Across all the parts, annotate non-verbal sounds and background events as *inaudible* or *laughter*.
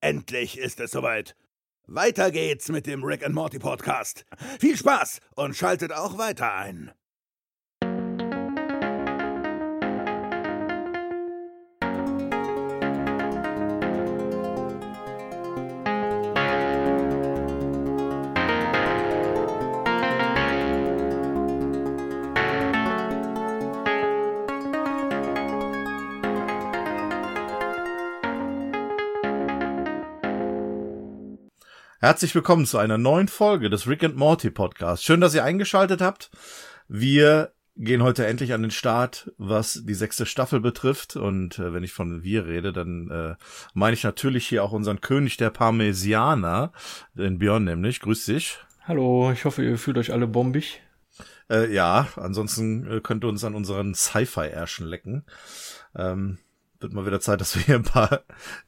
Endlich ist es soweit. Weiter geht's mit dem Rick and Morty Podcast. Viel Spaß und schaltet auch weiter ein. Herzlich willkommen zu einer neuen Folge des Rick and Morty Podcasts. Schön, dass ihr eingeschaltet habt. Wir gehen heute endlich an den Start, was die sechste Staffel betrifft. Und äh, wenn ich von wir rede, dann äh, meine ich natürlich hier auch unseren König der Parmesianer, den Björn nämlich. Grüß dich. Hallo, ich hoffe, ihr fühlt euch alle bombig. Äh, ja, ansonsten äh, könnt ihr uns an unseren Sci-Fi-Ärschen lecken. Ähm, wird mal wieder Zeit, dass wir hier ein paar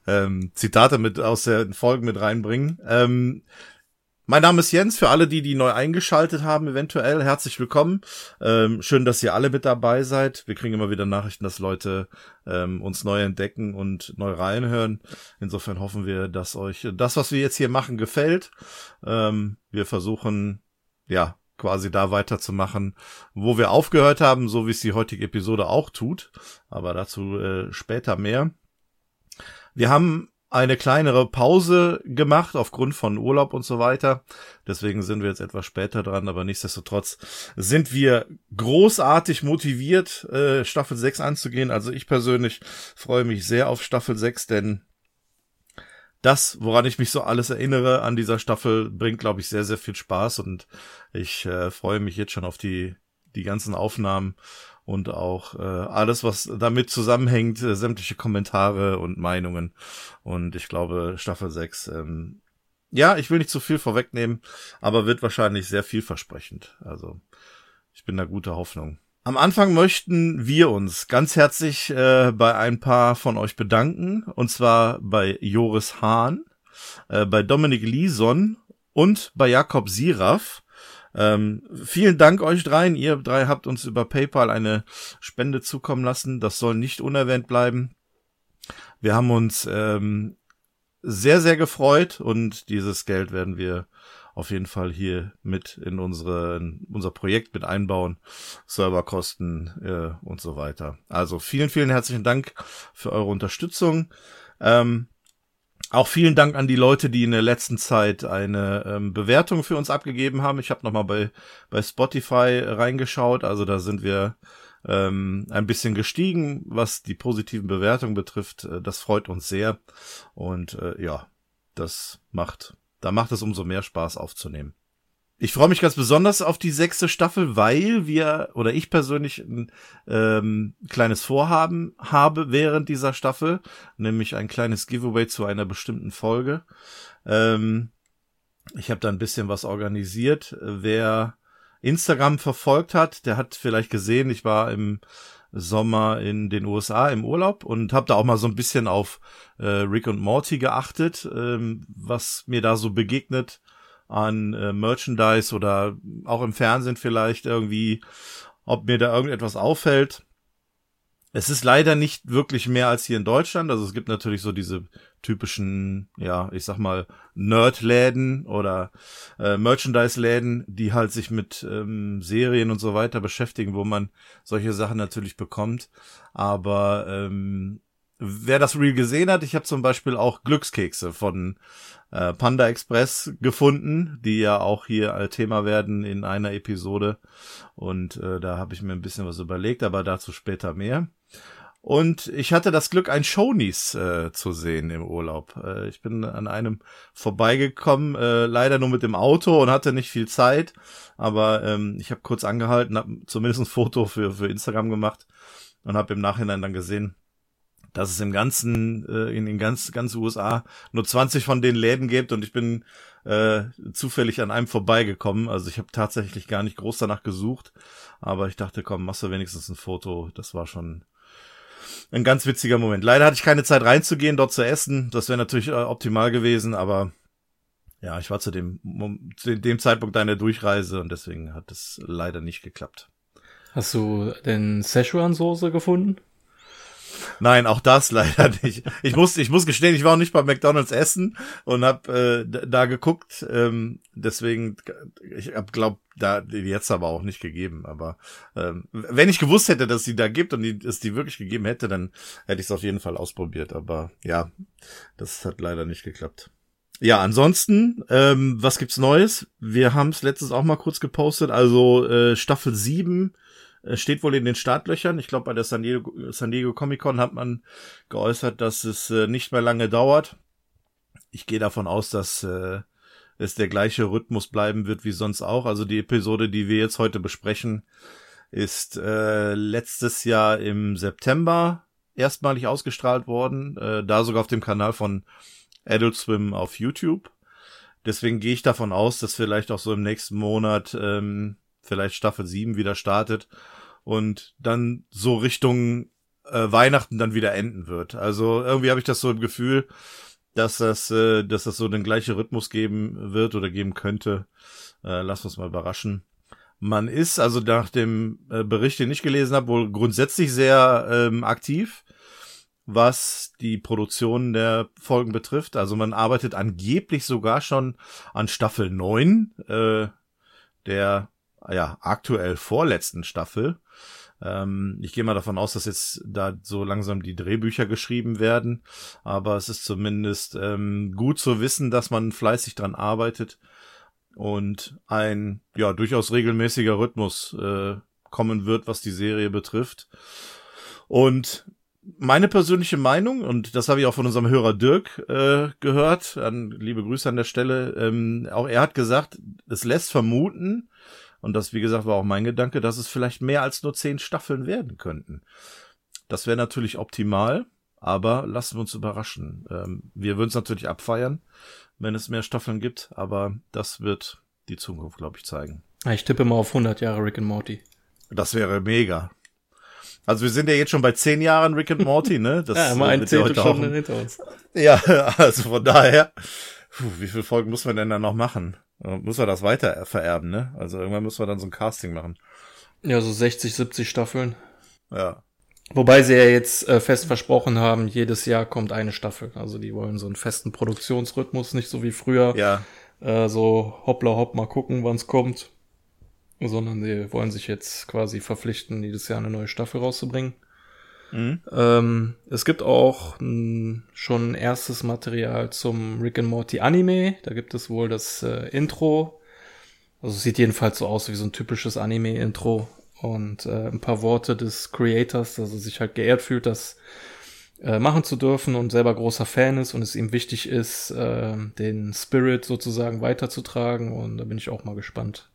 ähm, Zitate mit aus den Folgen mit reinbringen. Ähm, mein Name ist Jens, für alle, die, die neu eingeschaltet haben, eventuell herzlich willkommen. Ähm, schön, dass ihr alle mit dabei seid. Wir kriegen immer wieder Nachrichten, dass Leute ähm, uns neu entdecken und neu reinhören. Insofern hoffen wir, dass euch das, was wir jetzt hier machen, gefällt. Ähm, wir versuchen, ja, quasi da weiterzumachen, wo wir aufgehört haben, so wie es die heutige Episode auch tut. Aber dazu äh, später mehr. Wir haben eine kleinere Pause gemacht aufgrund von Urlaub und so weiter. Deswegen sind wir jetzt etwas später dran, aber nichtsdestotrotz sind wir großartig motiviert, äh, Staffel 6 anzugehen. Also ich persönlich freue mich sehr auf Staffel 6, denn das, woran ich mich so alles erinnere an dieser Staffel, bringt, glaube ich, sehr, sehr viel Spaß und ich äh, freue mich jetzt schon auf die, die ganzen Aufnahmen und auch äh, alles, was damit zusammenhängt, äh, sämtliche Kommentare und Meinungen. Und ich glaube, Staffel 6, ähm, ja, ich will nicht zu viel vorwegnehmen, aber wird wahrscheinlich sehr vielversprechend. Also ich bin da guter Hoffnung. Am Anfang möchten wir uns ganz herzlich äh, bei ein paar von euch bedanken, und zwar bei Joris Hahn, äh, bei Dominik Lison und bei Jakob Siraf. Ähm, vielen Dank euch dreien. Ihr drei habt uns über PayPal eine Spende zukommen lassen. Das soll nicht unerwähnt bleiben. Wir haben uns ähm, sehr, sehr gefreut und dieses Geld werden wir auf jeden Fall hier mit in unsere, in unser Projekt mit einbauen, Serverkosten äh, und so weiter. Also vielen, vielen herzlichen Dank für eure Unterstützung. Ähm, auch vielen Dank an die Leute, die in der letzten Zeit eine ähm, Bewertung für uns abgegeben haben. Ich habe nochmal bei, bei Spotify reingeschaut. Also da sind wir ähm, ein bisschen gestiegen, was die positiven Bewertungen betrifft. Äh, das freut uns sehr. Und äh, ja, das macht da macht es umso mehr Spaß aufzunehmen. Ich freue mich ganz besonders auf die sechste Staffel, weil wir oder ich persönlich ein ähm, kleines Vorhaben habe während dieser Staffel, nämlich ein kleines Giveaway zu einer bestimmten Folge. Ähm, ich habe da ein bisschen was organisiert. Wer Instagram verfolgt hat, der hat vielleicht gesehen, ich war im Sommer in den USA im Urlaub und habe da auch mal so ein bisschen auf äh, Rick und Morty geachtet, ähm, was mir da so begegnet an äh, Merchandise oder auch im Fernsehen vielleicht irgendwie, ob mir da irgendetwas auffällt. Es ist leider nicht wirklich mehr als hier in Deutschland. Also es gibt natürlich so diese typischen, ja, ich sag mal, Nerd-Läden oder äh, Merchandise-Läden, die halt sich mit ähm, Serien und so weiter beschäftigen, wo man solche Sachen natürlich bekommt. Aber ähm, wer das Real gesehen hat, ich habe zum Beispiel auch Glückskekse von äh, Panda Express gefunden, die ja auch hier Thema werden in einer Episode. Und äh, da habe ich mir ein bisschen was überlegt, aber dazu später mehr. Und ich hatte das Glück, ein Shonies äh, zu sehen im Urlaub. Äh, ich bin an einem vorbeigekommen, äh, leider nur mit dem Auto und hatte nicht viel Zeit. Aber ähm, ich habe kurz angehalten, habe zumindest ein Foto für, für Instagram gemacht und habe im Nachhinein dann gesehen, dass es im ganzen, äh, in den ganz, ganz USA nur 20 von den Läden gibt und ich bin äh, zufällig an einem vorbeigekommen. Also ich habe tatsächlich gar nicht groß danach gesucht, aber ich dachte, komm, machst du wenigstens ein Foto. Das war schon ein ganz witziger Moment. Leider hatte ich keine Zeit reinzugehen, dort zu essen. Das wäre natürlich äh, optimal gewesen, aber ja, ich war zu dem, zu dem Zeitpunkt einer Durchreise und deswegen hat es leider nicht geklappt. Hast du denn Szechuan-Soße gefunden? Nein, auch das *laughs* leider nicht. Ich muss, ich muss gestehen, ich war auch nicht bei McDonald's essen und hab äh, da geguckt. Ähm, deswegen, ich hab glaub, da die jetzt aber auch nicht gegeben. Aber ähm, wenn ich gewusst hätte, dass sie da gibt und die, es die wirklich gegeben hätte, dann hätte ich es auf jeden Fall ausprobiert. Aber ja, das hat leider nicht geklappt. Ja, ansonsten, ähm, was gibt's Neues? Wir haben es letztens auch mal kurz gepostet. Also äh, Staffel 7 äh, steht wohl in den Startlöchern. Ich glaube, bei der San Diego, San Diego Comic Con hat man geäußert, dass es äh, nicht mehr lange dauert. Ich gehe davon aus, dass äh, es der gleiche Rhythmus bleiben wird wie sonst auch. Also die Episode, die wir jetzt heute besprechen, ist äh, letztes Jahr im September erstmalig ausgestrahlt worden. Äh, da sogar auf dem Kanal von Adult Swim auf YouTube. Deswegen gehe ich davon aus, dass vielleicht auch so im nächsten Monat ähm, vielleicht Staffel 7 wieder startet und dann so Richtung äh, Weihnachten dann wieder enden wird. Also irgendwie habe ich das so im Gefühl, dass das, äh, dass das so den gleichen Rhythmus geben wird oder geben könnte. Äh, lass uns mal überraschen. Man ist also nach dem äh, Bericht, den ich gelesen habe, wohl grundsätzlich sehr ähm, aktiv was die Produktion der Folgen betrifft. Also man arbeitet angeblich sogar schon an Staffel 9 äh, der ja aktuell vorletzten Staffel. Ähm, ich gehe mal davon aus, dass jetzt da so langsam die Drehbücher geschrieben werden, aber es ist zumindest ähm, gut zu wissen, dass man fleißig dran arbeitet und ein ja durchaus regelmäßiger Rhythmus äh, kommen wird, was die Serie betrifft. Und meine persönliche Meinung, und das habe ich auch von unserem Hörer Dirk äh, gehört, an, liebe Grüße an der Stelle, ähm, auch er hat gesagt, es lässt vermuten, und das, wie gesagt, war auch mein Gedanke, dass es vielleicht mehr als nur zehn Staffeln werden könnten. Das wäre natürlich optimal, aber lassen wir uns überraschen. Ähm, wir würden es natürlich abfeiern, wenn es mehr Staffeln gibt, aber das wird die Zukunft, glaube ich, zeigen. Ich tippe mal auf 100 Jahre Rick and Morty. Das wäre mega. Also wir sind ja jetzt schon bei zehn Jahren Rick and Morty, ne? *laughs* Das ja, mal ein Zehntel schon hinter uns. Ja, *laughs* also von daher, puh, wie viele Folgen muss man denn dann noch machen? Muss man das weiter vererben, ne? Also irgendwann müssen wir dann so ein Casting machen. Ja, so 60, 70 Staffeln. Ja. Wobei sie ja jetzt äh, fest versprochen haben, jedes Jahr kommt eine Staffel. Also die wollen so einen festen Produktionsrhythmus, nicht so wie früher. Ja. Äh, so hoppla hopp mal gucken, wann's kommt sondern sie wollen sich jetzt quasi verpflichten, jedes Jahr eine neue Staffel rauszubringen. Mhm. Ähm, es gibt auch m, schon erstes Material zum Rick and Morty Anime. Da gibt es wohl das äh, Intro. Also es sieht jedenfalls so aus wie so ein typisches Anime-Intro und äh, ein paar Worte des Creators, dass er sich halt geehrt fühlt, das äh, machen zu dürfen und selber großer Fan ist und es ihm wichtig ist, äh, den Spirit sozusagen weiterzutragen. Und da bin ich auch mal gespannt,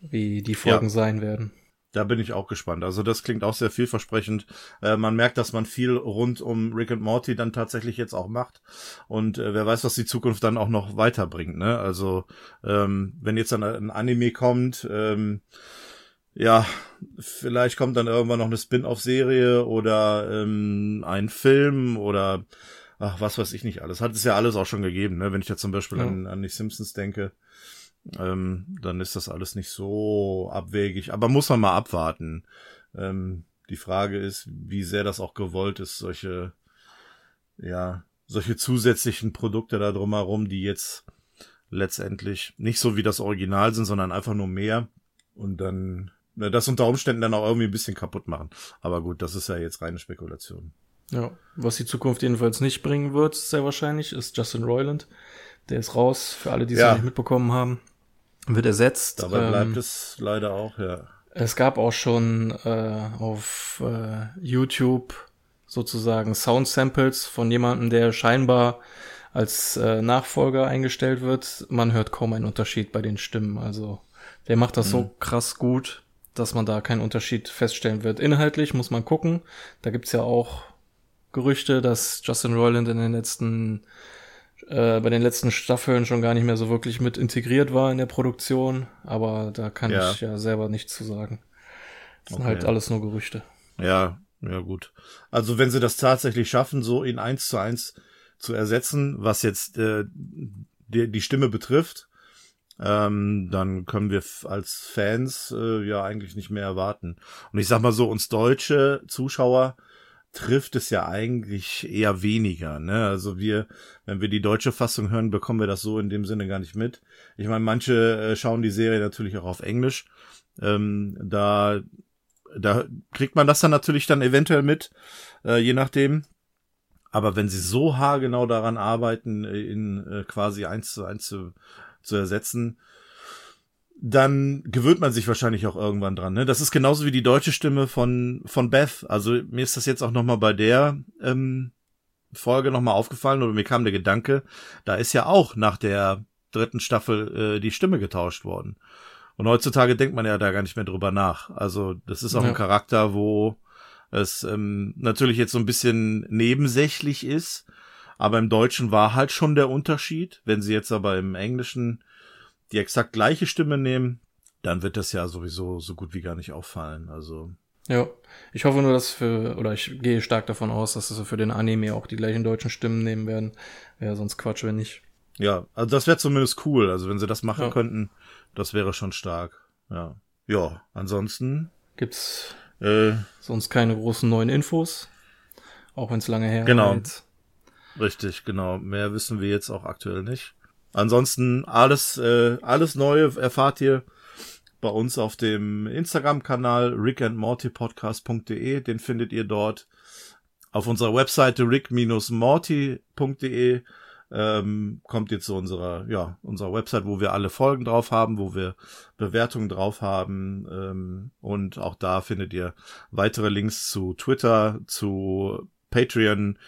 wie die Folgen ja. sein werden. Da bin ich auch gespannt. Also das klingt auch sehr vielversprechend. Äh, man merkt, dass man viel rund um Rick und Morty dann tatsächlich jetzt auch macht. Und äh, wer weiß, was die Zukunft dann auch noch weiterbringt. Ne? Also ähm, wenn jetzt dann ein Anime kommt, ähm, ja, vielleicht kommt dann irgendwann noch eine Spin-off-Serie oder ähm, ein Film oder ach, was weiß ich nicht alles. Hat es ja alles auch schon gegeben, ne? Wenn ich da zum Beispiel ja. an, an die Simpsons denke ähm, dann ist das alles nicht so abwegig. Aber muss man mal abwarten. Ähm, die Frage ist, wie sehr das auch gewollt ist, solche, ja, solche zusätzlichen Produkte da drumherum, die jetzt letztendlich nicht so wie das Original sind, sondern einfach nur mehr und dann na, das unter Umständen dann auch irgendwie ein bisschen kaputt machen. Aber gut, das ist ja jetzt reine Spekulation. Ja, was die Zukunft jedenfalls nicht bringen wird, sehr wahrscheinlich, ist Justin Roiland. Der ist raus, für alle, die es ja. nicht mitbekommen haben wird ersetzt. Dabei bleibt ähm, es leider auch, ja. Es gab auch schon äh, auf äh, YouTube sozusagen Sound Samples von jemandem, der scheinbar als äh, Nachfolger eingestellt wird. Man hört kaum einen Unterschied bei den Stimmen. Also der macht das mhm. so krass gut, dass man da keinen Unterschied feststellen wird. Inhaltlich muss man gucken. Da gibt's ja auch Gerüchte, dass Justin Roiland in den letzten äh, bei den letzten Staffeln schon gar nicht mehr so wirklich mit integriert war in der Produktion, aber da kann ja. ich ja selber nichts zu sagen. Das okay. sind halt alles nur Gerüchte. Ja, ja gut. Also wenn sie das tatsächlich schaffen, so in eins zu eins zu ersetzen, was jetzt äh, die, die Stimme betrifft, ähm, dann können wir als Fans äh, ja eigentlich nicht mehr erwarten. Und ich sag mal so, uns deutsche Zuschauer trifft es ja eigentlich eher weniger. Ne? Also wir, wenn wir die deutsche Fassung hören, bekommen wir das so in dem Sinne gar nicht mit. Ich meine, manche äh, schauen die Serie natürlich auch auf Englisch. Ähm, da, da kriegt man das dann natürlich dann eventuell mit, äh, je nachdem. Aber wenn sie so haargenau daran arbeiten, in äh, quasi eins zu eins zu, zu ersetzen, dann gewöhnt man sich wahrscheinlich auch irgendwann dran. Ne? Das ist genauso wie die deutsche Stimme von von Beth. Also mir ist das jetzt auch noch mal bei der ähm, Folge noch mal aufgefallen oder mir kam der Gedanke, da ist ja auch nach der dritten Staffel äh, die Stimme getauscht worden. Und heutzutage denkt man ja da gar nicht mehr drüber nach. Also das ist auch ja. ein Charakter, wo es ähm, natürlich jetzt so ein bisschen nebensächlich ist, aber im Deutschen war halt schon der Unterschied. Wenn sie jetzt aber im Englischen die exakt gleiche Stimme nehmen, dann wird das ja sowieso so gut wie gar nicht auffallen. Also. Ja, ich hoffe nur, dass für, oder ich gehe stark davon aus, dass sie für den Anime auch die gleichen deutschen Stimmen nehmen werden. Wäre sonst Quatsch, wenn nicht. Ja, also das wäre zumindest cool. Also wenn sie das machen ja. könnten, das wäre schon stark. Ja. Ja, ansonsten. Gibt's äh, sonst keine großen neuen Infos. Auch wenn es lange her ist. Genau. Richtig, genau. Mehr wissen wir jetzt auch aktuell nicht. Ansonsten alles, äh, alles Neue erfahrt ihr bei uns auf dem Instagram-Kanal rickandmortypodcast.de. Den findet ihr dort auf unserer Webseite rick-morty.de. Ähm, kommt ihr zu unserer, ja, unserer Website, wo wir alle Folgen drauf haben, wo wir Bewertungen drauf haben. Ähm, und auch da findet ihr weitere Links zu Twitter, zu Patreon,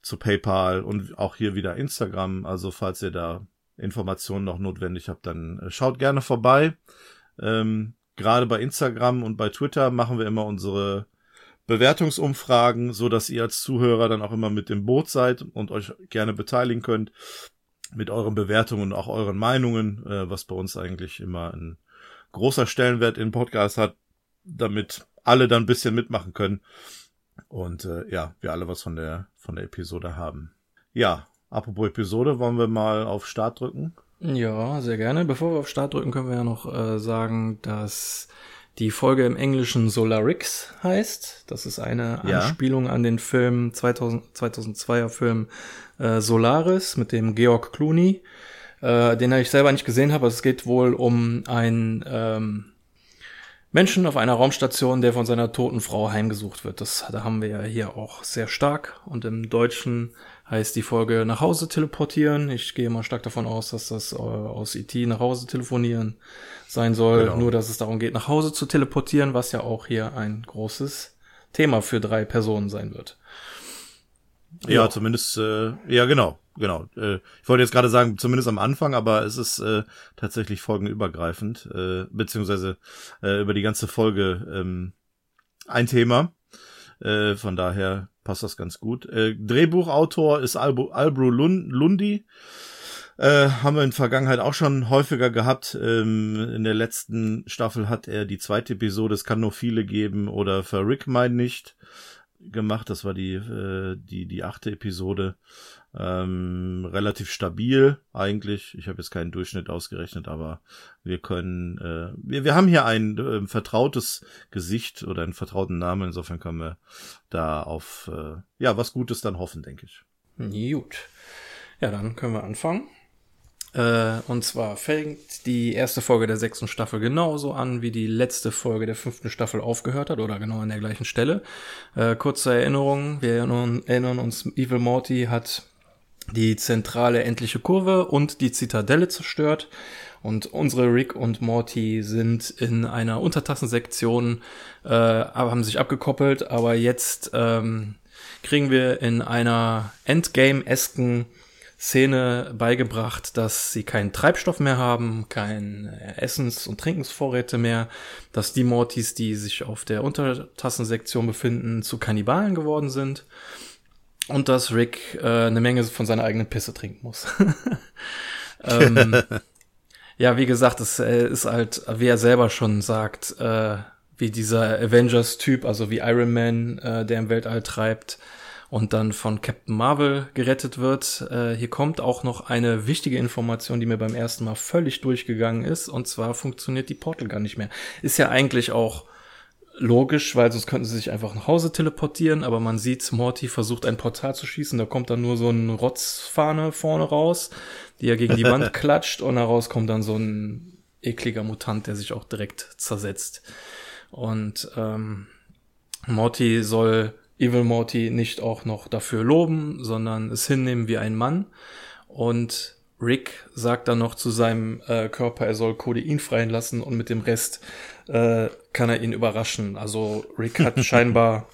zu PayPal und auch hier wieder Instagram. Also falls ihr da Informationen noch notwendig habt, dann äh, schaut gerne vorbei. Ähm, Gerade bei Instagram und bei Twitter machen wir immer unsere Bewertungsumfragen, so dass ihr als Zuhörer dann auch immer mit dem Boot seid und euch gerne beteiligen könnt mit euren Bewertungen und auch euren Meinungen, äh, was bei uns eigentlich immer ein großer Stellenwert im Podcast hat, damit alle dann ein bisschen mitmachen können und äh, ja, wir alle was von der von der Episode haben. Ja, Apropos Episode, wollen wir mal auf Start drücken? Ja, sehr gerne. Bevor wir auf Start drücken, können wir ja noch äh, sagen, dass die Folge im Englischen Solarix heißt. Das ist eine ja. Anspielung an den Film 2000, 2002er Film äh, Solaris mit dem Georg Clooney, äh, den ich selber nicht gesehen habe. Es geht wohl um einen ähm, Menschen auf einer Raumstation, der von seiner toten Frau heimgesucht wird. Das da haben wir ja hier auch sehr stark. Und im Deutschen heißt die Folge nach Hause teleportieren. Ich gehe mal stark davon aus, dass das äh, aus IT e nach Hause telefonieren sein soll. Genau. Nur, dass es darum geht, nach Hause zu teleportieren, was ja auch hier ein großes Thema für drei Personen sein wird. Ja, ja. zumindest, äh, ja, genau, genau. Äh, ich wollte jetzt gerade sagen, zumindest am Anfang, aber es ist äh, tatsächlich folgenübergreifend, äh, beziehungsweise äh, über die ganze Folge ähm, ein Thema. Äh, von daher passt das ganz gut. Äh, Drehbuchautor ist Albu, Albro Lundi. Äh, haben wir in Vergangenheit auch schon häufiger gehabt. Ähm, in der letzten Staffel hat er die zweite Episode, es kann nur viele geben, oder für Rick mein nicht gemacht. Das war die, äh, die, die achte Episode. Ähm, relativ stabil eigentlich. Ich habe jetzt keinen Durchschnitt ausgerechnet, aber wir können, äh, wir, wir haben hier ein äh, vertrautes Gesicht oder einen vertrauten Namen. Insofern können wir da auf äh, ja was Gutes dann hoffen, denke ich. Gut. Ja, dann können wir anfangen. Äh, und zwar fängt die erste Folge der sechsten Staffel genauso an, wie die letzte Folge der fünften Staffel aufgehört hat, oder genau an der gleichen Stelle. Äh, kurze Erinnerung, wir erinnern, erinnern uns, Evil Morty hat die zentrale endliche Kurve und die Zitadelle zerstört. Und unsere Rick und Morty sind in einer Untertassensektion, äh, haben sich abgekoppelt, aber jetzt ähm, kriegen wir in einer Endgame-esken Szene beigebracht, dass sie keinen Treibstoff mehr haben, kein Essens- und Trinkensvorräte mehr, dass die Mortys, die sich auf der Untertassensektion befinden, zu Kannibalen geworden sind und dass Rick äh, eine Menge von seiner eigenen Pisse trinken muss. *laughs* ähm, *laughs* ja, wie gesagt, es äh, ist halt, wie er selber schon sagt, äh, wie dieser Avengers-Typ, also wie Iron Man, äh, der im Weltall treibt, und dann von Captain Marvel gerettet wird. Äh, hier kommt auch noch eine wichtige Information, die mir beim ersten Mal völlig durchgegangen ist. Und zwar funktioniert die Portal gar nicht mehr. Ist ja eigentlich auch logisch, weil sonst könnten sie sich einfach nach Hause teleportieren, aber man sieht, Morty versucht ein Portal zu schießen, da kommt dann nur so ein Rotzfahne vorne raus, die er gegen die Wand *laughs* klatscht und daraus kommt dann so ein ekliger Mutant, der sich auch direkt zersetzt. Und ähm, Morty soll Evil Morty nicht auch noch dafür loben, sondern es hinnehmen wie ein Mann. Und Rick sagt dann noch zu seinem äh, Körper, er soll Codein freien lassen und mit dem Rest äh, kann er ihn überraschen. Also Rick hat *laughs* scheinbar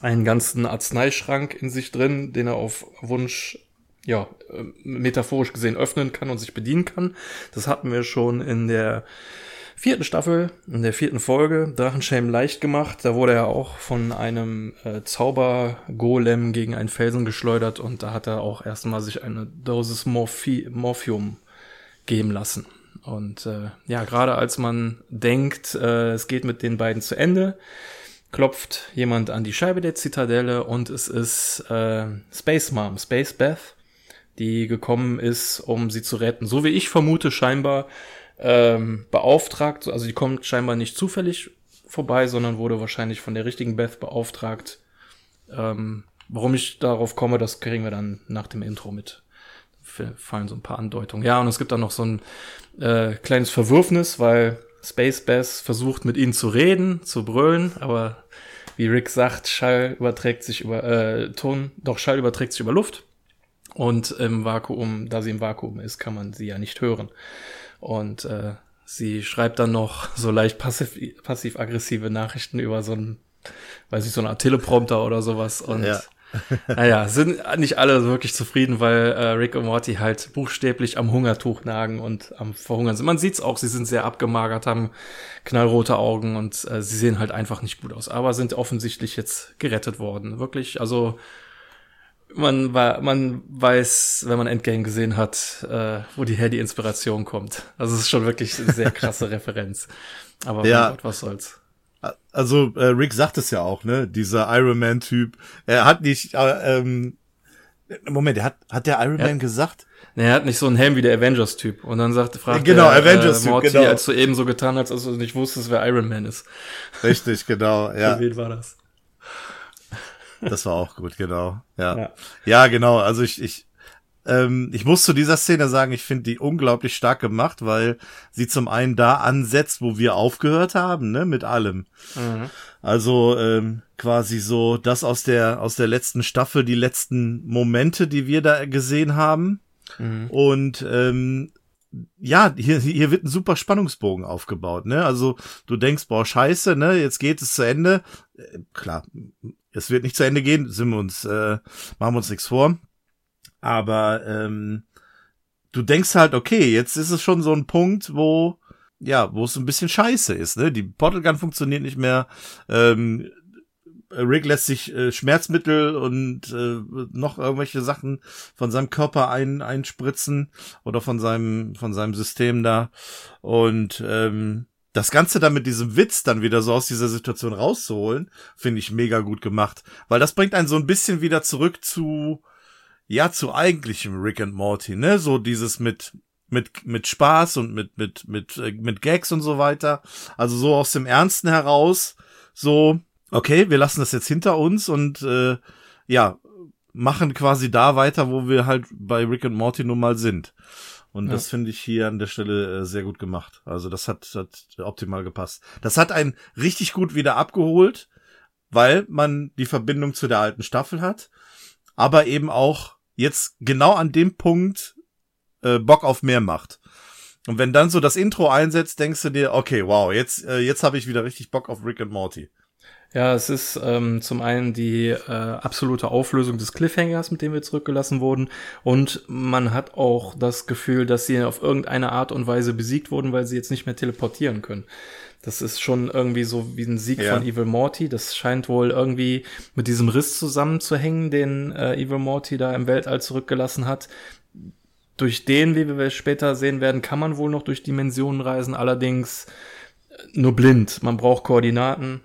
einen ganzen Arzneischrank in sich drin, den er auf Wunsch, ja, äh, metaphorisch gesehen öffnen kann und sich bedienen kann. Das hatten wir schon in der vierten Staffel, in der vierten Folge, Drachenschämen leicht gemacht. Da wurde er auch von einem äh, Zaubergolem gegen einen Felsen geschleudert und da hat er auch erstmal sich eine Dosis Morphi Morphium geben lassen. Und äh, ja, gerade als man denkt, äh, es geht mit den beiden zu Ende, klopft jemand an die Scheibe der Zitadelle und es ist äh, Space Mom, Space Beth, die gekommen ist, um sie zu retten. So wie ich vermute, scheinbar ähm, beauftragt. Also die kommt scheinbar nicht zufällig vorbei, sondern wurde wahrscheinlich von der richtigen Beth beauftragt. Ähm, warum ich darauf komme, das kriegen wir dann nach dem Intro mit. Fallen so ein paar Andeutungen. Ja, und es gibt dann noch so ein äh, kleines Verwürfnis, weil Space Beth versucht mit ihnen zu reden, zu brüllen, aber wie Rick sagt, Schall überträgt sich über äh, Ton, doch Schall überträgt sich über Luft. Und im Vakuum, da sie im Vakuum ist, kann man sie ja nicht hören. Und äh, sie schreibt dann noch so leicht passiv-aggressive passiv Nachrichten über so ein, weiß ich, so eine Art Teleprompter oder sowas. Und ja. *laughs* naja, sind nicht alle wirklich zufrieden, weil äh, Rick und Morty halt buchstäblich am Hungertuch nagen und am Verhungern sind. Man sieht's auch, sie sind sehr abgemagert, haben knallrote Augen und äh, sie sehen halt einfach nicht gut aus, aber sind offensichtlich jetzt gerettet worden. Wirklich, also man, war, man weiß, wenn man Endgame gesehen hat, äh, wo die her die Inspiration kommt. Also es ist schon wirklich eine sehr krasse *laughs* Referenz. Aber ja. Gott, was soll's. Also äh, Rick sagt es ja auch, ne? Dieser Iron Man Typ. Er hat nicht. Äh, ähm, Moment, er hat hat der Iron ja. Man gesagt? Nee, er hat nicht so einen Helm wie der Avengers Typ. Und dann sagte, fragt genau, der, Avengers äh, Morty, genau. als du eben so getan hast, als du nicht wusstest, wer Iron Man ist. Richtig, genau. *laughs* Ja. Für wen war das? Das war auch gut, genau. Ja. Ja, ja genau. Also ich, ich, ähm, ich muss zu dieser Szene sagen, ich finde die unglaublich stark gemacht, weil sie zum einen da ansetzt, wo wir aufgehört haben, ne, mit allem. Mhm. Also ähm, quasi so das aus der aus der letzten Staffel, die letzten Momente, die wir da gesehen haben. Mhm. Und ähm, ja, hier, hier wird ein super Spannungsbogen aufgebaut, ne? Also du denkst, boah, scheiße, ne? Jetzt geht es zu Ende. Äh, klar, es wird nicht zu Ende gehen, sind wir uns, äh, machen wir uns nichts vor. Aber ähm, du denkst halt, okay, jetzt ist es schon so ein Punkt, wo ja, wo es ein bisschen scheiße ist, ne? Die Portal Gun funktioniert nicht mehr. Ähm, Rick lässt sich äh, Schmerzmittel und äh, noch irgendwelche Sachen von seinem Körper ein, einspritzen oder von seinem von seinem System da und ähm, das Ganze dann mit diesem Witz dann wieder so aus dieser Situation rauszuholen, finde ich mega gut gemacht. Weil das bringt einen so ein bisschen wieder zurück zu, ja, zu eigentlichem Rick and Morty, ne? So dieses mit, mit, mit Spaß und mit, mit, mit, äh, mit Gags und so weiter. Also so aus dem Ernsten heraus, so, okay, wir lassen das jetzt hinter uns und, äh, ja, machen quasi da weiter, wo wir halt bei Rick and Morty nun mal sind. Und ja. das finde ich hier an der Stelle äh, sehr gut gemacht. Also das hat, hat optimal gepasst. Das hat einen richtig gut wieder abgeholt, weil man die Verbindung zu der alten Staffel hat, aber eben auch jetzt genau an dem Punkt äh, Bock auf mehr macht. Und wenn dann so das Intro einsetzt, denkst du dir, okay, wow, jetzt, äh, jetzt habe ich wieder richtig Bock auf Rick and Morty. Ja, es ist ähm, zum einen die äh, absolute Auflösung des Cliffhangers, mit dem wir zurückgelassen wurden. Und man hat auch das Gefühl, dass sie auf irgendeine Art und Weise besiegt wurden, weil sie jetzt nicht mehr teleportieren können. Das ist schon irgendwie so wie ein Sieg ja. von Evil Morty. Das scheint wohl irgendwie mit diesem Riss zusammenzuhängen, den äh, Evil Morty da im Weltall zurückgelassen hat. Durch den, wie wir später sehen werden, kann man wohl noch durch Dimensionen reisen, allerdings nur blind. Man braucht Koordinaten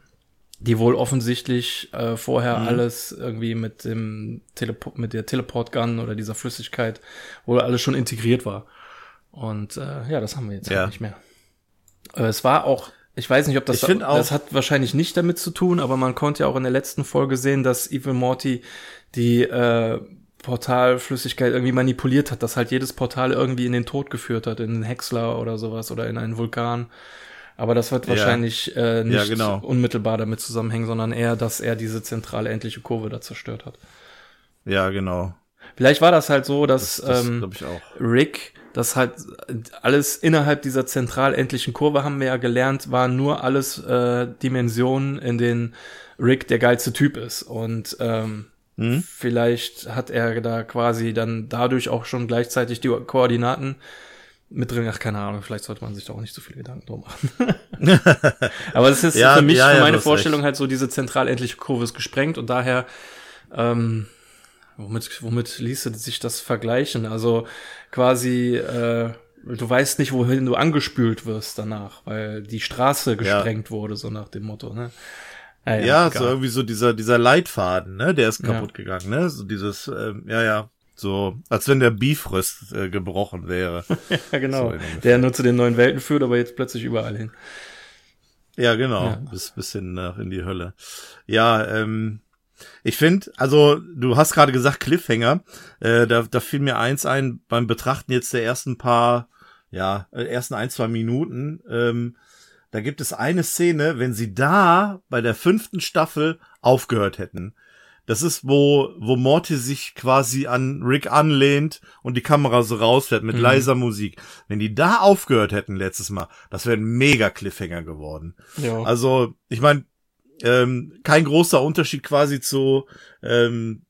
die wohl offensichtlich äh, vorher mhm. alles irgendwie mit dem Telepo mit der Teleport Gun oder dieser Flüssigkeit wohl alles schon integriert war. Und äh, ja, das haben wir jetzt halt ja. halt nicht mehr. Äh, es war auch Ich weiß nicht, ob das, find auch- das hat wahrscheinlich nicht damit zu tun, aber man konnte ja auch in der letzten Folge sehen, dass Evil Morty die äh, Portalflüssigkeit irgendwie manipuliert hat, dass halt jedes Portal irgendwie in den Tod geführt hat, in einen Häcksler oder sowas oder in einen Vulkan. Aber das wird Ja. wahrscheinlich äh, nicht Ja, genau. unmittelbar damit zusammenhängen, sondern eher, dass er diese zentrale endliche Kurve da zerstört hat. Ja, genau. Vielleicht war das halt so, dass Das, das ähm. Rick, das halt alles innerhalb dieser zentral endlichen Kurve haben wir ja gelernt, waren nur alles äh, Dimensionen, in denen Rick der geilste Typ ist. Und ähm, Hm? vielleicht hat er da quasi dann dadurch auch schon gleichzeitig die Koordinaten mit drin. Ach, keine Ahnung, vielleicht sollte man sich da auch nicht so viel Gedanken drum machen. *laughs* Aber es ist Ja, für mich, ja, für meine Vorstellung recht. halt so, diese zentral endliche Kurve ist gesprengt und daher ähm, Womit, womit ließe sich das vergleichen? Also quasi, äh, du weißt nicht, wohin du angespült wirst danach, weil die Straße gesprengt wurde, so nach dem Motto, ne? Ah Ja, egal. so irgendwie so dieser, dieser Leitfaden, ne, der ist Ja. kaputt gegangen, ne? So dieses, ähm, ja, ja, so, als wenn der Bifrost äh, gebrochen wäre. *laughs* ja, genau. so der nur zu den neuen Welten führt, aber jetzt plötzlich überall hin. Ja, genau, Ja. bis, bis hin nach in die Hölle. Ja, ähm, ich finde, also du hast gerade gesagt Cliffhanger, äh, da, da fiel mir eins ein beim Betrachten jetzt der ersten paar, ja, äh, ersten ein, zwei Minuten, ähm, da gibt es eine Szene, wenn sie da bei der fünften Staffel aufgehört hätten. Das ist, wo, wo Morty sich quasi an Rick anlehnt und die Kamera so rausfährt mit Mhm. leiser Musik. Wenn die da aufgehört hätten letztes Mal, das wäre ein mega Cliffhanger geworden. Ja. Also, ich meine, ähm, kein großer Unterschied quasi zu, ähm,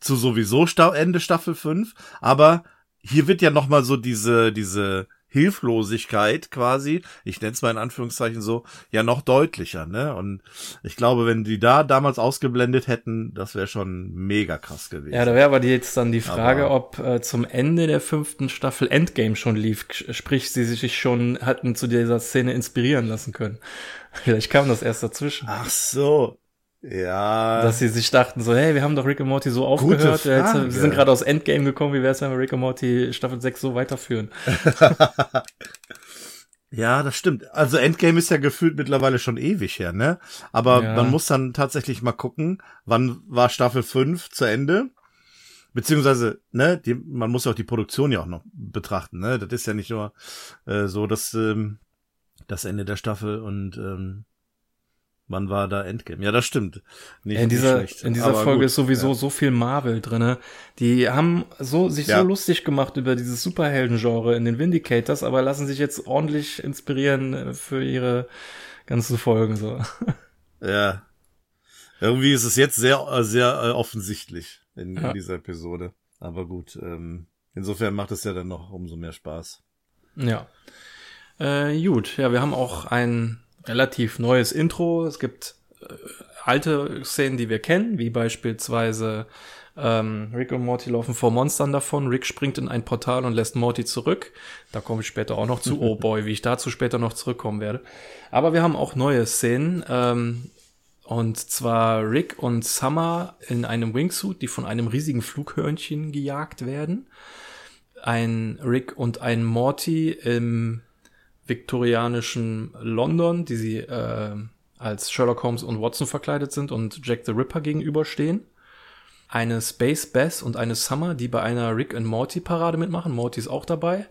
zu sowieso Ende Staffel 5, aber hier wird ja noch mal so diese, diese Hilflosigkeit quasi, ich nenne es mal in Anführungszeichen so, ja noch deutlicher, ne? Und ich glaube, wenn die da damals ausgeblendet hätten, das wäre schon mega krass gewesen. Ja, da wäre aber jetzt dann die Frage, Aber- ob äh, zum Ende der fünften Staffel Endgame schon lief, sprich, sie sich schon hatten zu dieser Szene inspirieren lassen können. *laughs* Vielleicht kam das erst dazwischen. Ach so. Ja. Dass sie sich dachten so, hey, wir haben doch Rick und Morty so aufgehört, jetzt, Frage. wir sind gerade aus Endgame gekommen, wie wär's, wenn wir Rick und Morty Staffel 6 so weiterführen? *laughs* Ja, das stimmt. Also Endgame ist ja gefühlt mittlerweile schon ewig her, ne? Aber Ja. man muss dann tatsächlich mal gucken, wann war Staffel 5 zu Ende? Beziehungsweise, ne, die, man muss ja auch die Produktion ja auch noch betrachten, ne? Das ist ja nicht nur äh, so das, ähm, das Ende der Staffel und ähm, wann war da Endgame? Ja, das stimmt. Nicht, in dieser, nicht schlecht. in dieser Folge gut, ist sowieso ja. so viel Marvel drinne. Die haben so, sich Ja. so lustig gemacht über dieses Superhelden-Genre in den Vindicators, aber lassen sich jetzt ordentlich inspirieren äh, für ihre ganzen Folgen, so. *laughs* Ja. Irgendwie ist es jetzt sehr, äh, sehr äh, offensichtlich in, Ja. in dieser Episode. Aber gut, ähm, insofern macht es ja dann noch umso mehr Spaß. Ja. Äh, gut, ja, wir haben auch ein relativ neues Intro. Es gibt äh, alte Szenen, die wir kennen, wie beispielsweise ähm, Rick und Morty laufen vor Monstern davon. Rick springt in ein Portal und lässt Morty zurück. Da komme ich später auch noch zu. Oh boy, wie ich dazu später noch zurückkommen werde. Aber wir haben auch neue Szenen. Ähm, und zwar Rick und Summer in einem Wingsuit, die von einem riesigen Flughörnchen gejagt werden. Ein Rick und ein Morty im viktorianischen London, die sie äh, als Sherlock Holmes und Watson verkleidet sind und Jack the Ripper gegenüberstehen. Eine Space Bass und eine Summer, die bei einer Rick and Morty Parade mitmachen. Morty ist auch dabei.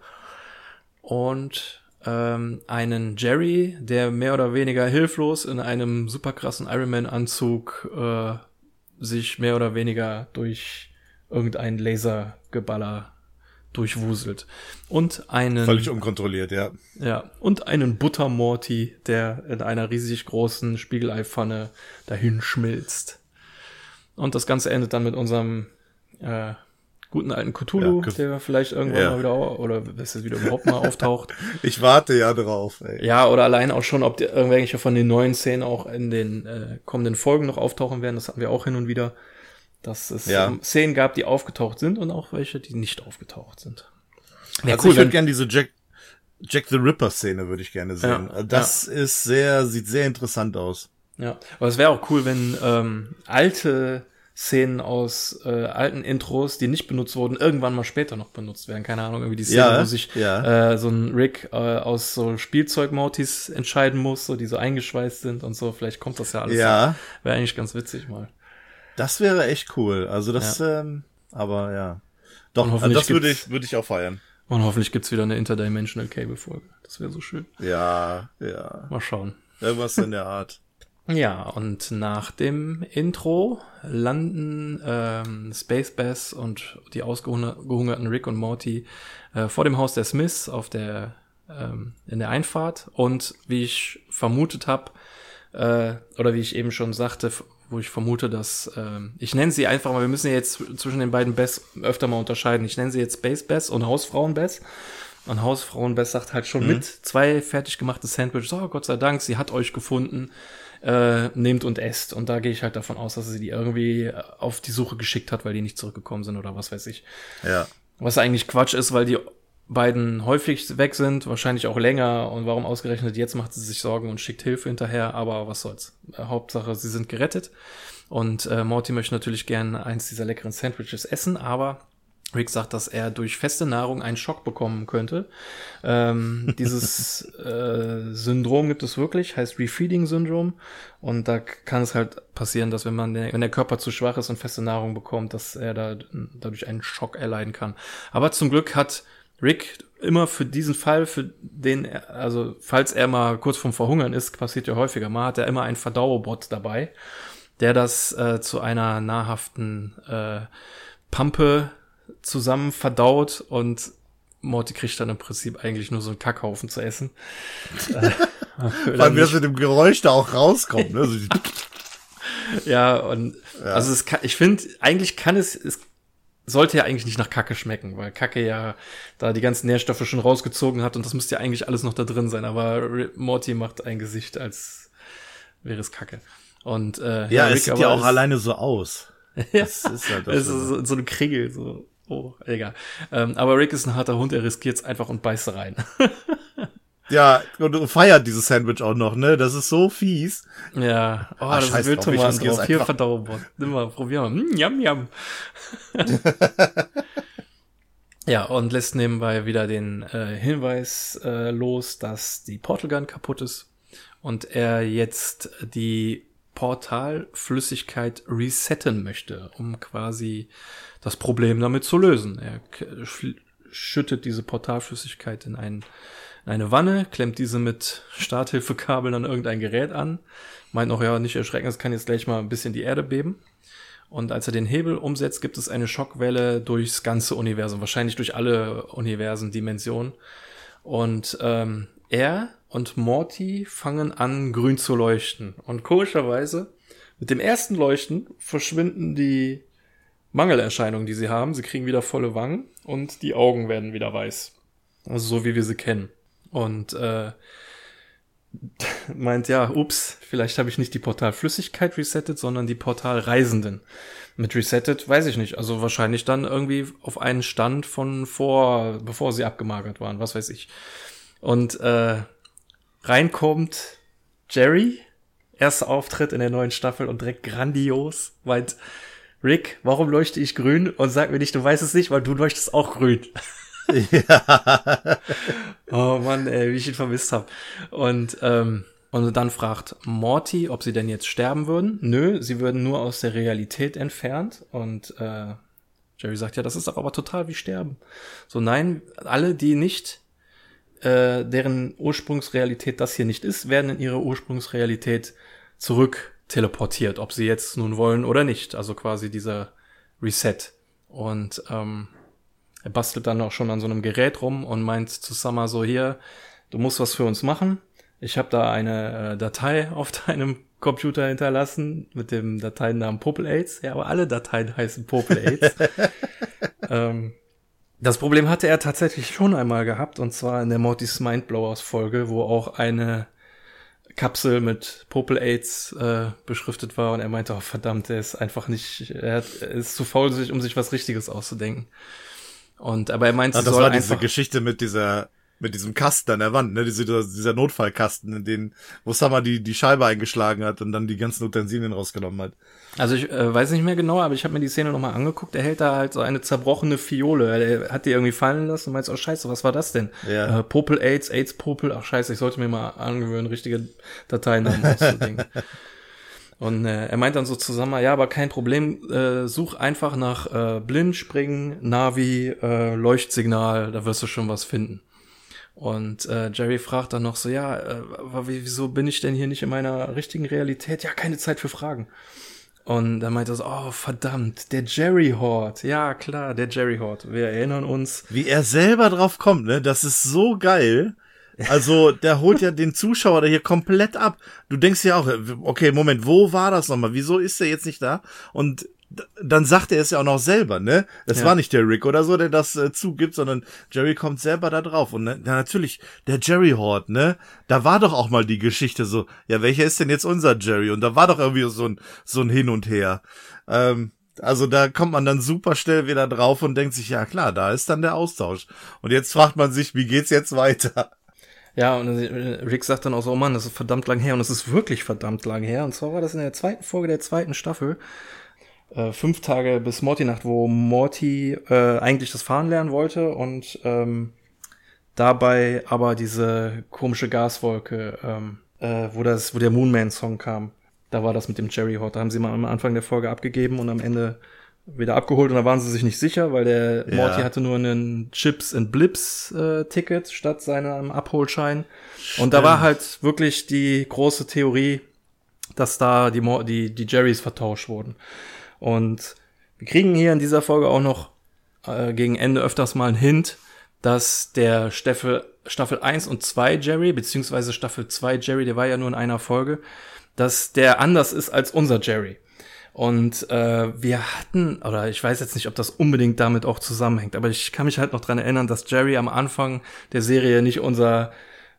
Und ähm, einen Jerry, der mehr oder weniger hilflos in einem super krassen Iron Man Anzug äh, sich mehr oder weniger durch irgendein Lasergeballer durchwuselt. Und einen Völlig unkontrolliert, ja. ja, und einen Buttermorty, der in einer riesig großen Spiegeleifanne dahin schmilzt. Und das Ganze endet dann mit unserem äh, guten alten Cthulhu, Ja, der vielleicht irgendwann Ja. mal wieder, oder bis es wieder überhaupt mal auftaucht. *laughs* Ich warte ja drauf, ey. Ja, oder allein auch schon, ob die, irgendwelche von den neuen Szenen auch in den äh, kommenden Folgen noch auftauchen werden. Das hatten wir auch hin und wieder. Dass es Ja. ähm, Szenen gab, die aufgetaucht sind und auch welche, die nicht aufgetaucht sind. Wäre also ich würde gerne diese Jack, Jack the Ripper Szene würde ich gerne sehen. Ja, das ist sehr, sieht sehr interessant aus. Ja, aber es wäre auch cool, wenn ähm, alte Szenen aus äh, alten Intros, die nicht benutzt wurden, irgendwann mal später noch benutzt werden. Keine Ahnung, irgendwie die Szene, ja, wo sich ja. äh, so ein Rick äh, aus so Spielzeug-Mortis entscheiden muss, so die so eingeschweißt sind und so. Vielleicht kommt das ja alles. Ja. Wäre eigentlich ganz witzig mal. Das wäre echt cool. Also das, ja. ähm, aber ja. Doch, also das würde ich, würde ich auch feiern. Und hoffentlich gibt's wieder eine Interdimensional Cable-Folge. Das wäre so schön. Ja, ja. Mal schauen. Irgendwas in der Art. *laughs* Ja, und nach dem Intro landen ähm, Space Bass und die ausgehungerten Rick und Morty äh, vor dem Haus der Smiths auf der ähm, in der Einfahrt und wie ich vermutet habe äh, oder wie ich eben schon sagte, wo ich vermute, dass äh, ich nenne sie einfach mal, wir müssen ja jetzt zwischen den beiden Bass öfter mal unterscheiden. Ich nenne sie jetzt Space Bass und Hausfrauen Bass. Und Hausfrauen Bass sagt halt schon mhm. mit zwei fertig gemachte Sandwiches, oh Gott sei Dank, sie hat euch gefunden äh, nehmt und esst. Und da gehe ich halt davon aus, dass sie die irgendwie auf die Suche geschickt hat, weil die nicht zurückgekommen sind oder was weiß ich. Ja. Was eigentlich Quatsch ist, weil die beiden häufig weg sind, wahrscheinlich auch länger. Und warum ausgerechnet jetzt macht sie sich Sorgen und schickt Hilfe hinterher, aber was soll's. Hauptsache, sie sind gerettet. Und äh, Morty möchte natürlich gern eins dieser leckeren Sandwiches essen, aber Rick sagt, dass er durch feste Nahrung einen Schock bekommen könnte. Ähm, *laughs* dieses äh, Syndrom gibt es wirklich, heißt Refeeding-Syndrom. Und da kann es halt passieren, dass wenn man, wenn der Körper zu schwach ist und feste Nahrung bekommt, dass er da dadurch einen Schock erleiden kann. Aber zum Glück hat Rick immer für diesen Fall, für den, er, also falls er mal kurz vorm Verhungern ist, passiert ja häufiger mal, hat er immer einen Verdauerbot dabei, der das äh, zu einer nahrhaften äh, Pampe zusammen verdaut und Morty kriegt dann im Prinzip eigentlich nur so einen Kackhaufen zu essen. *laughs* äh, Vor allem, das mit dem Geräusch da auch rauskommt. Ne? *laughs* Ja, und ja. also es kann, ich finde, eigentlich kann es, es sollte ja eigentlich nicht nach Kacke schmecken, weil Kacke ja da die ganzen Nährstoffe schon rausgezogen hat und das müsste ja eigentlich alles noch da drin sein. Aber Morty macht ein Gesicht, als wäre es Kacke. Und äh, ja, ja es sieht ja auch alleine so aus. *laughs* ja, das ist halt das. Es ist so, eine Kringel, so Oh, egal. Ähm, aber Rick ist ein harter Hund, er riskiert's einfach und beißt rein. *laughs* ja, und feiert dieses Sandwich auch noch, ne? Das ist so fies. Ja, oh, Ach, das ist Wildtomaten drauf. drauf. Hier Verdauung. Nimm mal, probieren wir. Mm, yum, yum. *laughs* ja, und lässt nebenbei wieder den äh, Hinweis äh, los, dass die Portal Gun kaputt ist und er jetzt die Portalflüssigkeit resetten möchte, um quasi das Problem damit zu lösen. Er schüttet diese Portalflüssigkeit in, ein, in eine Wanne, klemmt diese mit Starthilfekabeln an irgendein Gerät an, meint noch, ja, nicht erschrecken, es kann jetzt gleich mal ein bisschen die Erde beben. Und als er den Hebel umsetzt, gibt es eine Schockwelle durchs ganze Universum, wahrscheinlich durch alle Universendimensionen. Und ähm, er und Morty fangen an, grün zu leuchten. Und komischerweise, mit dem ersten Leuchten verschwinden die Mangelerscheinungen, die sie haben. Sie kriegen wieder volle Wangen und die Augen werden wieder weiß. Also so wie wir sie kennen. Und äh, *laughs* meint ja, ups, vielleicht habe ich nicht die Portalflüssigkeit resettet, sondern die Portalreisenden. Mit resettet weiß ich nicht. Also wahrscheinlich dann irgendwie auf einen Stand von vor, bevor sie abgemagert waren, was weiß ich. Und äh, reinkommt Jerry, erster Auftritt in der neuen Staffel und direkt grandios, meint, Rick, warum leuchte ich grün? Und sag mir nicht, du weißt es nicht, weil du leuchtest auch grün. *laughs* Ja. oh Mann, ey, wie ich ihn vermisst habe. Und, ähm, und dann fragt Morty, ob sie denn jetzt sterben würden. Nö, sie würden nur aus der Realität entfernt. Und äh, Jerry sagt, ja, das ist doch aber total wie sterben. So, nein, alle, die nicht, äh, deren Ursprungsrealität das hier nicht ist, werden in ihre Ursprungsrealität zurück teleportiert, ob sie jetzt nun wollen oder nicht. Also quasi dieser Reset. Und ähm, er bastelt dann auch schon an so einem Gerät rum und meint zu Summer so hier, du musst was für uns machen. Ich habe da eine äh, Datei *laughs* auf deinem Computer hinterlassen mit dem Dateinamen Popel AIDS. Ja, aber alle Dateien heißen Popel AIDS. *laughs* ähm, das Problem hatte er tatsächlich schon einmal gehabt, und zwar in der Mortys Mindblowers Folge, wo auch eine Kapsel mit Popel AIDS äh, beschriftet war und er meinte, oh verdammt, er ist einfach nicht, er, hat, er ist zu faul, sich, um sich was Richtiges auszudenken. Und aber er meinte, ah, das war diese Geschichte mit dieser mit diesem Kasten an der Wand, ne, dieser, dieser Notfallkasten, in den, wo Summer die, die Scheibe eingeschlagen hat und dann die ganzen Utensilien rausgenommen hat. Also ich äh, weiß nicht mehr genau, aber ich habe mir die Szene nochmal angeguckt. Er hält da halt so eine zerbrochene Fiole. Er hat die irgendwie fallen lassen und meint, oh scheiße, was war das denn? Ja. Äh, Popel AIDS, AIDS Popel. Ach scheiße, ich sollte mir mal angewöhnen, richtige Dateinamen *laughs* auszudenken. Und äh, er meint dann so zusammen, ja, aber kein Problem, äh, such einfach nach äh, Blindspringen, Navi, äh, Leuchtsignal, da wirst du schon was finden. Und äh, Jerry fragt dann noch so, ja, äh, wieso bin ich denn hier nicht in meiner richtigen Realität? Ja, keine Zeit für Fragen. Und dann meint er so, oh verdammt, der Jerry Hort. Ja, klar, der Jerry Hort. Wir erinnern uns. Wie er selber drauf kommt, ne? Das ist so geil. Also, der holt ja den Zuschauer da hier komplett ab. Du denkst ja auch, okay, Moment, wo war das nochmal? Wieso ist er jetzt nicht da? Und dann sagt er es ja auch noch selber, ne? Es ja. war nicht der Rick oder so, der das äh, zugibt, sondern Jerry kommt selber da drauf. Und ne, ja, natürlich, der Jerry Hort, ne? Da war doch auch mal die Geschichte so, ja, welcher ist denn jetzt unser Jerry? Und da war doch irgendwie so ein, so ein Hin und Her. Ähm, also da kommt man dann super schnell wieder drauf und denkt sich, ja klar, da ist dann der Austausch. Und jetzt fragt man sich, wie geht's jetzt weiter? Ja, und Rick sagt dann auch so, oh Mann, das ist verdammt lang her und es ist wirklich verdammt lang her. Und zwar war das in der zweiten Folge der zweiten Staffel äh, fünf Tage bis Morty-Nacht, wo Morty äh, eigentlich das Fahren lernen wollte und ähm, dabei aber diese komische Gaswolke, ähm, äh, wo das, wo der Moonman-Song kam. Da war das mit dem Jerry Hot. Da haben sie mal am Anfang der Folge abgegeben und am Ende wieder abgeholt und da waren sie sich nicht sicher, weil der ja. Morty hatte nur einen Chips and Blips äh, Ticket statt seinem Abholschein. Stimmt. Und da war halt wirklich die große Theorie, dass da die, die, die Jerrys vertauscht wurden. Und wir kriegen hier in dieser Folge auch noch äh, gegen Ende öfters mal einen Hint, dass der Staffel, Staffel 1 und 2 Jerry, beziehungsweise Staffel 2 Jerry, der war ja nur in einer Folge, dass der anders ist als unser Jerry. Und äh, wir hatten, oder ich weiß jetzt nicht, ob das unbedingt damit auch zusammenhängt, aber ich kann mich halt noch dran erinnern, dass Jerry am Anfang der Serie nicht unser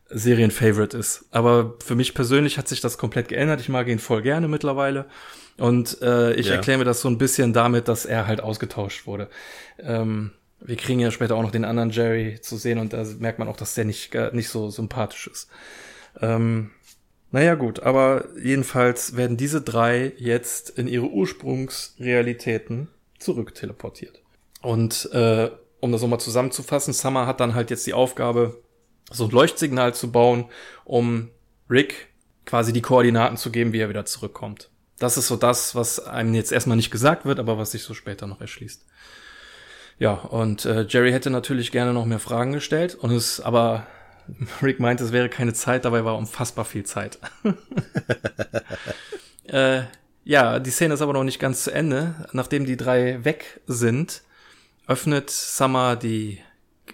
Serienfavorite ist. Aber für mich persönlich hat sich das komplett geändert. Ich mag ihn voll gerne mittlerweile. Und äh, ich ja. erkläre mir das so ein bisschen damit, dass er halt ausgetauscht wurde. Ähm, wir kriegen ja später auch noch den anderen Jerry zu sehen und da merkt man auch, dass der nicht, nicht so sympathisch ist. Ähm, naja gut, aber jedenfalls werden diese drei jetzt in ihre Ursprungsrealitäten zurückteleportiert. Und äh, um das nochmal zusammenzufassen, Summer hat dann halt jetzt die Aufgabe, so ein Leuchtsignal zu bauen, um Rick quasi die Koordinaten zu geben, wie er wieder zurückkommt. Das ist so das, was einem jetzt erstmal nicht gesagt wird, aber was sich so später noch erschließt. Ja, und äh, Jerry hätte natürlich gerne noch mehr Fragen gestellt und es, aber Rick meint, es wäre keine Zeit, dabei war unfassbar viel Zeit. *laughs* äh, ja, die Szene ist aber noch nicht ganz zu Ende. Nachdem die drei weg sind, öffnet Summer die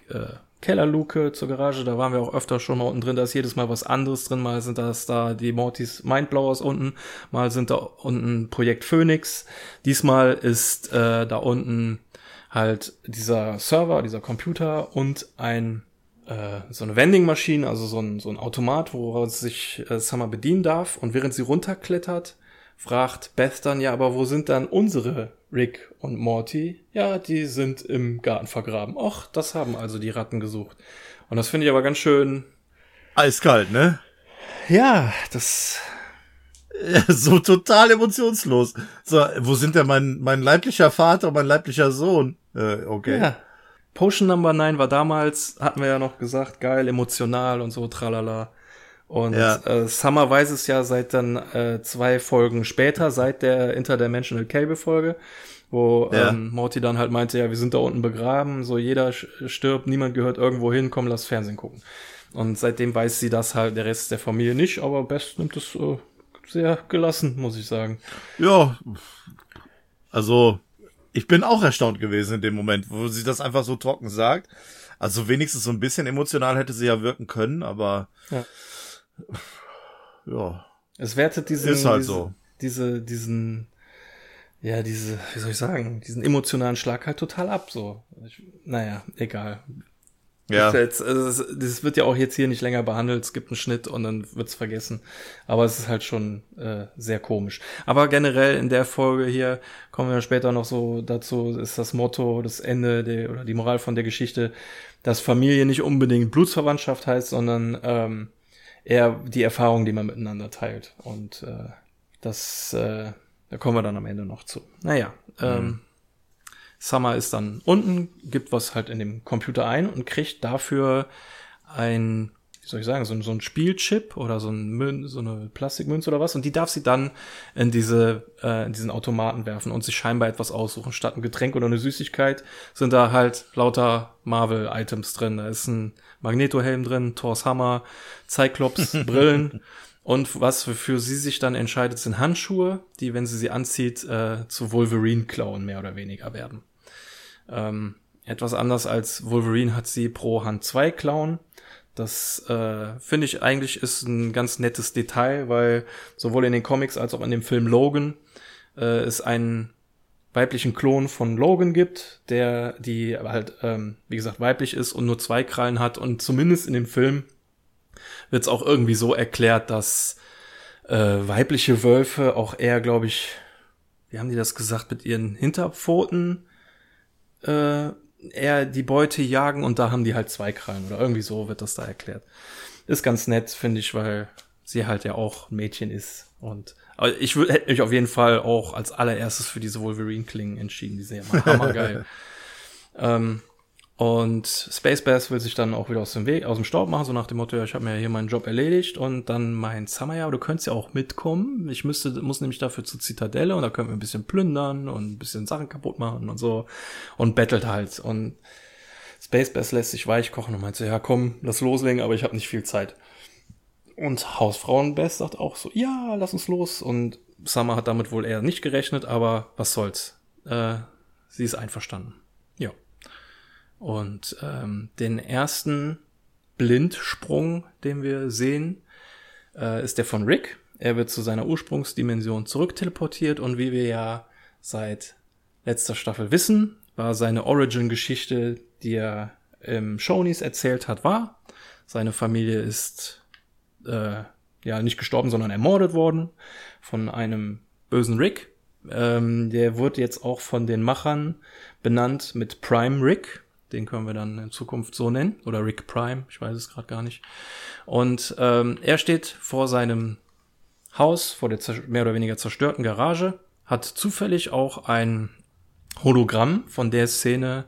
äh, Kellerluke zur Garage, da waren wir auch öfter schon mal unten drin, da ist jedes Mal was anderes drin, mal sind das da die Mortys Mindblowers unten, mal sind da unten Projekt Phoenix, diesmal ist äh, da unten halt dieser Server, dieser Computer und ein äh, so eine Vending-Maschine, also so ein, so ein Automat, woraus sich äh, Summer bedienen darf und während sie runterklettert, fragt Beth dann, ja, aber wo sind dann unsere Rick und Morty, ja, die sind im Garten vergraben. Och, das haben also die Ratten gesucht. Und das finde ich aber ganz schön. Eiskalt, ne? Ja, das. Ja, *laughs* so total emotionslos. So, wo sind denn mein, mein leiblicher Vater und mein leiblicher Sohn? Äh, okay. Ja. Potion Number 9 war damals, hatten wir ja noch gesagt, geil, emotional und so, tralala. Und ja. äh, Summer weiß es ja seit dann äh, zwei Folgen später, seit der Interdimensional Cable Folge, wo ja. ähm, Morty dann halt meinte, ja, wir sind da unten begraben, so jeder stirbt, niemand gehört irgendwo hin, komm, lass Fernsehen gucken. Und seitdem weiß sie das halt, der Rest der Familie nicht, aber Best nimmt es äh, sehr gelassen, muss ich sagen. Ja, also ich bin auch erstaunt gewesen in dem Moment, wo sie das einfach so trocken sagt. Also wenigstens so ein bisschen emotional hätte sie ja wirken können, aber ja ja. Es wertet diesen, ist halt diese, so. diese, diesen, ja, diese, wie soll ich sagen, diesen emotionalen Schlag halt total ab, so. Ich, naja, egal. Ja. Das, jetzt, also das, wird ja auch jetzt hier nicht länger behandelt. Es gibt einen Schnitt und dann wird's vergessen. Aber es ist halt schon äh, sehr komisch. Aber generell in der Folge hier kommen wir später noch so dazu, ist das Motto, das Ende der, oder die Moral von der Geschichte, dass Familie nicht unbedingt Blutsverwandtschaft heißt, sondern ähm, eher die Erfahrung, die man miteinander teilt. Und äh, das, äh, da kommen wir dann am Ende noch zu. Naja, ähm, mhm. Summer ist dann unten, gibt was halt in dem Computer ein und kriegt dafür ein, wie soll ich sagen, so, so ein Spielchip oder so, ein Mün so eine Plastikmünze oder was und die darf sie dann in diese äh, in diesen Automaten werfen und sich scheinbar etwas aussuchen. Statt ein Getränk oder eine Süßigkeit sind da halt lauter Marvel-Items drin. Da ist ein Magneto-Helm drin, Thors Hammer, Cyclops, *laughs* Brillen. Und was für sie sich dann entscheidet, sind Handschuhe, die, wenn sie sie anzieht, äh, zu Wolverine-Klauen mehr oder weniger werden. Ähm, etwas anders als Wolverine hat sie pro Hand zwei Klauen. Das äh, finde ich eigentlich ist ein ganz nettes Detail, weil sowohl in den Comics als auch in dem Film Logan äh, es einen weiblichen Klon von Logan gibt, der die halt ähm, wie gesagt weiblich ist und nur zwei Krallen hat und zumindest in dem Film wird es auch irgendwie so erklärt, dass äh, weibliche Wölfe auch eher, glaube ich, wie haben die das gesagt, mit ihren Hinterpfoten äh, eher die Beute jagen und da haben die halt zwei Krallen oder irgendwie so wird das da erklärt. Ist ganz nett, finde ich, weil sie halt ja auch ein Mädchen ist und aber ich würde hätte mich auf jeden Fall auch als allererstes für diese Wolverine-Klingen entschieden. Die sind ja hammergeil. *laughs* ähm, und Space Bass will sich dann auch wieder aus dem Weg, aus dem Staub machen, so nach dem Motto, ja, ich habe mir hier meinen Job erledigt und dann meint Summer, ja, du könntest ja auch mitkommen. Ich müsste, muss nämlich dafür zur Zitadelle und da können wir ein bisschen plündern und ein bisschen Sachen kaputt machen und so und bettelt halt und Space Bass lässt sich weich kochen und meint so, ja, komm, lass loslegen, aber ich habe nicht viel Zeit. Und Hausfrauen Bass sagt auch so, ja, lass uns los und Summer hat damit wohl eher nicht gerechnet, aber was soll's. Äh, sie ist einverstanden. Ja. Und ähm, den ersten Blindsprung, den wir sehen, äh, ist der von Rick. Er wird zu seiner Ursprungsdimension zurückteleportiert und wie wir ja seit letzter Staffel wissen, war seine Origin-Geschichte, die er im Shonies erzählt hat, wahr. Seine Familie ist äh, ja nicht gestorben, sondern ermordet worden von einem bösen Rick. Ähm, der wurde jetzt auch von den Machern benannt mit Prime Rick. Den können wir dann in Zukunft so nennen. Oder Rick Prime, ich weiß es gerade gar nicht. Und ähm, er steht vor seinem Haus, vor der mehr oder weniger zerstörten Garage, hat zufällig auch ein Hologramm von der Szene,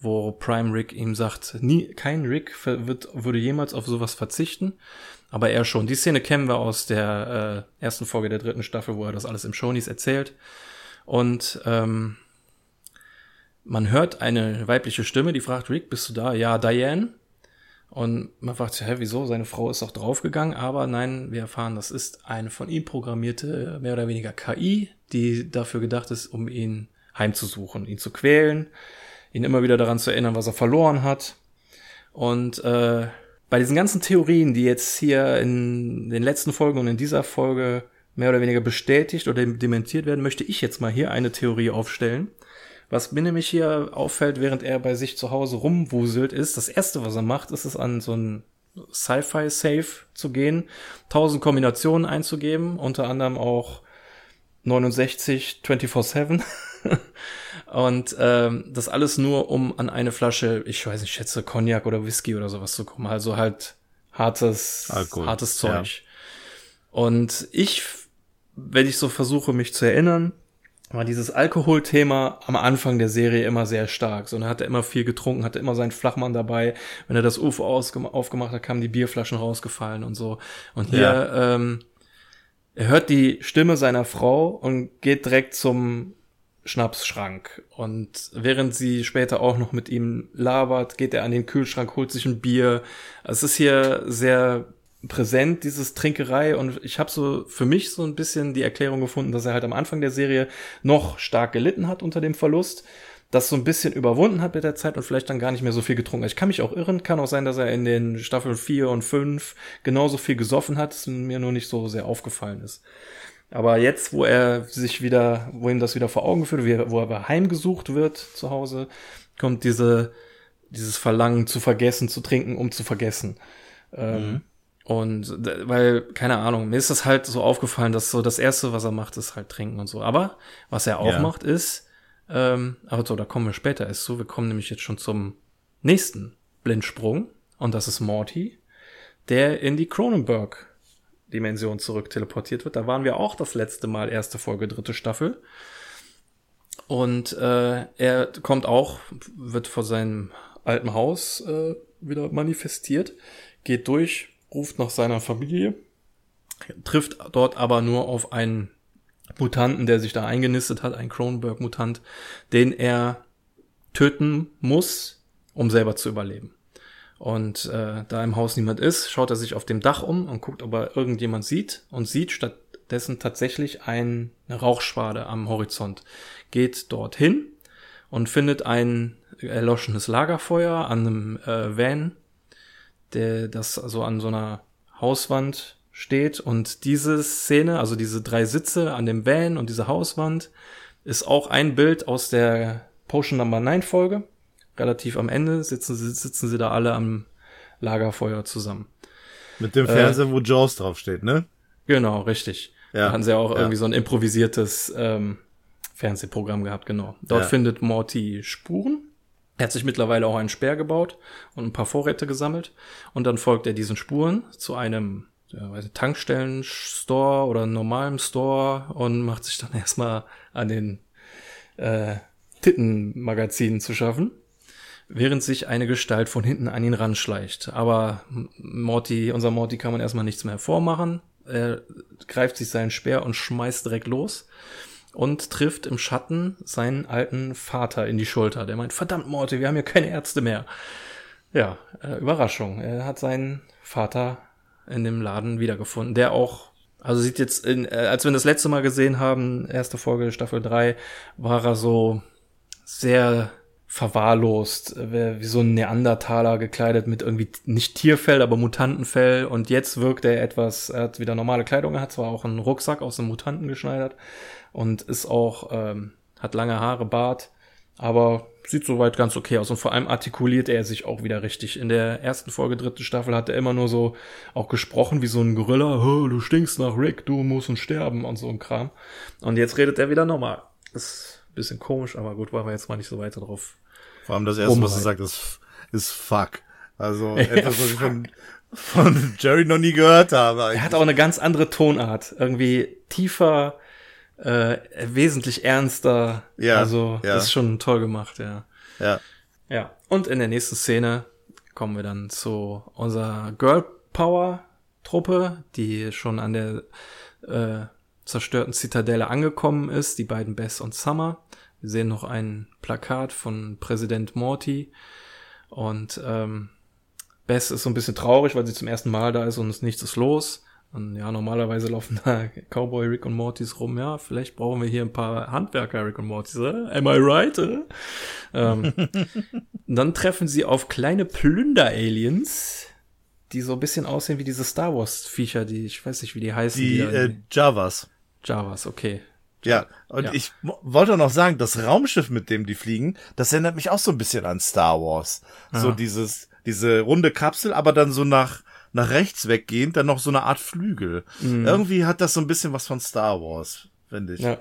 wo Prime Rick ihm sagt, nie, kein Rick wird, würde jemals auf sowas verzichten, aber er schon. Die Szene kennen wir aus der äh, ersten Folge der dritten Staffel, wo er das alles im Shonies erzählt. Und ähm, man hört eine weibliche Stimme, die fragt, Rick, bist du da? Ja, Diane. Und man fragt sich, hä, wieso? Seine Frau ist doch draufgegangen, aber nein, wir erfahren, das ist eine von ihm programmierte, mehr oder weniger KI, die dafür gedacht ist, um ihn heimzusuchen, ihn zu quälen, ihn immer wieder daran zu erinnern, was er verloren hat. Und äh, bei diesen ganzen Theorien, die jetzt hier in den letzten Folgen und in dieser Folge mehr oder weniger bestätigt oder dementiert werden, möchte ich jetzt mal hier eine Theorie aufstellen. Was mir nämlich hier auffällt, während er bei sich zu Hause rumwuselt, ist, das erste, was er macht, ist es an so ein Sci-Fi-Safe zu gehen, tausend Kombinationen einzugeben, unter anderem auch 69 24-7. *laughs* und ähm, das alles nur, um an eine Flasche, ich weiß nicht, schätze Cognac oder Whisky oder sowas zu kommen. Also halt hartes, Alkohol. hartes Zeug. Ja. Und ich, wenn ich so versuche, mich zu erinnern, war dieses Alkoholthema am Anfang der Serie immer sehr stark. So, und er hatte immer viel getrunken, hatte immer seinen Flachmann dabei. Wenn er das UFO aufgemacht hat, kamen die Bierflaschen rausgefallen und so. Und hier, ja. ähm, er hört die Stimme seiner Frau und geht direkt zum Schnapsschrank. Und während sie später auch noch mit ihm labert, geht er an den Kühlschrank, holt sich ein Bier. Es ist hier sehr präsent, dieses Trinkerei. Und ich habe so für mich so ein bisschen die Erklärung gefunden, dass er halt am Anfang der Serie noch stark gelitten hat unter dem Verlust, das so ein bisschen überwunden hat mit der Zeit und vielleicht dann gar nicht mehr so viel getrunken hat. Ich kann mich auch irren, kann auch sein, dass er in den Staffeln 4 und 5 genauso viel gesoffen hat, es mir nur nicht so sehr aufgefallen ist. Aber jetzt, wo er sich wieder, wo ihm das wieder vor Augen führt, wo er heimgesucht wird zu Hause, kommt diese dieses Verlangen zu vergessen, zu trinken, um zu vergessen. Ähm, mhm. Und weil, keine Ahnung, mir ist das halt so aufgefallen, dass so das Erste, was er macht, ist halt trinken und so. Aber was er auch ja. macht, ist, ähm, aber so, da kommen wir später erst zu. Wir kommen nämlich jetzt schon zum nächsten Blindsprung. Und das ist Morty, der in die Cronenberg-Dimension zurück teleportiert wird. Da waren wir auch das letzte Mal, erste Folge, dritte Staffel. Und äh, er kommt auch, wird vor seinem alten Haus äh, wieder manifestiert, geht durch, ruft nach seiner Familie, trifft dort aber nur auf einen Mutanten, der sich da eingenistet hat, ein Cronenberg-Mutant, den er töten muss, um selber zu überleben. Und äh, da im Haus niemand ist, schaut er sich auf dem Dach um und guckt, ob er irgendjemand sieht und sieht stattdessen tatsächlich eine Rauchschwade am Horizont. Geht dorthin und findet ein erloschenes Lagerfeuer an einem äh, Van, der das also an so einer Hauswand steht. Und diese Szene, also diese drei Sitze an dem Van und diese Hauswand, ist auch ein Bild aus der Potion Number 9 Folge. Relativ am Ende sitzen sie, sitzen sie da alle am Lagerfeuer zusammen. Mit dem Fernseher, äh, wo Jaws draufsteht, ne? Genau, richtig. Ja. Da hatten sie auch ja. irgendwie so ein improvisiertes ähm, Fernsehprogramm gehabt, genau. Dort ja. findet Morty Spuren er hat sich mittlerweile auch einen Speer gebaut und ein paar Vorräte gesammelt. Und dann folgt er diesen Spuren zu einem ja, Tankstellen-Store oder normalen Store und macht sich dann *laughs* erstmal an den äh, Tittenmagazinen zu schaffen, während sich eine Gestalt von hinten an ihn ranschleicht. Aber Morty, unser Morty kann man erstmal nichts mehr vormachen. Er greift sich seinen Speer und schmeißt direkt los und trifft im Schatten seinen alten Vater in die Schulter. Der meint, verdammt Morty, wir haben hier keine Ärzte mehr. Ja, äh, Überraschung. Er hat seinen Vater in dem Laden wiedergefunden, der auch, also sieht jetzt, in, äh, als wir das letzte Mal gesehen haben, erste Folge Staffel 3, war er so sehr verwahrlost, wie so ein Neandertaler gekleidet mit irgendwie nicht Tierfell, aber Mutantenfell und jetzt wirkt er etwas, er hat wieder normale Kleidung, er hat zwar auch einen Rucksack aus einem Mutanten geschneidert, und ist auch, ähm, hat lange Haare, Bart, aber sieht soweit ganz okay aus und vor allem artikuliert er sich auch wieder richtig. In der ersten Folge, dritte Staffel, hat er immer nur so auch gesprochen wie so ein Gorilla, du stinkst nach Rick, du musst sterben und so ein Kram. Und jetzt redet er wieder normal. Ist ein bisschen komisch, aber gut, war wir jetzt mal nicht so weiter drauf. Vor allem das erste, was er sagt, ist, ist fuck. Also *laughs* etwas, was ich von, von Jerry noch nie gehört habe. Eigentlich. Er hat auch eine ganz andere Tonart. Irgendwie tiefer, äh, wesentlich ernster. Ja. Also ja. ist schon toll gemacht, ja. Ja. Ja. Und in der nächsten Szene kommen wir dann zu unserer Girl Power Truppe, die schon an der äh, zerstörten Zitadelle angekommen ist, die beiden Bess und Summer. Wir sehen noch ein Plakat von Präsident Morty und ähm, Bess ist so ein bisschen traurig, weil sie zum ersten Mal da ist und es nichts ist los. Und ja, normalerweise laufen da Cowboy Rick und Mortys rum. Ja, vielleicht brauchen wir hier ein paar Handwerker Rick und Mortys. Äh? Am I right? Äh? ähm, *laughs* dann treffen sie auf kleine Plünder-Aliens, die so ein bisschen aussehen wie diese Star Wars-Viecher, die ich weiß nicht, wie die heißen. Die, die äh, Javas. Javas, okay. Ja, und ja. ich wollte noch sagen, das Raumschiff, mit dem die fliegen, das erinnert mich auch so ein bisschen an Star Wars. Aha. So dieses, diese runde Kapsel, aber dann so nach, nach rechts weggehend dann noch so eine Art Flügel. Mhm. Irgendwie hat das so ein bisschen was von Star Wars, finde ich. Ja.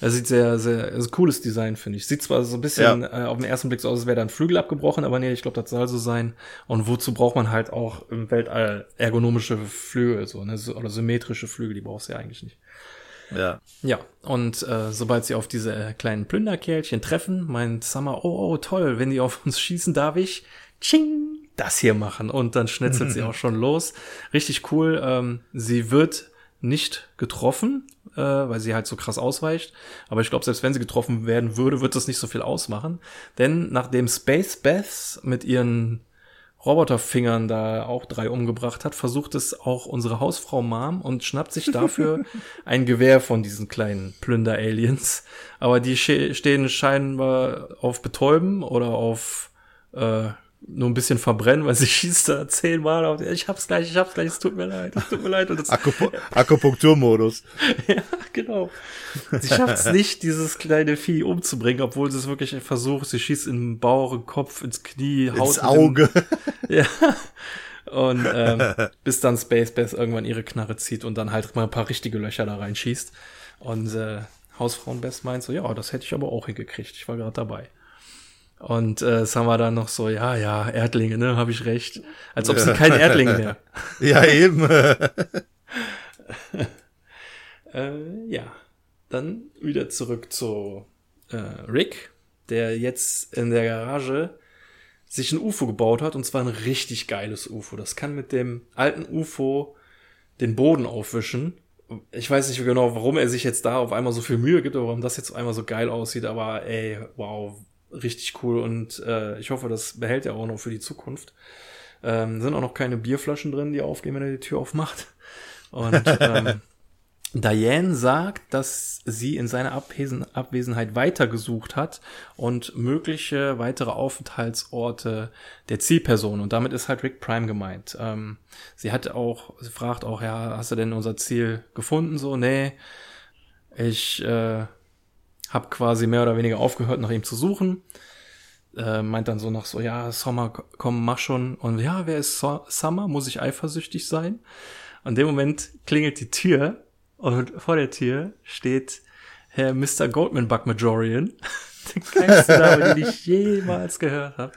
Er sieht sehr, sehr, also cooles Design, finde ich. Sieht zwar so ein bisschen ja. äh, auf den ersten Blick so aus, als wäre da ein Flügel abgebrochen, aber nee, ich glaube, das soll so sein. Und wozu braucht man halt auch im Weltall ergonomische Flügel, so, ne, oder symmetrische Flügel, die brauchst du ja eigentlich nicht. Ja. Ja, und äh, sobald sie auf diese kleinen Plünderkerlchen treffen, meint Summer, oh, oh, toll, wenn die auf uns schießen, darf ich, ching, das hier machen. Und dann schnetzelt sie auch schon los. Richtig cool. Ähm, sie wird nicht getroffen, äh, weil sie halt so krass ausweicht. Aber ich glaube, selbst wenn sie getroffen werden würde, wird das nicht so viel ausmachen. Denn nachdem Space Beth mit ihren Roboterfingern da auch drei umgebracht hat, versucht es auch unsere Hausfrau Mom und schnappt sich dafür *laughs* ein Gewehr von diesen kleinen Plünder-Aliens. Aber die stehen scheinbar auf Betäuben oder auf äh, nur ein bisschen verbrennen, weil sie *laughs* schießt da zehnmal auf, ich hab's gleich, ich hab's gleich, es tut mir leid, es tut mir leid. Und das, Akupu Akupunkturmodus. *laughs* ja, genau. Sie schafft es nicht, dieses kleine Vieh umzubringen, obwohl sie es wirklich versucht. Sie schießt in den Bauch, den Kopf, ins Knie, Ins haut mit Auge. Dem, *laughs* ja. Und ähm, bis dann Space Bass irgendwann ihre Knarre zieht und dann halt mal ein paar richtige Löcher da reinschießt. Und äh, Hausfrauen Best meint so, ja, das hätte ich aber auch hingekriegt. Ich war gerade dabei. Und äh, Summer dann noch so, ja, ja, Erdlinge, ne, habe ich recht. Als ob sie kein Erdling wäre. *laughs* Ja, eben. *laughs* *laughs* Äh, ja, dann wieder zurück zu äh, Rick, der jetzt in der Garage sich ein UFO gebaut hat und zwar ein richtig geiles UFO. Das kann mit dem alten UFO den Boden aufwischen. Ich weiß nicht genau, warum er sich jetzt da auf einmal so viel Mühe gibt oder warum das jetzt auf einmal so geil aussieht, aber ey, wow, richtig cool und äh, ich hoffe, das behält er auch noch für die Zukunft. Ähm, sind auch noch keine Bierflaschen drin, die aufgehen, wenn er die Tür aufmacht. Und *laughs* ähm, Diane sagt, dass sie in seiner Abwesen Abwesenheit weitergesucht hat und mögliche weitere Aufenthaltsorte der Zielperson. Und damit ist halt Rick Prime gemeint. Ähm, sie hat auch, sie fragt auch, ja, hast du denn unser Ziel gefunden? So, nee, ich äh, habe quasi mehr oder weniger aufgehört, nach ihm zu suchen. Äh, meint dann so noch so, ja, Summer, komm, mach schon. Und ja, wer ist so Summer? Muss ich eifersüchtig sein? Und in dem Moment klingelt die Tür und vor der Tür steht Herr Mr. Goldman Buckmajorian. *laughs* Der geilste Name, den ich jemals gehört habe.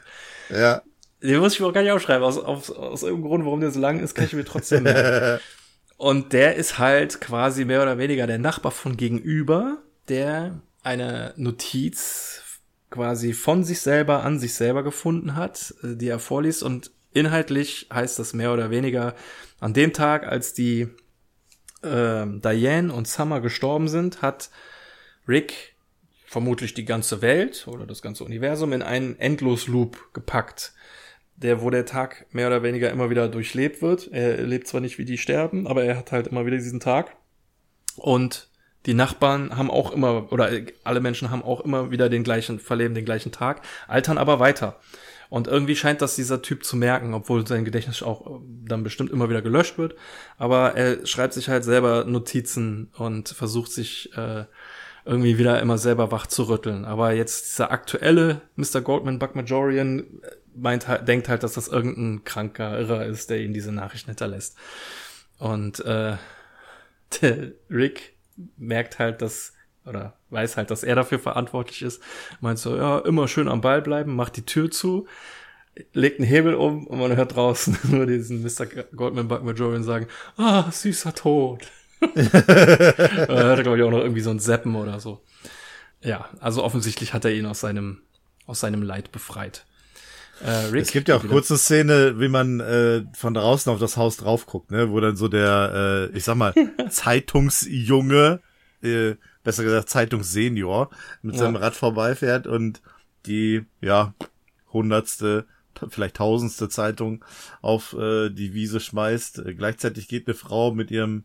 Ja. Den muss ich mir auch gar nicht aufschreiben. Aus, aus, aus irgendeinem Grund, warum der so lang ist, kann ich mir trotzdem merken. *laughs* Und der ist halt quasi mehr oder weniger der Nachbar von gegenüber, der eine Notiz quasi von sich selber an sich selber gefunden hat, äh, die er vorliest. Und inhaltlich heißt das mehr oder weniger, an dem Tag, als die äh, Diane und Summer gestorben sind, hat Rick vermutlich die ganze Welt oder das ganze Universum in einen Endlosloop gepackt, der wo der Tag mehr oder weniger immer wieder durchlebt wird. Er lebt zwar nicht wie die sterben, aber er hat halt immer wieder diesen Tag. Und die Nachbarn haben auch immer, oder alle Menschen haben auch immer wieder den gleichen, verleben den gleichen Tag, altern aber weiter. Und irgendwie scheint das dieser Typ zu merken, obwohl sein Gedächtnis auch dann bestimmt immer wieder gelöscht wird. Aber er schreibt sich halt selber Notizen und versucht sich äh, irgendwie wieder immer selber wach zu rütteln. Aber jetzt dieser aktuelle Mr. Goldman Buckmajorian meint halt, denkt halt, dass das irgendein kranker Irrer ist, der ihm diese Nachricht hinterlässt. Und äh, *laughs* der Rick merkt halt, dass oder weiß halt, dass er dafür verantwortlich ist, meint so, ja, immer schön am Ball bleiben, macht die Tür zu, legt einen Hebel um und man hört draußen *laughs* nur diesen Mr. Goldman Buckmajorian sagen, ah, süßer Tod. *laughs* er hört, glaube ich, auch noch irgendwie so ein Seppen oder so. Ja, also offensichtlich hat er ihn aus seinem, aus seinem Leid befreit. Äh, Rick, es gibt ja auch kurze Szene, wie man äh, von draußen auf das Haus drauf guckt, ne, wo dann so der, äh, ich sag mal, *laughs* Zeitungsjunge, äh, besser gesagt Zeitungssenior, mit ja. seinem Rad vorbeifährt und die, ja, hundertste, vielleicht tausendste Zeitung auf äh, die Wiese schmeißt. Äh, gleichzeitig geht eine Frau mit ihrem,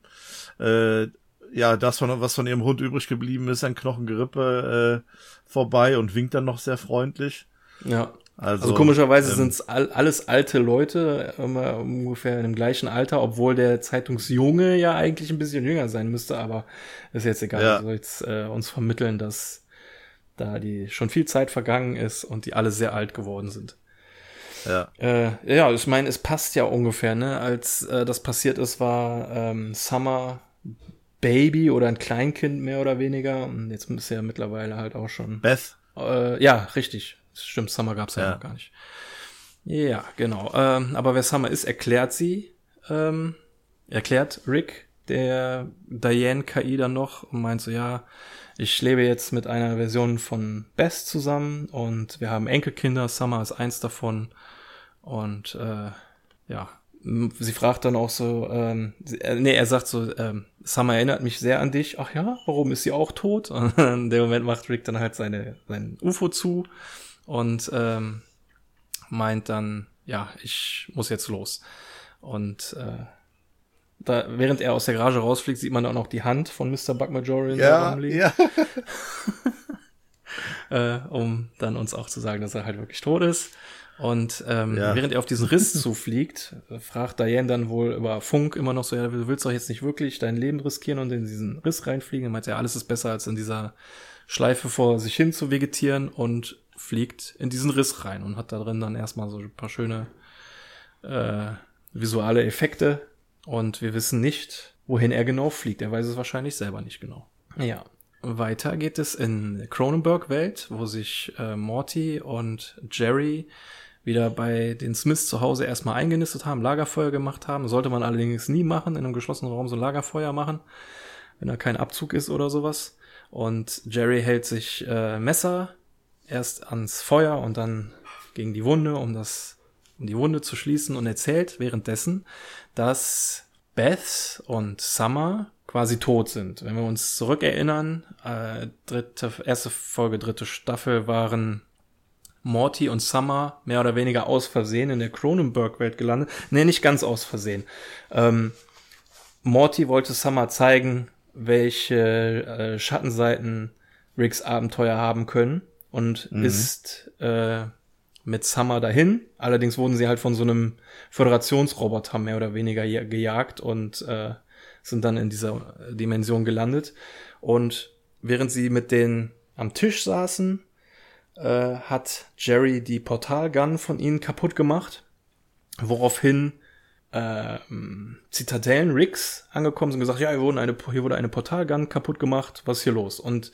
äh, ja, das von, was von ihrem Hund übrig geblieben ist, ein Knochengerippe äh, vorbei und winkt dann noch sehr freundlich. Ja. Also, also komischerweise ähm, sind es all, alles alte Leute, immer ungefähr dem gleichen Alter, obwohl der Zeitungsjunge ja eigentlich ein bisschen jünger sein müsste, aber ist jetzt egal. Ja. Also jetzt äh, uns vermitteln, dass da die schon viel Zeit vergangen ist und die alle sehr alt geworden sind. Ja. Äh, ja, ich meine, es passt ja ungefähr, ne? Als äh, das passiert ist, war ähm, Summer Baby oder ein Kleinkind mehr oder weniger. Und jetzt ist er ja mittlerweile halt auch schon. Beth? Äh, ja, richtig. Stimmt, Summer gab's ja, ja noch gar nicht. Ja, genau. Ähm, aber wer Summer ist, erklärt sie, ähm, erklärt Rick, der Diane KI dann noch und meint so, ja, ich lebe jetzt mit einer Version von Best zusammen und wir haben Enkelkinder, Summer ist eins davon und äh, ja, sie fragt dann auch so, ähm, äh, nee, er sagt so, ähm, Summer erinnert mich sehr an dich. Ach ja, warum ist sie auch tot? *laughs* Und in dem Moment macht Rick dann halt seine, sein UFO zu und ähm, meint dann, ja, ich muss jetzt los. Und äh, da, während er aus der Garage rausfliegt, sieht man auch die Hand von Mr. Buckmajorian ja, ja. *laughs* äh, um dann uns auch zu sagen, dass er halt wirklich tot ist. Und ähm, ja. während er auf diesen Riss *laughs* zufliegt, fragt Diane dann wohl über Funk immer noch so, ja, du willst doch jetzt nicht wirklich dein Leben riskieren und in diesen Riss reinfliegen. Er meint ja, alles ist besser, als in dieser Schleife vor sich hin zu vegetieren und fliegt in diesen Riss rein und hat da drin dann erstmal so ein paar schöne äh, visuelle Effekte. Und wir wissen nicht, wohin er genau fliegt. Er weiß es wahrscheinlich selber nicht genau. Ja, weiter geht es in Cronenberg-Welt, wo sich äh, Morty und Jerry wieder bei den Smiths zu Hause erstmal eingenistet haben, Lagerfeuer gemacht haben. Sollte man allerdings nie machen, in einem geschlossenen Raum so ein Lagerfeuer machen, wenn da kein Abzug ist oder sowas. Und Jerry hält sich äh, Messer erst ans Feuer und dann gegen die Wunde, um das, um die Wunde zu schließen und erzählt währenddessen, dass Beth und Summer quasi tot sind. Wenn wir uns zurückerinnern, äh, dritte, erste Folge, dritte Staffel waren Morty und Summer mehr oder weniger aus Versehen in der Cronenberg-Welt gelandet. Nee, nicht ganz aus Versehen. Ähm, Morty wollte Summer zeigen, welche äh, Schattenseiten Ricks Abenteuer haben können und mhm. ist äh, mit Summer dahin. Allerdings wurden sie halt von so einem Föderationsroboter mehr oder weniger gejagt und äh, sind dann in dieser Dimension gelandet. Und während sie mit denen am Tisch saßen, äh, hat Jerry die Portalgun von ihnen kaputt gemacht, woraufhin äh, Zitadellen Riggs angekommen sind und gesagt, ja, hier, wurde eine, hier wurde eine Portalgun kaputt gemacht, was ist hier los? Und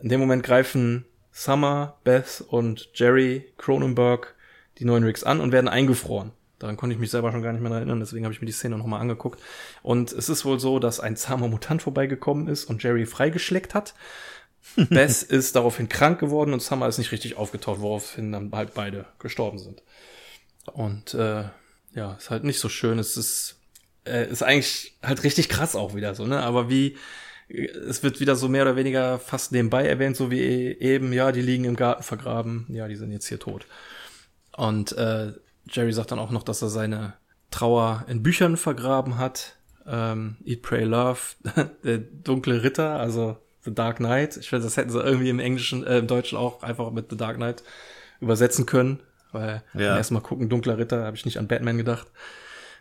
in dem Moment greifen Summer, Beth und Jerry Cronenberg die neuen Riggs an und werden eingefroren. Daran konnte ich mich selber schon gar nicht mehr erinnern, deswegen habe ich mir die Szene nochmal angeguckt. Und es ist wohl so, dass ein zahmer Mutant vorbeigekommen ist und Jerry freigeschleckt hat. *laughs* Bess ist daraufhin krank geworden und Summer ist nicht richtig aufgetaucht, woraufhin dann halt beide gestorben sind. Und äh, ja, ist halt nicht so schön. Es ist, äh, ist eigentlich halt richtig krass auch wieder so, ne? Aber wie, es wird wieder so mehr oder weniger fast nebenbei erwähnt, so wie eben, ja, die liegen im Garten vergraben, ja, die sind jetzt hier tot. Und äh, Jerry sagt dann auch noch, dass er seine Trauer in Büchern vergraben hat. Ähm, Eat, Pray, Love, *laughs* der dunkle Ritter, also The Dark Knight. Ich finde, das hätten sie irgendwie im Englischen, äh, im Deutschen auch einfach mit The Dark Knight übersetzen können. Weil ja. erstmal gucken, dunkler Ritter, habe ich nicht an Batman gedacht.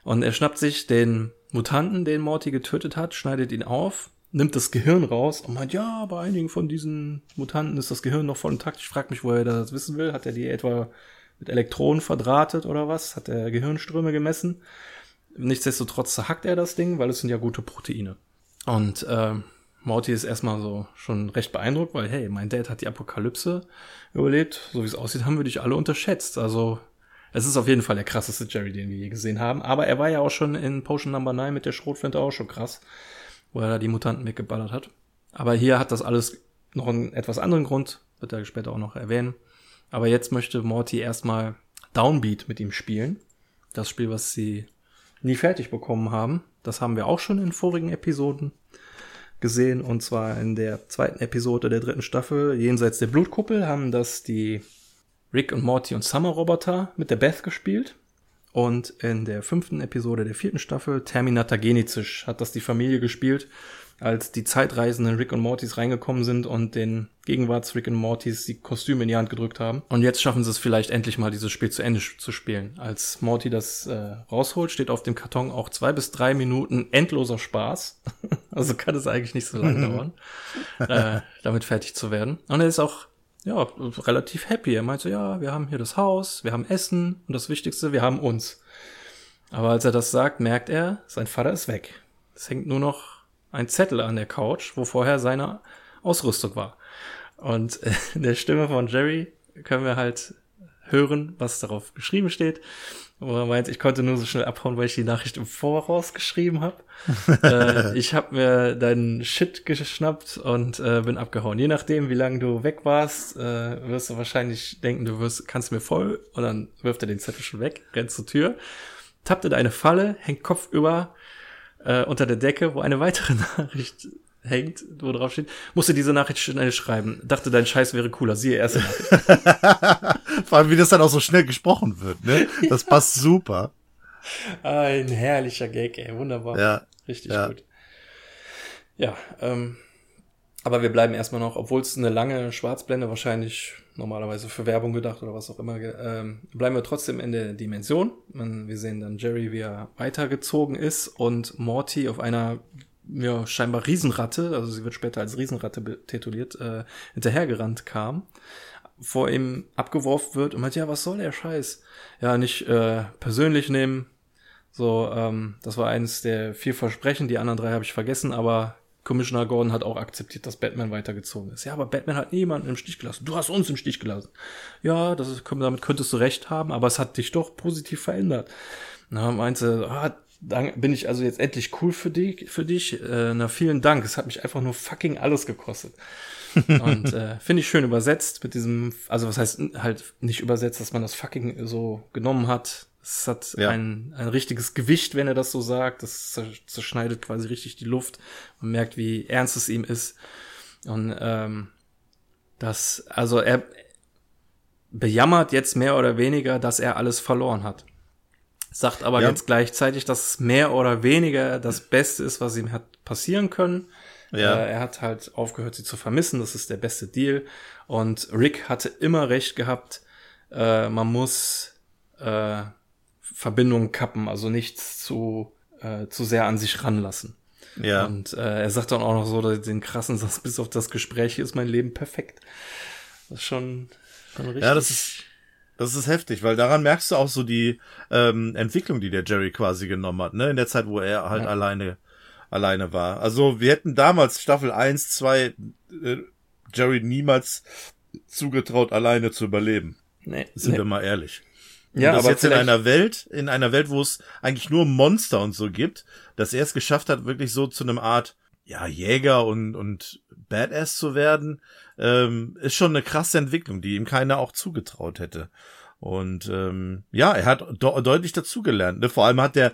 Und er schnappt sich den Mutanten, den Morty getötet hat, schneidet ihn auf, nimmt das Gehirn raus und meint, ja, bei einigen von diesen Mutanten ist das Gehirn noch voll intakt. Ich frage mich, wo er das wissen will. Hat er die etwa mit Elektronen verdrahtet oder was? Hat er Gehirnströme gemessen? Nichtsdestotrotz zerhackt er das Ding, weil es sind ja gute Proteine. Und äh, Morty ist erstmal so schon recht beeindruckt, weil hey, mein Dad hat die Apokalypse überlebt. So wie es aussieht, haben wir dich alle unterschätzt. Also es ist auf jeden Fall der krasseste Jerry, den wir je gesehen haben. Aber er war ja auch schon in Potion Number 9 mit der Schrotflinte auch schon krass, wo er da die Mutanten weggeballert hat. Aber hier hat das alles noch einen etwas anderen Grund, wird er später auch noch erwähnen. Aber jetzt möchte Morty erstmal Downbeat mit ihm spielen. Das Spiel, was sie nie fertig bekommen haben. Das haben wir auch schon in vorigen Episoden gesehen. Und zwar in der zweiten Episode der dritten Staffel, Jenseits der Blutkuppel, haben das die Rick und Morty und Summer Roboter mit der Beth gespielt. Und in der fünften Episode der vierten Staffel, Terminator Genizis, hat das die Familie gespielt als die zeitreisenden Rick und Mortys reingekommen sind und den Gegenwarts Rick und Mortys die Kostüme in die Hand gedrückt haben. Und jetzt schaffen sie es vielleicht endlich mal, dieses Spiel zu Ende zu spielen. Als Morty das äh, rausholt, steht auf dem Karton auch zwei bis drei Minuten endloser Spaß. *laughs* also kann es eigentlich nicht so lange *laughs* dauern, äh, damit fertig zu werden. Und er ist auch ja, relativ happy. Er meint so, ja, wir haben hier das Haus, wir haben Essen und das Wichtigste, wir haben uns. Aber als er das sagt, merkt er, sein Vater ist weg. Es hängt nur noch ein Zettel an der Couch, wo vorher seine Ausrüstung war. Und in der Stimme von Jerry können wir halt hören, was darauf geschrieben steht. Wo er meint, ich konnte nur so schnell abhauen, weil ich die Nachricht im Voraus geschrieben habe. *laughs* äh, ich habe mir deinen Shit geschnappt und äh, bin abgehauen. Je nachdem, wie lange du weg warst, äh, wirst du wahrscheinlich denken, du wirst, kannst mir voll und dann wirft er den Zettel schon weg, rennt zur Tür, tappt in eine Falle, hängt Kopf über äh, unter der Decke, wo eine weitere *laughs* Nachricht hängt, wo drauf steht, musste diese Nachricht schnell schreiben. Dachte, dein Scheiß wäre cooler. Siehe erste Nachricht. *laughs* Vor allem, wie das dann auch so schnell gesprochen wird, ne? Das passt super. Ein herrlicher Gag, ey. Wunderbar. Ja. Richtig ja. gut. Ja, ähm, Aber wir bleiben erstmal noch, obwohl es eine lange Schwarzblende wahrscheinlich normalerweise für Werbung gedacht oder was auch immer, ähm, bleiben wir trotzdem in der Dimension. Wir sehen dann Jerry, wie er weitergezogen ist und Morty auf einer ja, scheinbar Riesenratte, also sie wird später als Riesenratte tituliert, äh, hinterhergerannt kam, vor ihm abgeworfen wird und meint, ja, was soll der Scheiß? Ja, nicht äh, persönlich nehmen. So, ähm, das war eines der vier Versprechen, die anderen drei habe ich vergessen, aber Commissioner Gordon hat auch akzeptiert, dass Batman weitergezogen ist. Ja, aber Batman hat niemanden im Stich gelassen. Du hast uns im Stich gelassen. Ja, das ist, damit könntest du recht haben, aber es hat dich doch positiv verändert. Na, meinte, ah, bin ich also jetzt endlich cool für dich, für dich. Äh, na, vielen Dank. Es hat mich einfach nur fucking alles gekostet. *laughs* Und äh, finde ich schön übersetzt mit diesem, also was heißt halt nicht übersetzt, dass man das fucking so genommen hat. Es hat ja. ein, ein richtiges Gewicht, wenn er das so sagt. Das zerschneidet quasi richtig die Luft. Man merkt, wie ernst es ihm ist. Und ähm, das, also er bejammert jetzt mehr oder weniger, dass er alles verloren hat. Sagt aber ja. jetzt gleichzeitig, dass es mehr oder weniger das Beste ist, was ihm hat passieren können. Ja. Äh, er hat halt aufgehört, sie zu vermissen. Das ist der beste Deal. Und Rick hatte immer recht gehabt. Äh, man muss äh, Verbindungen kappen, also nichts zu, äh, zu sehr an sich ranlassen. Ja. Und äh, er sagt dann auch noch so den krassen Satz, *laughs* bis auf das Gespräch ist mein Leben perfekt. Das ist schon, schon richtig. Ja, das ist, das ist heftig, weil daran merkst du auch so die ähm, Entwicklung, die der Jerry quasi genommen hat, ne? In der Zeit, wo er halt ja. alleine alleine war. Also wir hätten damals Staffel 1, 2 äh, Jerry niemals zugetraut, alleine zu überleben. Nee, Sind nee. wir mal ehrlich. Ja, aber jetzt in einer Welt, in einer Welt, wo es eigentlich nur Monster und so gibt, dass er es geschafft hat, wirklich so zu einem Art, ja, Jäger und, und Badass zu werden, ähm, ist schon eine krasse Entwicklung, die ihm keiner auch zugetraut hätte. Und ähm, ja, er hat de deutlich dazugelernt. Ne? Vor allem hat er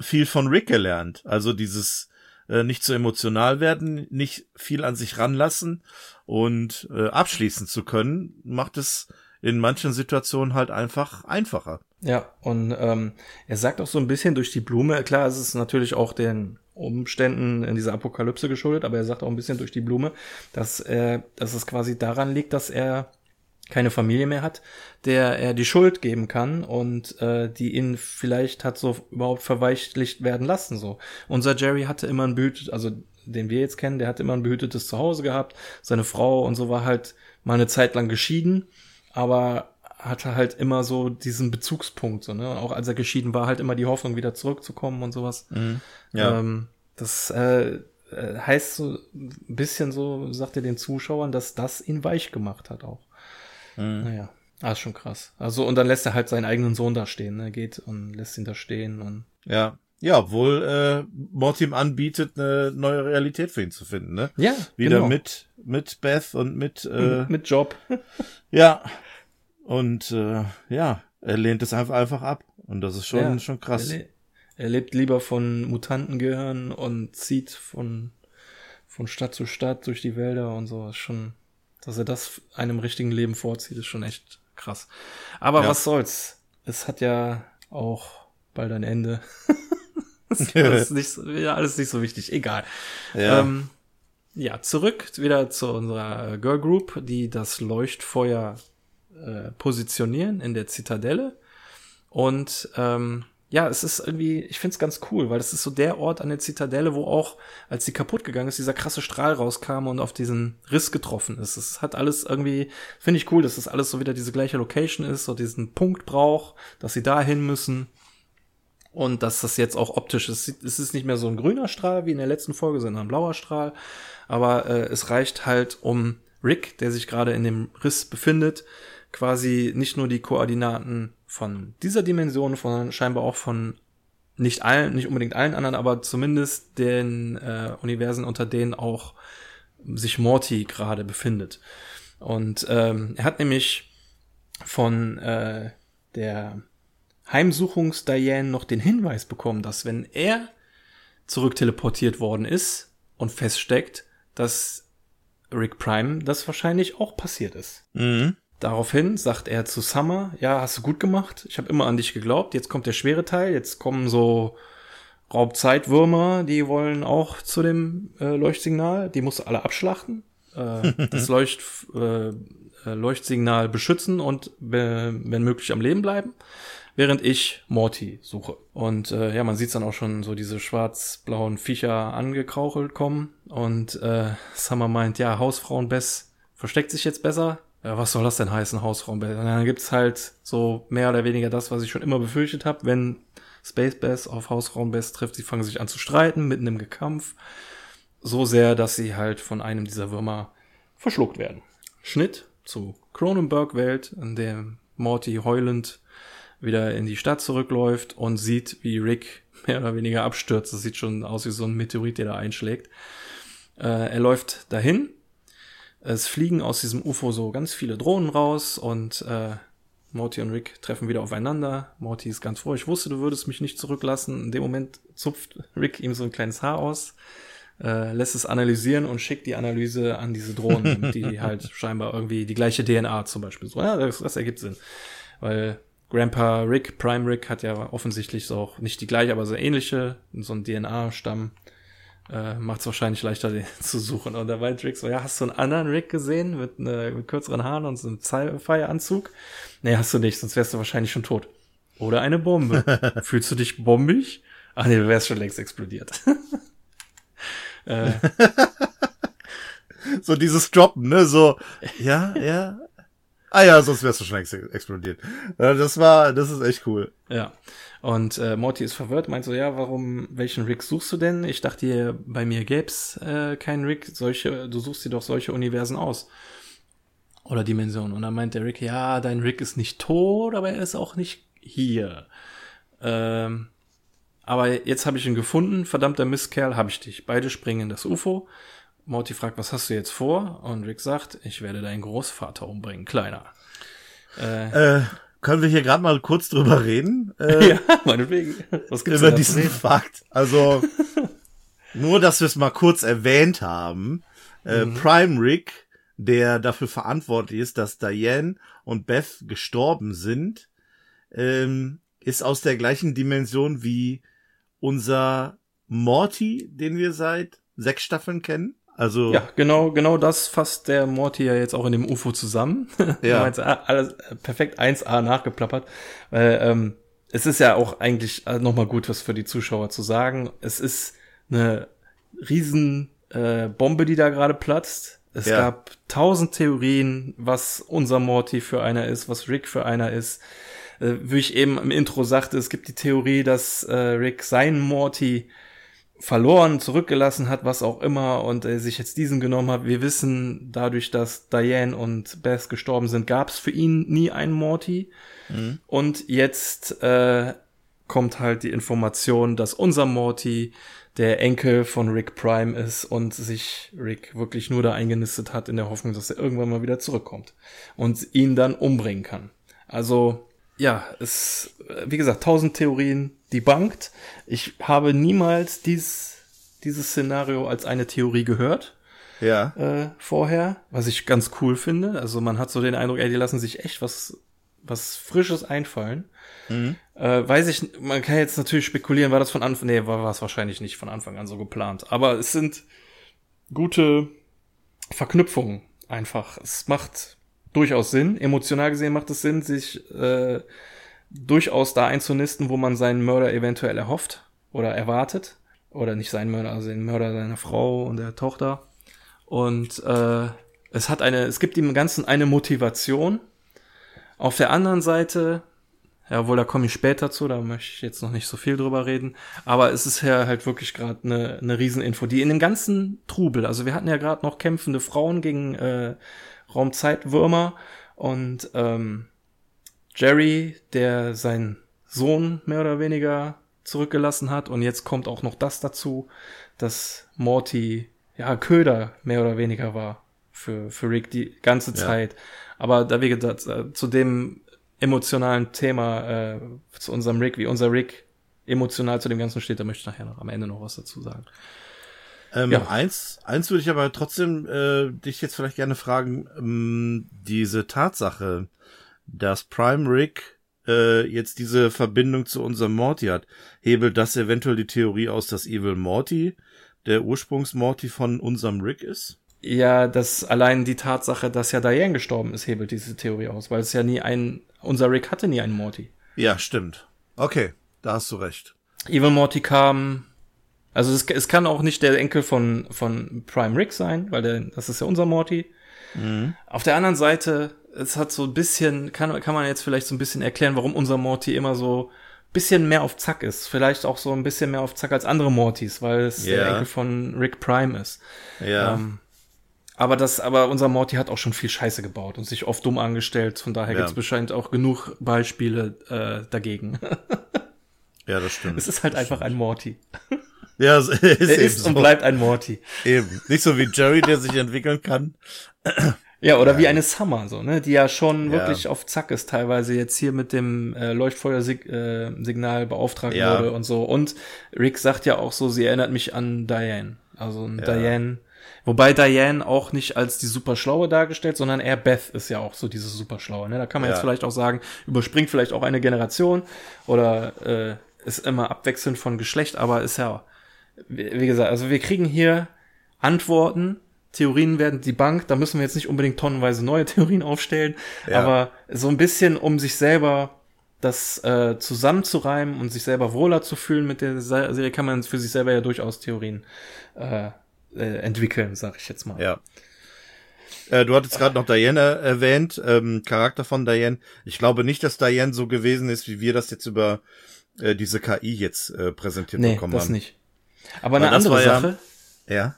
viel von Rick gelernt. Also dieses äh, nicht zu emotional werden, nicht viel an sich ranlassen und äh, abschließen zu können, macht es in manchen Situationen halt einfach einfacher. Ja, und ähm, er sagt auch so ein bisschen durch die Blume, klar, es ist natürlich auch den Umständen in dieser Apokalypse geschuldet, aber er sagt auch ein bisschen durch die Blume, dass er, dass es quasi daran liegt, dass er keine Familie mehr hat, der er die Schuld geben kann und äh, die ihn vielleicht hat so überhaupt verweichlicht werden lassen. So, unser Jerry hatte immer ein behütet, also den wir jetzt kennen, der hat immer ein behütetes Zuhause gehabt. Seine Frau und so war halt mal eine Zeit lang geschieden aber hatte halt immer so diesen Bezugspunkt, so, ne? Auch als er geschieden war, halt immer die Hoffnung, wieder zurückzukommen und sowas. Mhm. Ja. Ähm, das äh, äh, heißt so ein bisschen so, sagt er den Zuschauern, dass das ihn weich gemacht hat auch. Mhm. Naja. Ah, ist schon krass. Also, und dann lässt er halt seinen eigenen Sohn da stehen, ne? Geht und lässt ihn da stehen und. Ja. Ja, obwohl äh, Morty ihm anbietet, eine neue Realität für ihn zu finden, ne? Ja. Wieder genau. mit, mit Beth und mit, äh, mit Job. ja. Und äh, ja, er lehnt es einfach, einfach ab. Und das ist schon, ja, schon krass. Er, le er, lebt lieber von Mutantengehirn und zieht von, von Stadt zu Stadt durch die Wälder und so. Ist schon, dass er das einem richtigen Leben vorzieht, ist schon echt krass. Aber ja. was soll's? Es hat ja auch bald ein Ende. das *laughs* ist *laughs* alles nicht, so, ja, alles nicht so wichtig. Egal. Ja. Ähm, ja, zurück wieder zu unserer Girl Group, die das Leuchtfeuer äh, positionieren in der Zitadelle. Und ähm, ja, es ist irgendwie, ich finde es ganz cool, weil es ist so der Ort an der Zitadelle, wo auch, als sie kaputt gegangen ist, dieser krasse Strahl rauskam und auf diesen Riss getroffen ist. Es hat alles irgendwie, finde ich cool, dass das alles so wieder diese gleiche Location ist, so diesen Punkt braucht, dass sie dahin müssen. Und dass das jetzt auch optisch ist. Es ist nicht mehr so ein grüner Strahl wie in der letzten Folge, sondern ein blauer Strahl. Aber äh, es reicht halt, um Rick, der sich gerade in dem Riss befindet, quasi nicht nur die Koordinaten von dieser Dimension, sondern scheinbar auch von nicht allen, nicht unbedingt allen anderen, aber zumindest den äh, Universen, unter denen auch sich Morty gerade befindet. Und ähm, er hat nämlich von äh, der Heimsuchungs-Diane noch den Hinweis bekommen, dass wenn er zurückteleportiert worden ist und feststeckt, dass Rick Prime das wahrscheinlich auch passiert ist. Mhm. Daraufhin sagt er zu Summer, ja, hast du gut gemacht. Ich habe immer an dich geglaubt. Jetzt kommt der schwere Teil. Jetzt kommen so Raubzeitwürmer, die wollen auch zu dem äh, Leuchtsignal. Die musst du alle abschlachten. Äh, *laughs* das Leucht, äh, äh, Leuchtsignal beschützen und wenn möglich am Leben bleiben. Während ich Morty suche. Und äh, ja, man sieht dann auch schon so diese schwarz-blauen Viecher angekrauchelt kommen. Und äh, Summer meint, ja, Hausfrauen Bess versteckt sich jetzt besser. Ja, was soll das denn heißen, Hausfrauen Bess? Und dann gibt's halt so mehr oder weniger das, was ich schon immer befürchtet habe, wenn Space Bass auf Hausfrauen Bass trifft. Sie fangen sich an zu streiten, mitten im Gekampf. So sehr, dass sie halt von einem dieser Würmer verschluckt werden. Schnitt zu Cronenberg-Welt, in der Morty heulend wieder in die Stadt zurückläuft und sieht, wie Rick *laughs* mehr oder weniger abstürzt. Das sieht schon aus wie so ein Meteorit, der da einschlägt. Äh, er läuft dahin. Es fliegen aus diesem UFO so ganz viele Drohnen raus und äh, Morty und Rick treffen wieder aufeinander. Morty ist ganz froh. Ich wusste, du würdest mich nicht zurücklassen. In dem Moment zupft Rick ihm so ein kleines Haar aus, äh, lässt es analysieren und schickt die Analyse an diese Drohnen, *laughs* die halt scheinbar irgendwie die gleiche DNA zum Beispiel so. Ja, das, das ergibt Sinn. Weil Grandpa Rick, Prime Rick, hat ja offensichtlich so auch nicht die gleiche, aber so ähnliche, so ein DNA-Stamm. Äh, Macht es wahrscheinlich leichter, den *laughs* zu suchen. Und da war Rick so, ja, hast du einen anderen Rick gesehen mit, ne, mit kürzeren Haaren und so einem Sci-Fi-Anzug? Nee, hast du nicht, sonst wärst du wahrscheinlich schon tot. Oder eine Bombe. *laughs* Fühlst du dich bombig? Ach nee, du wärst schon längst explodiert. *laughs* äh. so dieses Droppen, ne? So, ja, ja. Ah ja, sonst wärst du schon ex explodiert. Das war, das ist echt cool. Ja. Und äh, Morty ist verwirrt, meint so, ja, warum, welchen Rick suchst du denn? Ich dachte, bei mir gäb's äh, keinen Rick. Solche, du suchst dir doch solche Universen aus. Oder Dimensionen. Und dann meint der Rick, ja, dein Rick ist nicht tot, aber er ist auch nicht hier. Ähm, aber jetzt habe ich ihn gefunden, verdammter Mistkerl, habe ich dich. Beide springen in das UFO. Morty fragt, was hast du jetzt vor? Und Rick sagt, ich werde deinen Großvater umbringen, Kleiner. Äh, äh können wir hier gerade mal kurz drüber reden? *laughs* Äh, ja, meinetwegen. Was gibt's über diesen Fakt. Also, *laughs* nur, dass wir es mal kurz erwähnt haben. Äh, mhm. Prime Rick, der dafür verantwortlich ist, dass Diane und Beth gestorben sind, ähm, ist aus der gleichen Dimension wie unser Morty, den wir seit sechs Staffeln kennen. Also ja, genau, genau das fasst der Morty ja jetzt auch in dem UFO zusammen. *laughs* Ja, ah, alles perfekt 1A nachgeplappert, weil ähm, es ist ja auch eigentlich äh, noch mal gut, was für die Zuschauer zu sagen. Es ist eine riesen äh, Bombe, die da gerade platzt. Es ja. gab tausend Theorien, was unser Morty für einer ist, was Rick für einer ist. Äh, wie ich eben im Intro sagte, es gibt die Theorie, dass äh, Rick seinen Morty verloren, zurückgelassen hat, was auch immer, und er sich jetzt diesen genommen hat. Wir wissen, dadurch, dass Diane und Beth gestorben sind, gab es für ihn nie einen Morty. Mhm. Und jetzt äh, kommt halt die Information, dass unser Morty der Enkel von Rick Prime ist und sich Rick wirklich nur da eingenistet hat in der Hoffnung, dass er irgendwann mal wieder zurückkommt und ihn dann umbringen kann. Also ja, es, wie gesagt, tausend Theorien debunked. Ich habe niemals dies, dieses Szenario als eine Theorie gehört. Ja. Äh, vorher, was ich ganz cool finde. Also man hat so den Eindruck, ey, die lassen sich echt was, was Frisches einfallen. Mhm. Äh, weiß ich, man kann jetzt natürlich spekulieren, war das von Anfang, nee, war es wahrscheinlich nicht von Anfang an so geplant. Aber es sind gute Verknüpfungen einfach. Es macht durchaus Sinn. Emotional gesehen macht es Sinn, sich äh, durchaus da einzunisten, wo man seinen Mörder eventuell erhofft oder erwartet. Oder nicht seinen Mörder, also den Mörder seiner Frau und der Tochter. Und äh, es hat eine, es gibt dem Ganzen eine Motivation. Auf der anderen Seite, ja, wohl da komme ich später zu, da möchte ich jetzt noch nicht so viel drüber reden. Aber es ist ja halt wirklich gerade eine, eine Rieseninfo, die in dem ganzen Trubel, also wir hatten ja gerade noch kämpfende Frauen gegen äh, Raumzeitwürmer und ähm, Jerry, der seinen Sohn mehr oder weniger zurückgelassen hat und jetzt kommt auch noch das dazu, dass Morty ja Köder mehr oder weniger war für für Rick die ganze Zeit. Ja. Aber da wir gesagt, äh, zu dem emotionalen Thema äh, zu unserem Rick, wie unser Rick emotional zu dem Ganzen steht, da möchte ich nachher noch am Ende noch was dazu sagen. Ähm, ja. Eins, eins würde ich aber trotzdem äh, dich jetzt vielleicht gerne fragen, ähm, diese Tatsache, dass Prime Rick äh, jetzt diese Verbindung zu unserem Morty hat, hebelt das eventuell die Theorie aus, dass Evil Morty der Ursprungs-Morty von unserem Rick ist? Ja, das allein die Tatsache, dass ja Diane gestorben ist, hebelt diese Theorie aus, weil es ja nie ein, unser Rick hatte nie einen Morty. Ja, stimmt. Okay, da hast du recht. Evil Morty kam, also es, es kann auch nicht der Enkel von, von Prime Rick sein, weil der, das ist ja unser Morty. Mhm. Auf der anderen Seite, es hat so ein bisschen, kann, kann man jetzt vielleicht so ein bisschen erklären, warum unser Morty immer so bisschen mehr auf Zack ist. Vielleicht auch so ein bisschen mehr auf Zack als andere Mortys, weil es yeah. der Enkel von Rick Prime ist. Ja. Ähm, aber das, aber unser Morty hat auch schon viel Scheiße gebaut und sich oft dumm angestellt. Von daher ja. gibt es bestimmt auch genug Beispiele äh, dagegen. *laughs* ja, das stimmt. Es ist halt einfach ein Morty. Ja, es ist, *laughs* er ist so. und bleibt ein Morty. Eben. Nicht so wie Jerry, der sich entwickeln kann. Ja, oder ja. wie eine Summer, so, ne, die ja schon ja. wirklich auf Zack ist, teilweise jetzt hier mit dem äh, Leuchtfeuersignal äh, beauftragt ja. wurde und so. Und Rick sagt ja auch so, sie erinnert mich an Diane. Also Diane, wobei Diane auch nicht als die super schlaue dargestellt, sondern eher Beth ist ja auch so diese super schlaue. Ne? Da kann man jetzt vielleicht auch sagen, überspringt vielleicht auch eine Generation oder äh, ist immer abwechselnd von Geschlecht, aber ist ja, wie, wie gesagt, also wir kriegen hier Antworten Theorien werden die Bank, da müssen wir jetzt nicht unbedingt tonnenweise neue *laughs* Theorien aufstellen, ja. aber so ein bisschen, um sich selber das äh, zusammenzureimen und sich selber wohler zu fühlen mit der Serie, kann man für sich selber ja durchaus Theorien äh, äh, entwickeln, sag ich jetzt mal. Ja. Äh, du hattest gerade noch Diane erwähnt, ähm, Charakter von Diane. Ich glaube nicht, dass Diane so gewesen ist, wie wir das jetzt über äh, diese KI jetzt äh, präsentiert nee, bekommen das haben. nicht. Aber eine andere Sache. Ja. ja.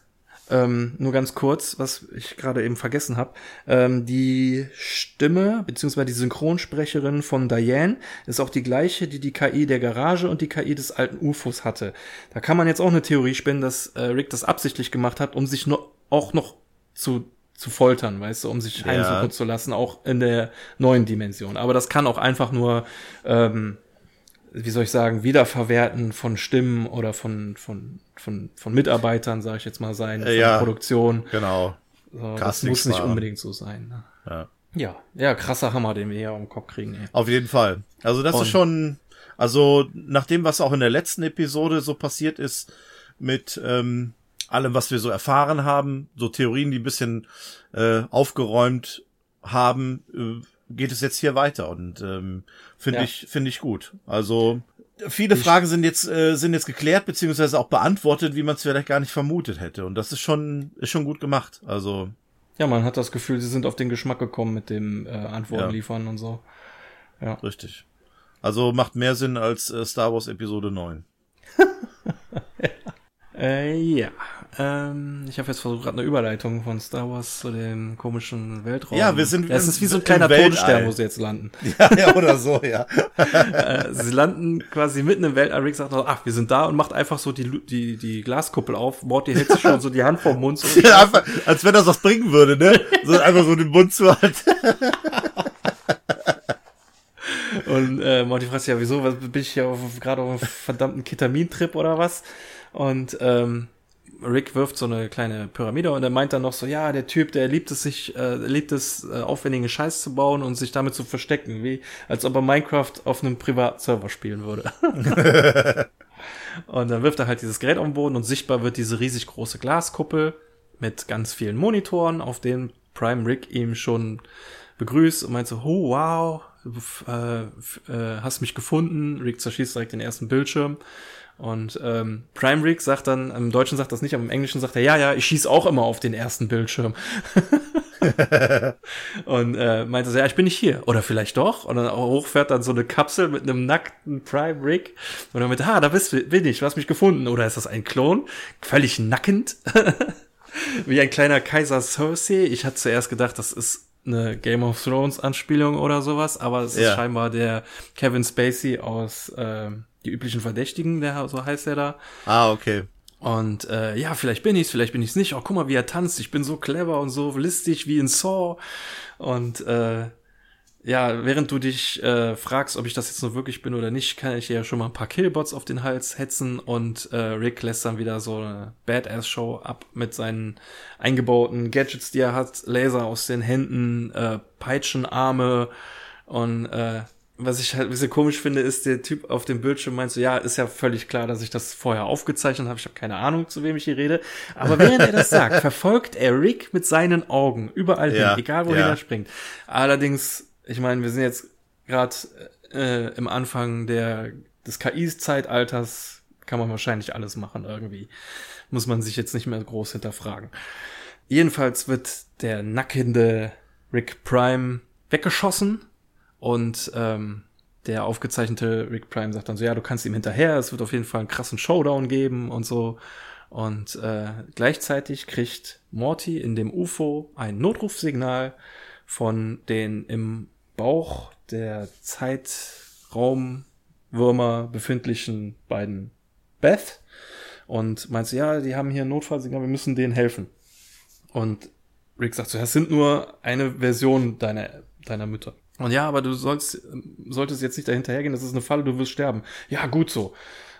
Ähm, nur ganz kurz, was ich gerade eben vergessen habe. Ähm, die Stimme beziehungsweise die Synchronsprecherin von Diane ist auch die gleiche, die die KI der Garage und die KI des alten UFOs hatte. Da kann man jetzt auch eine Theorie spinnen, dass äh, Rick das absichtlich gemacht hat, um sich nur auch noch zu zu foltern, weißt du, um sich ja. heimsuchen zu lassen, auch in der neuen Dimension. Aber das kann auch einfach nur ähm, wie soll ich sagen, Wiederverwerten von Stimmen oder von, von, von, von Mitarbeitern, sage ich jetzt mal sein, von ja, Produktion. Genau. So, das muss nicht unbedingt so sein. Ne? Ja. ja, ja, krasser Hammer, den wir hier am Kopf kriegen. Ey. Auf jeden Fall. Also das Und, ist schon, also nach dem, was auch in der letzten Episode so passiert ist, mit ähm, allem, was wir so erfahren haben, so Theorien, die ein bisschen äh, aufgeräumt haben, äh, geht es jetzt hier weiter und ähm, finde ja. ich finde ich gut. Also viele ich Fragen sind jetzt äh, sind jetzt geklärt beziehungsweise auch beantwortet, wie man es vielleicht gar nicht vermutet hätte und das ist schon ist schon gut gemacht. Also ja, man hat das Gefühl, sie sind auf den Geschmack gekommen mit dem äh, Antworten ja. liefern und so. Ja. Richtig. Also macht mehr Sinn als äh, Star Wars Episode 9. *laughs* ja. Äh, ja. Ähm, ich habe jetzt versucht, gerade eine Überleitung von Star Wars zu dem komischen Weltraum. Ja, wir sind. Ja, es ist wie so ein kleiner Todesstern, wo sie jetzt landen. *laughs* Ja, ja oder so, ja. *laughs* äh, sie landen quasi mitten im Weltall. Rick sagt, ach, wir sind da und macht einfach so die, die, die Glaskuppel auf. Morty hält sich schon so die Hand vom Mund. So *laughs* ja, einfach, als wenn das was bringen würde, ne? So einfach so den Mund zu halten. Und äh, Morty fragt sich ja, wieso, was, bin ich hier gerade auf einem verdammten Ketamin-Trip oder was? Und ähm, Rick wirft so eine kleine Pyramide und er meint dann noch so, ja, der Typ, der liebt es sich, äh, liebt es, äh, aufwendigen Scheiß zu bauen und sich damit zu verstecken, wie als ob er Minecraft auf einem Privatserver spielen würde. *laughs* und dann wirft er halt dieses Gerät auf den Boden und sichtbar wird diese riesig große Glaskuppel mit ganz vielen Monitoren, auf denen Prime Rick ihm schon begrüßt und meint so, oh wow, äh, äh, hast mich gefunden. Rick zerschießt direkt den ersten Bildschirm und ähm, Prime Rig sagt dann, im Deutschen sagt das nicht, aber im Englischen sagt er, ja, ja, ich schieß auch immer auf den ersten Bildschirm. *laughs* und äh, meinte so, ja, ich bin nicht hier. Oder vielleicht doch. Und dann hochfährt dann so eine Kapsel mit einem nackten Prime Rig. Und dann mit, ah, da bist, bin ich, du hast mich gefunden. Oder ist das ein Klon? Völlig nackend. *laughs* Wie ein kleiner Kaiser Cersei. Ich hatte zuerst gedacht, das ist eine Game of Thrones Anspielung oder sowas, aber es ja. ist scheinbar der Kevin Spacey aus ähm, die üblichen Verdächtigen, der so heißt er da. Ah, okay. Und äh, ja, vielleicht bin ich's, vielleicht bin ich's nicht. Oh, guck mal, wie er tanzt. Ich bin so clever und so listig wie in Saw. Und äh, ja, während du dich äh, fragst, ob ich das jetzt nur wirklich bin oder nicht, kann ich ja schon mal ein paar Killbots auf den Hals hetzen und äh, Rick lässt dann wieder so eine Badass-Show ab mit seinen eingebauten Gadgets, die er hat, Laser aus den Händen, äh, Peitschenarme und äh, was ich halt ein bisschen komisch finde, ist, der Typ auf dem Bildschirm meint so, ja, ist ja völlig klar, dass ich das vorher aufgezeichnet habe. Ich habe keine Ahnung, zu wem ich hier rede. Aber während er das sagt, *laughs* verfolgt er Rick mit seinen Augen überall Ja, hin, egal wohin ja. er springt. Allerdings, ich meine, wir sind jetzt gerade äh, im Anfang der des KI-Zeitalters, kann man wahrscheinlich alles machen irgendwie. Muss man sich jetzt nicht mehr groß hinterfragen. Jedenfalls wird der nackende Rick Prime weggeschossen und ähm, der aufgezeichnete Rick Prime sagt dann so, ja, du kannst ihm hinterher, es wird auf jeden Fall einen krassen Showdown geben und so. Und äh, gleichzeitig kriegt Morty in dem UFO ein Notrufsignal von den im Bauch der Zeitraumwürmer befindlichen beiden Beth und meint so, ja, die haben hier ein Notfallsignal, wir müssen denen helfen. Und Rick sagt so, das sind nur eine Version deiner, deiner Mütter. Und ja, aber du sollst, solltest jetzt nicht dahinterhergehen, das ist eine Falle, du wirst sterben. Ja, gut so.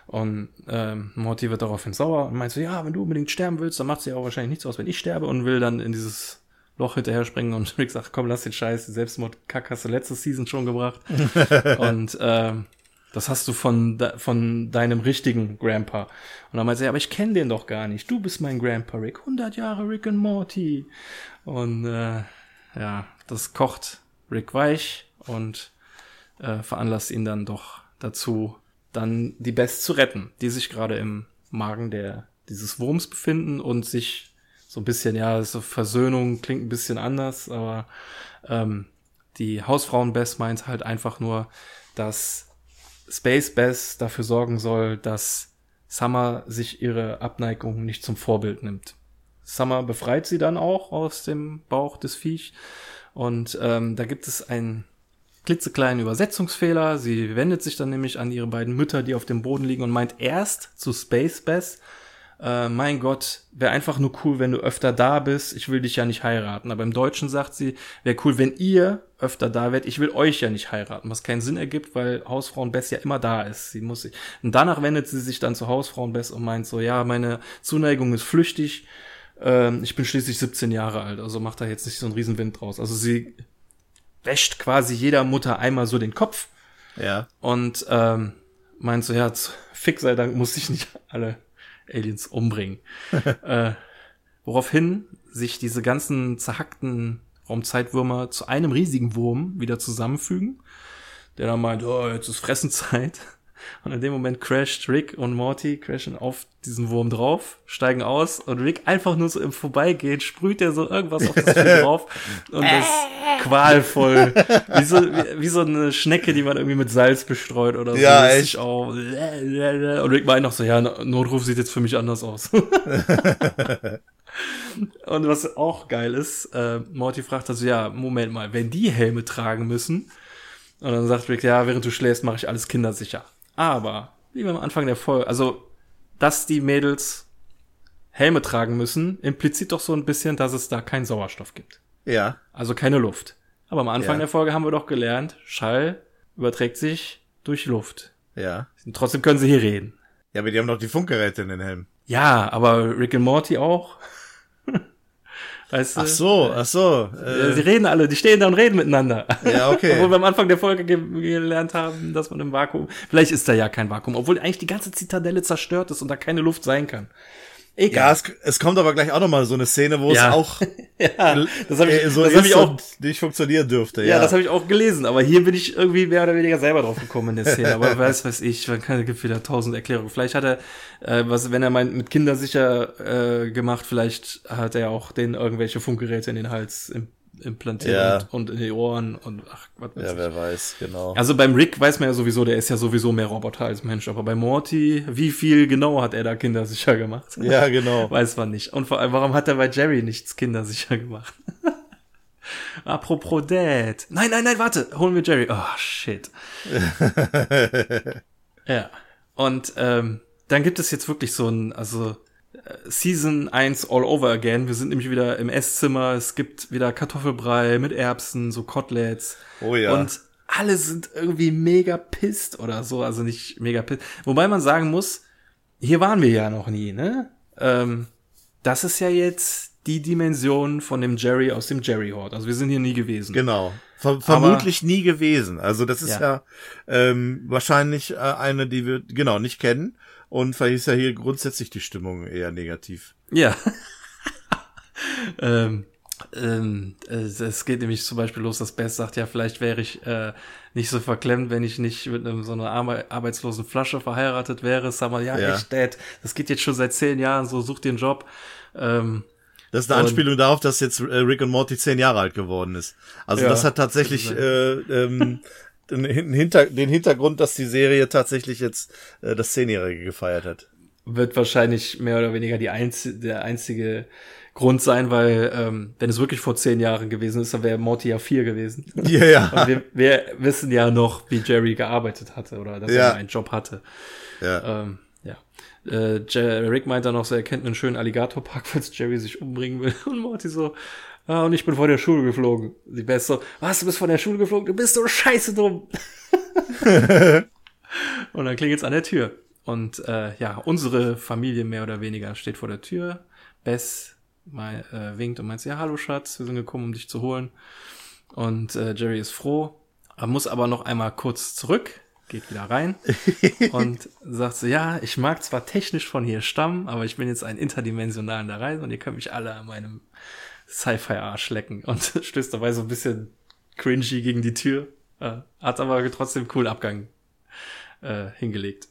Und ähm, Morty wird daraufhin sauer und meint so, ja, wenn du unbedingt sterben willst, dann macht es ja auch wahrscheinlich nichts aus, wenn ich sterbe und will dann in dieses Loch hinterher springen und *laughs* Rick sagt, komm, lass den Scheiß, Selbstmord-Kack hast du letzte Season schon gebracht. *laughs* und ähm, das hast du von, de von deinem richtigen Grandpa. Und dann meint er, ja, aber ich kenne den doch gar nicht. Du bist mein Grandpa Rick. 100 Jahre Rick und Morty. Und äh, ja, das kocht Rick weich und äh, veranlasst ihn dann doch dazu, dann die Best zu retten, die sich gerade im Magen der dieses Wurms befinden und sich so ein bisschen, ja, so Versöhnung klingt ein bisschen anders, aber ähm, die Hausfrauen Bess meint halt einfach nur, dass Space Bess dafür sorgen soll, dass Summer sich ihre Abneigung nicht zum Vorbild nimmt. Summer befreit sie dann auch aus dem Bauch des Viech und ähm, da gibt es einen klitzekleinen Übersetzungsfehler. Sie wendet sich dann nämlich an ihre beiden Mütter, die auf dem Boden liegen und meint erst zu Space Bess, äh, mein Gott, wäre einfach nur cool, wenn du öfter da bist. Ich will dich ja nicht heiraten. Aber im Deutschen sagt sie, wäre cool, wenn ihr öfter da wärt. Ich will euch ja nicht heiraten. Was keinen Sinn ergibt, weil Hausfrauen Bess ja immer da ist. Sie muss sich. Und danach wendet sie sich dann zu Hausfrauen Bess und meint so, ja, meine Zuneigung ist flüchtig. Ähm, ich bin schließlich 17 Jahre alt. Also macht da jetzt nicht so einen Riesenwind draus. Also sie wäscht quasi jeder Mutter einmal so den Kopf Ja. und ähm, meint so, ja, fick sei Dank muss ich nicht alle Aliens umbringen. *laughs* äh, woraufhin sich diese ganzen zerhackten Raumzeitwürmer zu einem riesigen Wurm wieder zusammenfügen, der dann meint, oh, jetzt ist Fressenzeit. Und in dem Moment crasht Rick und Morty crashen auf diesen Wurm drauf, steigen aus und Rick einfach nur so im Vorbeigehen sprüht er so irgendwas auf das Vieh drauf und das *laughs* qualvoll, wie so, wie, wie so eine Schnecke, die man irgendwie mit Salz bestreut oder so. Ja, echt. sich auf. Und Rick meint noch so, ja, Notruf sieht jetzt für mich anders aus. *laughs* Und was auch geil ist, äh, Morty fragt also, ja, Moment mal, wenn die Helme tragen müssen, und dann sagt Rick, ja, während du schläfst, mache ich alles kindersicher. Aber, wie wir am Anfang der Folge, also, dass die Mädels Helme tragen müssen, impliziert doch so ein bisschen, dass es da keinen Sauerstoff gibt. Ja. Also keine Luft. Aber am Anfang Ja. der Folge haben wir doch gelernt, Schall überträgt sich durch Luft. Ja. Und trotzdem können sie hier reden. Ja, aber die haben doch die Funkgeräte in den Helmen. Ja, aber Rick und Morty auch. Weißt du? Ach so, ach so. Ja, sie Äh, reden alle, die stehen da und reden miteinander. Ja, okay. *laughs* Obwohl wir am Anfang der Folge ge gelernt haben, dass man im Vakuum, vielleicht ist da ja kein Vakuum, obwohl eigentlich die ganze Zitadelle zerstört ist und da keine Luft sein kann. Ja, Egal. es, es kommt aber gleich auch noch mal so eine Szene, wo Ja. es auch *laughs* Ja, das habe ich, äh, so das hab ich auch, nicht funktionieren dürfte. ja, Ja, das habe ich auch gelesen, aber hier bin ich irgendwie mehr oder weniger selber drauf gekommen in der Szene. Aber *laughs* weiß, weiß ich, man kann, gibt wieder tausend Erklärungen. Vielleicht hat er, äh, was, wenn er meint, mit Kindersicher äh, gemacht, vielleicht hat er auch denen irgendwelche Funkgeräte in den Hals im, implantiert Ja. und, in die Ohren und ach, was weiß ja, ich. wer weiß, genau. Also beim Rick weiß man ja sowieso, der ist ja sowieso mehr Roboter als Mensch. Aber bei Morty, wie viel genau hat er da kindersicher gemacht? Ja, genau. *laughs* Weiß man nicht. Und vor allem, warum hat er bei Jerry nichts kindersicher gemacht? *laughs* Apropos Dad. Nein, nein, nein, warte. Holen wir Jerry. Oh, shit. *laughs* ja. Und ähm, dann gibt es jetzt wirklich so ein, also Season 1 all over again. Wir sind nämlich wieder im Esszimmer. Es gibt wieder Kartoffelbrei mit Erbsen, so Koteletts. Oh ja. Und alle sind irgendwie mega pisst oder so. Also nicht mega pisst. Wobei man sagen muss, hier waren wir ja noch nie, ne? Ähm, das ist ja jetzt die Dimension von dem Jerry aus dem Jerry Horde. Also wir sind hier nie gewesen. Genau. Ver vermutlich nie gewesen. Also das ist ja, ja ähm, wahrscheinlich äh, eine, die wir genau nicht kennen. Und ist ja hier grundsätzlich die Stimmung eher negativ. Ja. *laughs* ähm, ähm, es geht nämlich zum Beispiel los, dass Bess sagt, ja, vielleicht wäre ich äh, nicht so verklemmt, wenn ich nicht mit einem, so einer Arme, arbeitslosen Flasche verheiratet wäre. Sag mal, ja, ja, echt, Dad, das geht jetzt schon seit zehn Jahren so, such dir einen Job. Ähm, das ist eine Anspielung darauf, dass jetzt äh, Rick und Morty zehn Jahre alt geworden ist. Also ja, das hat tatsächlich äh, ähm, *laughs* den, Hinter den Hintergrund, dass die Serie tatsächlich jetzt äh, das Zehnjährige gefeiert hat. Wird wahrscheinlich mehr oder weniger die einz der einzige Grund sein, weil ähm, wenn es wirklich vor zehn Jahren gewesen ist, dann wäre Morty ja vier gewesen. *laughs* Ja, ja. Und wir, wir wissen ja noch, wie Jerry gearbeitet hatte oder dass ja. er einen Job hatte. Ja. Ähm, ja. Äh, Rick meint dann noch so, er kennt einen schönen Alligatorpark, *laughs* falls Jerry sich umbringen will. Und Morty so, ah, und ich bin von der Schule geflogen. Die Best so, was, du bist von der Schule geflogen? Du bist so scheiße dumm. *laughs* und dann klingelt's an der Tür. Und äh, ja, unsere Familie mehr oder weniger steht vor der Tür. Bess mal äh, winkt und meint, ja, hallo Schatz, wir sind gekommen, um dich zu holen. Und äh, Jerry ist froh, er muss aber noch einmal kurz zurück, geht wieder rein *laughs* und sagt so, ja, ich mag zwar technisch von hier stammen, aber ich bin jetzt ein interdimensionalen da rein und ihr könnt mich alle an meinem Sci-Fi-Arsch lecken und *laughs* stößt dabei so ein bisschen cringy gegen die Tür, äh, hat aber trotzdem cool Abgang äh, hingelegt.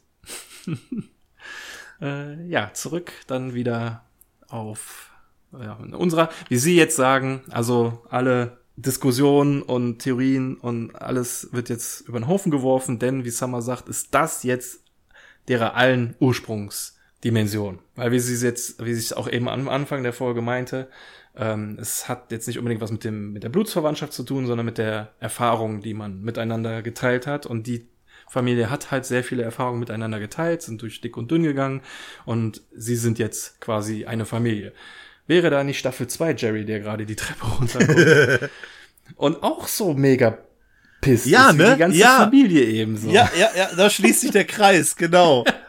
*laughs* äh, ja, zurück dann wieder auf ja, unserer, wie Sie jetzt sagen, also alle Diskussionen und Theorien und alles wird jetzt über den Haufen geworfen, denn wie Summer sagt, ist das jetzt derer allen Ursprungsdimension. Weil wie sie es jetzt, wie sie es auch eben am Anfang der Folge meinte, ähm, es hat jetzt nicht unbedingt was mit dem, mit der Blutsverwandtschaft zu tun, sondern mit der Erfahrung, die man miteinander geteilt hat und die Familie hat halt sehr viele Erfahrungen miteinander geteilt, sind durch dick und dünn gegangen und sie sind jetzt quasi eine Familie. Wäre da nicht Staffel 2 Jerry, der gerade die Treppe runterkommt? *laughs* und auch so mega piss ja, ist, ne? die ganze ja. Familie ebenso. Ja, ja, ja, da schließt sich der Kreis, genau. *laughs*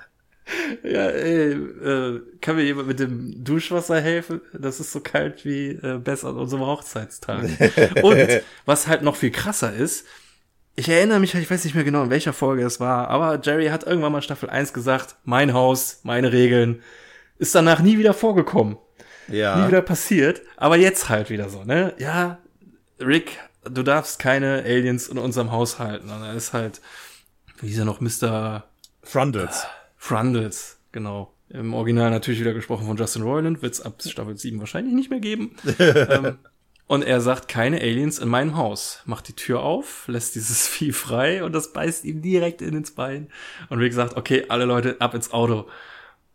*laughs* ja, ey, äh, kann mir jemand mit dem Duschwasser helfen? Das ist so kalt wie äh, besser an unserem Hochzeitstag. *laughs* und was halt noch viel krasser ist, ich erinnere mich, ich weiß nicht mehr genau, in welcher Folge es war, aber Jerry hat irgendwann mal Staffel 1 gesagt, mein Haus, meine Regeln, ist danach nie wieder vorgekommen ja. nie wieder passiert. Aber jetzt halt wieder so, ne? Ja, Rick, du darfst keine Aliens in unserem Haus halten. Und er ist halt, wie ist er noch, Mr. Frundles. Äh, Frundles, genau. Im Original natürlich wieder gesprochen von Justin Roiland, wird es ab Staffel 7 wahrscheinlich nicht mehr geben. *laughs* ähm, und er sagt, keine Aliens in meinem Haus. Macht die Tür auf, lässt dieses *laughs* Vieh frei und das beißt ihm direkt in ins Bein. Und Rick sagt, okay, alle Leute ab ins Auto.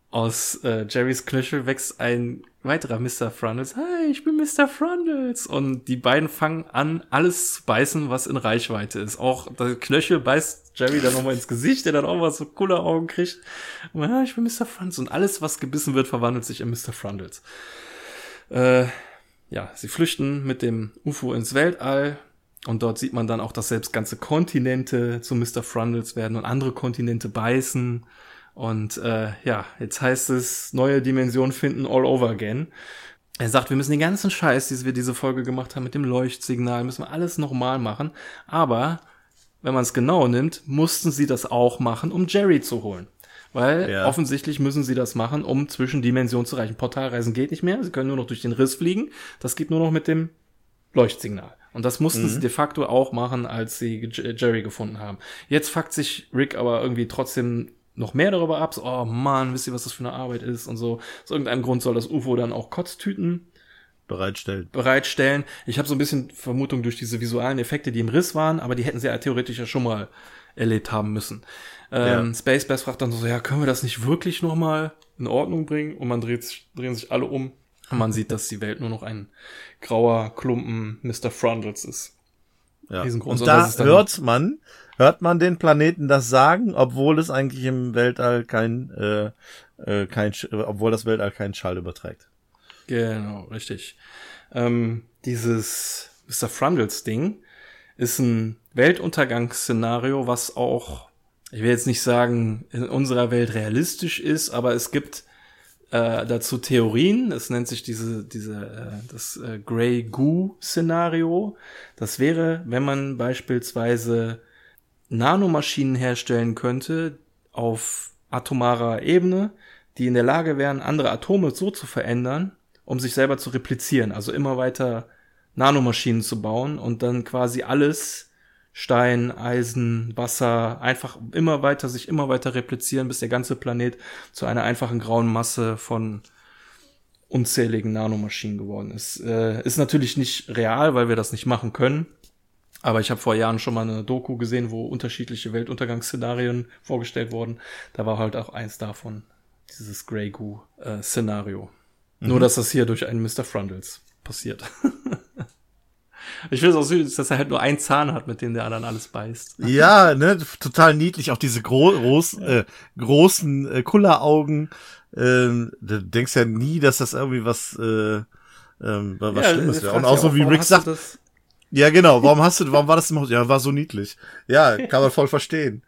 Aus äh, Jerrys Knöchel wächst ein weiterer Mr. Frundles. Hi, ich bin Mr. Frundles. Und die beiden fangen an, alles zu beißen, was in Reichweite ist. Auch der Knöchel beißt Jerry dann nochmal ins Gesicht, der dann auch mal so coole Augen kriegt. Und, ja, ich bin Mr. Frundles. Und alles, was gebissen wird, verwandelt sich in Mr. Frundles. Äh, ja, sie flüchten mit dem UFO ins Weltall. Und dort sieht man dann auch, dass selbst ganze Kontinente zu Mr. Frundles werden und andere Kontinente beißen. Und äh, ja, jetzt heißt es neue Dimension finden all over again. Er sagt, wir müssen den ganzen Scheiß, den wir diese Folge gemacht haben mit dem Leuchtsignal, müssen wir alles nochmal machen. Aber wenn man es genau nimmt, mussten sie das auch machen, um Jerry zu holen. Weil ja. offensichtlich müssen sie das machen, um zwischen Dimensionen zu reichen. Portalreisen geht nicht mehr, sie können nur noch durch den Riss fliegen. Das geht nur noch mit dem Leuchtsignal. Und das mussten mhm. sie de facto auch machen, als sie Jerry gefunden haben. Jetzt fuckt sich Rick aber irgendwie trotzdem noch mehr darüber ab, so, oh Mann, wisst ihr, was das für eine Arbeit ist und so. Aus irgendeinem Grund soll das UFO dann auch Kotztüten bereitstellen. Bereitstellen. Ich habe so ein bisschen Vermutung durch diese visuellen Effekte, die im Riss waren, aber die hätten sie ja theoretisch ja schon mal erlebt haben müssen. Ähm, ja. Space Bass fragt dann so, ja, können wir das nicht wirklich noch mal in Ordnung bringen? Und man dreht sich, drehen sich alle um. Und man sieht, dass die Welt nur noch ein grauer Klumpen Mr. Frundles ist. Ja. Und da hört man, hört man den Planeten das sagen, obwohl es eigentlich im Weltall kein, äh, äh, kein, obwohl das Weltall keinen Schall überträgt. Genau, richtig. Ähm, dieses Mr. Frundles Ding ist ein Weltuntergangsszenario, was auch, ich will jetzt nicht sagen, in unserer Welt realistisch ist, aber es gibt äh, dazu Theorien. Es nennt sich diese, diese, äh, das äh, Grey Goo Szenario. Das wäre, wenn man beispielsweise Nanomaschinen herstellen könnte auf atomarer Ebene, die in der Lage wären, andere Atome so zu verändern, um sich selber zu replizieren. Also immer weiter Nanomaschinen zu bauen und dann quasi alles Stein, Eisen, Wasser einfach immer weiter sich immer weiter replizieren, bis der ganze Planet zu einer einfachen grauen Masse von unzähligen Nanomaschinen geworden ist. Äh, ist natürlich nicht real, weil wir das nicht machen können. Aber ich habe vor Jahren schon mal eine Doku gesehen, wo unterschiedliche Weltuntergangsszenarien vorgestellt wurden. Da war halt auch eins davon, dieses Grey Goo-Szenario. Äh, mhm. Nur, dass das hier durch einen Mr. Frundles passiert. *laughs* Ich finde es auch süß, dass er halt nur einen Zahn hat, mit dem der anderen alles beißt. *laughs* Ja, ne, total niedlich. Auch diese gro groß, äh, großen äh, Kulleraugen. Ähm, du denkst ja nie, dass das irgendwie was, äh, ähm, was ja, Schlimmes wäre. Und auch so wie Rick sagt. Ja, genau. Warum hast du, warum war das im Haus? Ja, war so niedlich. Ja, kann man voll verstehen.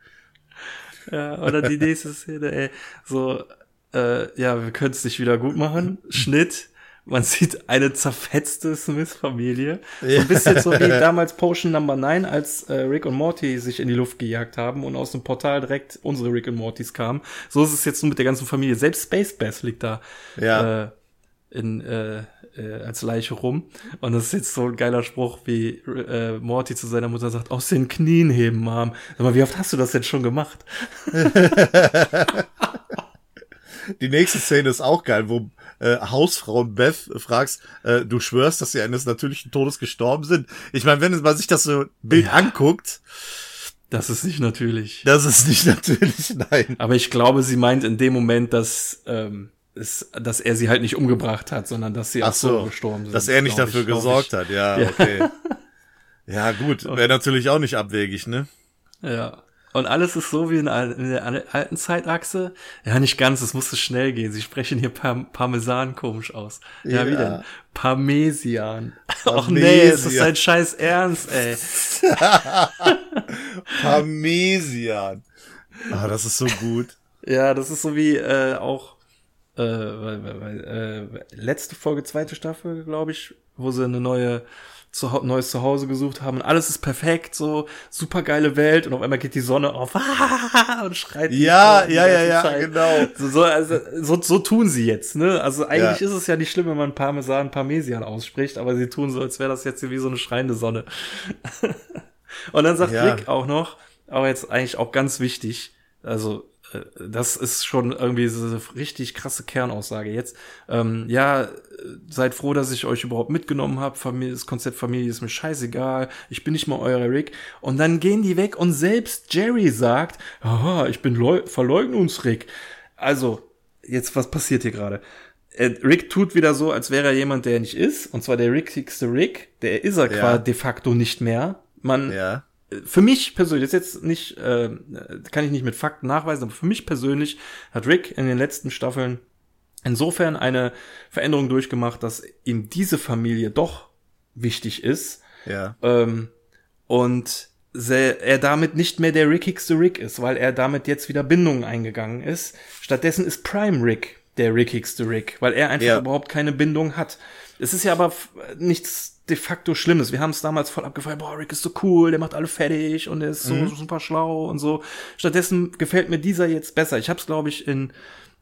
Ja, oder die nächste Szene, ey, so, äh, ja, wir können es nicht wieder gut machen. Schnitt man sieht eine zerfetzte Smith-Familie. So ein bisschen so wie damals Potion Number 9, als äh, Rick und Morty sich in die Luft gejagt haben und aus dem Portal direkt unsere Rick und Mortys kamen. So ist es jetzt nur mit der ganzen Familie. Selbst Space Bass liegt da ja. äh, in, äh, äh, als Leiche rum. Und das ist jetzt so ein geiler Spruch, wie äh, Morty zu seiner Mutter sagt, aus den Knien heben, Mom. Sag mal, wie oft hast du das denn schon gemacht? *laughs* Die nächste Szene ist auch geil, wo äh, Hausfrau Beth fragst, äh, du schwörst, dass sie eines natürlichen Todes gestorben sind. Ich meine, wenn man sich das so Bild ja. anguckt, das ist nicht natürlich. Das ist nicht *laughs* natürlich, nein. Aber ich glaube, sie meint in dem Moment, dass, ähm, ist, dass er sie halt nicht umgebracht hat, sondern dass sie auch so, gestorben sind. Dass er nicht dafür ich, gesorgt hat, ja, okay. *laughs* ja, gut, wäre natürlich auch nicht abwegig, ne? Ja. Und alles ist so wie in, der alten Zeitachse. Ja, nicht ganz, es musste schnell gehen. Sie sprechen hier Parm Parmesan komisch aus. Ja, ja. wie denn? Parmesian. Ach nee, ist das dein scheiß Ernst, ey. *laughs* Parmesian. Ah, das ist so gut. Ja, das ist so wie äh, auch äh, äh, letzte Folge, zweite Staffel, glaube ich, wo sie eine neue zu, neues Zuhause gesucht haben und alles ist perfekt, so super geile Welt und auf einmal geht die Sonne auf *laughs* und schreit. Ja, ja, ja, ja, Zeit. genau. So, so, also, so, so tun sie jetzt, ne? Also eigentlich ja. ist es ja nicht schlimm, wenn man Parmesan Parmesian ausspricht, aber sie tun so, als wäre das jetzt wie so eine schreiende Sonne. *laughs* und dann sagt ja. Rick auch noch, aber jetzt eigentlich auch ganz wichtig, also das ist schon irgendwie so eine richtig krasse Kernaussage jetzt. Ähm, ja, seid froh, dass ich euch überhaupt mitgenommen habe. Familie, das Konzept Familie ist mir scheißegal. Ich bin nicht mal euer Rick. Und dann gehen die weg und selbst Jerry sagt, aha, ich bin Leu Verleugnungsrick. Also, jetzt, was passiert hier gerade? Äh, Rick tut wieder so, als wäre er jemand, der er nicht ist. Und zwar der rickigste Rick. Der ist er ja. quasi de facto nicht mehr. Man, ja für mich persönlich, das ist jetzt nicht, äh, kann ich nicht mit Fakten nachweisen, aber für mich persönlich hat Rick in den letzten Staffeln insofern eine Veränderung durchgemacht, dass ihm diese Familie doch wichtig ist. Ja. Ähm, und er damit nicht mehr der rickigste Rick ist, weil er damit jetzt wieder Bindungen eingegangen ist. Stattdessen ist Prime Rick der rickigste Rick, weil er einfach ja. überhaupt keine Bindung hat. Es ist ja aber nichts de facto Schlimmes. Wir haben es damals voll abgefallen, boah, Rick ist so cool, der macht alle fertig und er ist so mhm. super schlau und so. Stattdessen gefällt mir dieser jetzt besser. Ich habe es, glaube ich, in